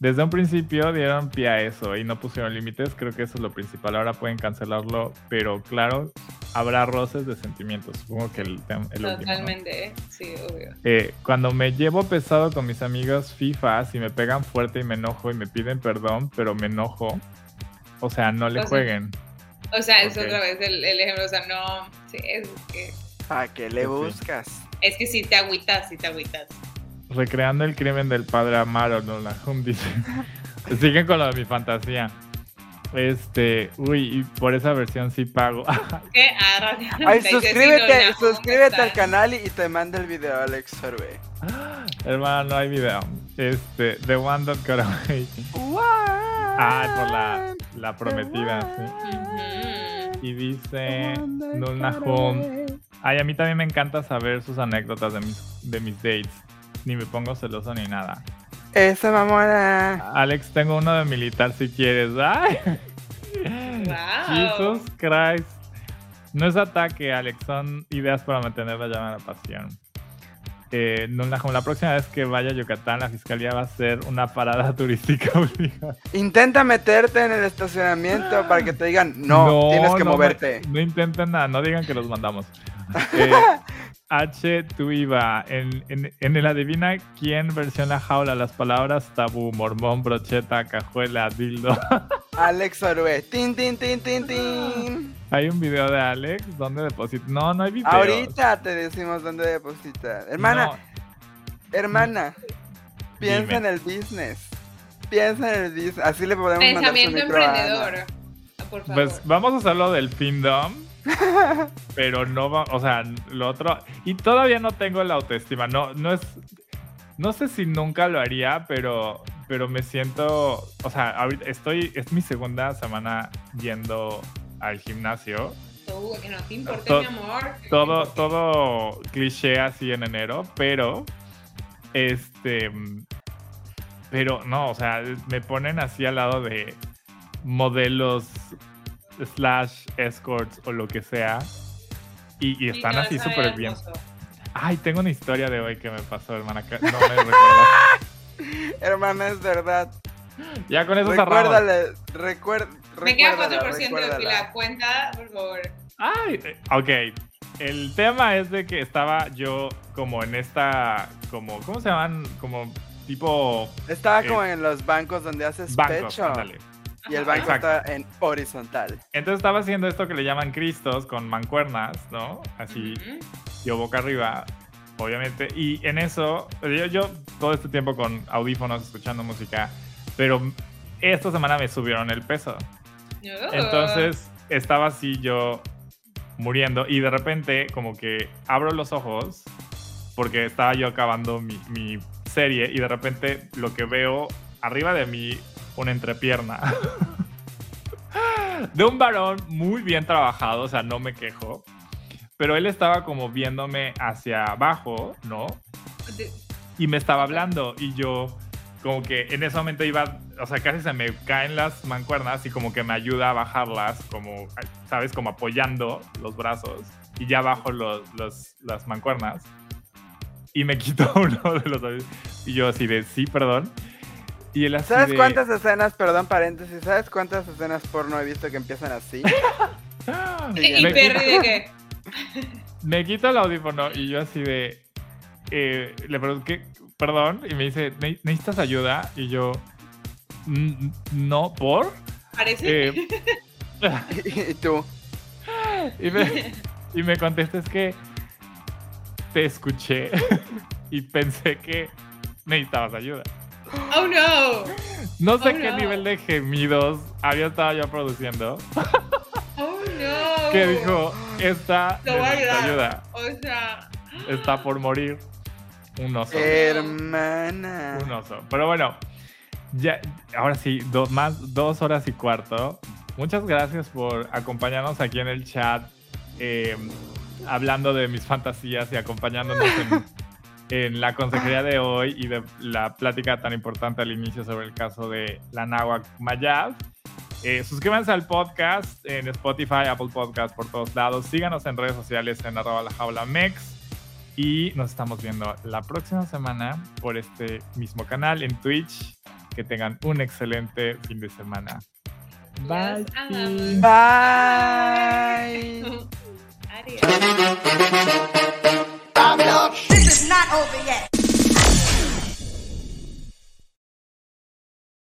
Desde un principio dieron pie a eso y no pusieron límites, creo que eso es lo principal. Ahora pueden cancelarlo, pero claro, habrá roces de sentimientos. Supongo que el, el último, ¿no? totalmente, ¿eh? sí, obvio. Eh, cuando me llevo pesado con mis amigos FIFA, si me pegan fuerte y me enojo y me piden perdón, pero me enojo, o sea, no le O sea, jueguen. O sea, es otra vez el, el ejemplo, o sea, no, sí, es que, ¿A qué le Sí. buscas? es que si te agüitas, si te agüitas. Recreando el crimen del padre Amaro, no la dice. Siguen con lo de mi fantasía. Este, uy, y por esa versión sí pago. ¿Qué? Ah, Ay, suscríbete, sí, no, no, suscríbete al canal y y te manda el video Alex Sorbe. Hermano, no hay video. Este, The One That Got Away. Ah, por la, la prometida, sí. Y dice Nulna Hum. Ay, a mí también me encanta saber sus anécdotas de mis, de mis dates. Ni me pongo celoso ni nada. Esa mamona. Alex, tengo uno de militar si quieres. ¡Ay! Wow. Jesus Christ. No es ataque, Alex. Son ideas para mantener la llama de la pasión. eh, no, la, como la próxima vez que vaya a Yucatán, la fiscalía va a hacer una parada turística obligada. Intenta meterte en el estacionamiento para que te digan, no, tienes que no, moverte. No, intenten nada, no digan que los mandamos. Eh, H, tu iba. En, en, en, el adivina quién versión la jaula, las palabras tabú, mormón, brocheta, cajuela, dildo. Alex Orue. Tin, tin, tin, tin, tin. Hay un video de Alex donde deposita. No, no hay video. Ahorita te decimos dónde depositar. Hermana, No. hermana, piensa Dime. en el business. Piensa en el business. Así le podemos mandar su Pensamiento a Ana. emprendedor. Por favor. Pues vamos a hacerlo del Findom. Pero no va, o sea, lo otro. Y todavía no tengo la autoestima. No, no es. No sé si nunca lo haría, pero, pero me siento. O sea, ahorita estoy. Es mi segunda semana yendo al gimnasio. Tú, que no te importe, To- mi amor. Todo, todo cliché así en enero, pero. Este. Pero no, o sea, me ponen así al lado de modelos slash escorts o lo que sea. Y, y están así súper bien. Ay, tengo una historia de hoy que me pasó, hermana. que No me recuerdo. Hermana, es verdad. ya con eso cerramos. Recuérdale, recuer, Me queda recuérdala, 4% de recuérdala. fila. Cuenta, por favor. Ay, eh, ok. El tema es de que estaba yo como en esta, como, ¿cómo se llaman? Como tipo Estaba Eh, como en los bancos donde haces bancos, pecho. ándale. Y el banco Exacto. está en horizontal. Entonces estaba haciendo esto que le llaman cristos con mancuernas, ¿no? Así, Ujú. yo boca arriba, obviamente. Y en eso, yo, yo todo este tiempo con audífonos escuchando música, pero esta semana me subieron el peso. No. Entonces estaba así yo muriendo y de repente como que abro los ojos porque estaba yo acabando mi, mi serie y de repente lo que veo arriba de mí una entrepierna de un varón muy bien trabajado, o sea, no me quejo, pero él estaba como viéndome hacia abajo, ¿no? Y me estaba hablando y yo como que en ese momento iba, o sea, casi se me caen las mancuernas y como que me ayuda a bajarlas, como, ¿sabes? Como apoyando los brazos y ya bajo los, los- las mancuernas y me quito uno de los y yo así de, sí, perdón. Y él así ¿Sabes de, cuántas escenas, perdón, paréntesis, ¿sabes cuántas escenas porno he visto que empiezan así? ¿Y Me Perry de qué? me quito el audífono y yo así de. eh, le pregunto, ¿qué? Perdón. Y me dice, "¿Ne- ¿necesitas ayuda? Y yo, "Mm, no, ¿por? Parece. Eh, y tú, y, me, y me contesta, es que te escuché y pensé que necesitabas ayuda. Oh no. No sé Oh, qué no. nivel de gemidos había estado yo produciendo Oh no. que dijo, esta ayudar. ayuda, O sea. está por morir. Un oso. hermana. Un oso. Pero bueno, ya, ahora sí, do- más dos horas y cuarto. Muchas gracias por acompañarnos aquí en el chat, eh, hablando de mis fantasías y acompañándonos en, en la consejería de hoy y de la plática tan importante al inicio sobre el caso de la náhuac Mayab. Eh, suscríbanse al podcast en Spotify, Apple Podcast, por todos lados. Síganos en redes sociales en arroba la jaula mex. Y nos estamos viendo la próxima semana por este mismo canal en Twitch. Que tengan un excelente fin de semana. Los amamos. Bye. Adiós. This is not over yet.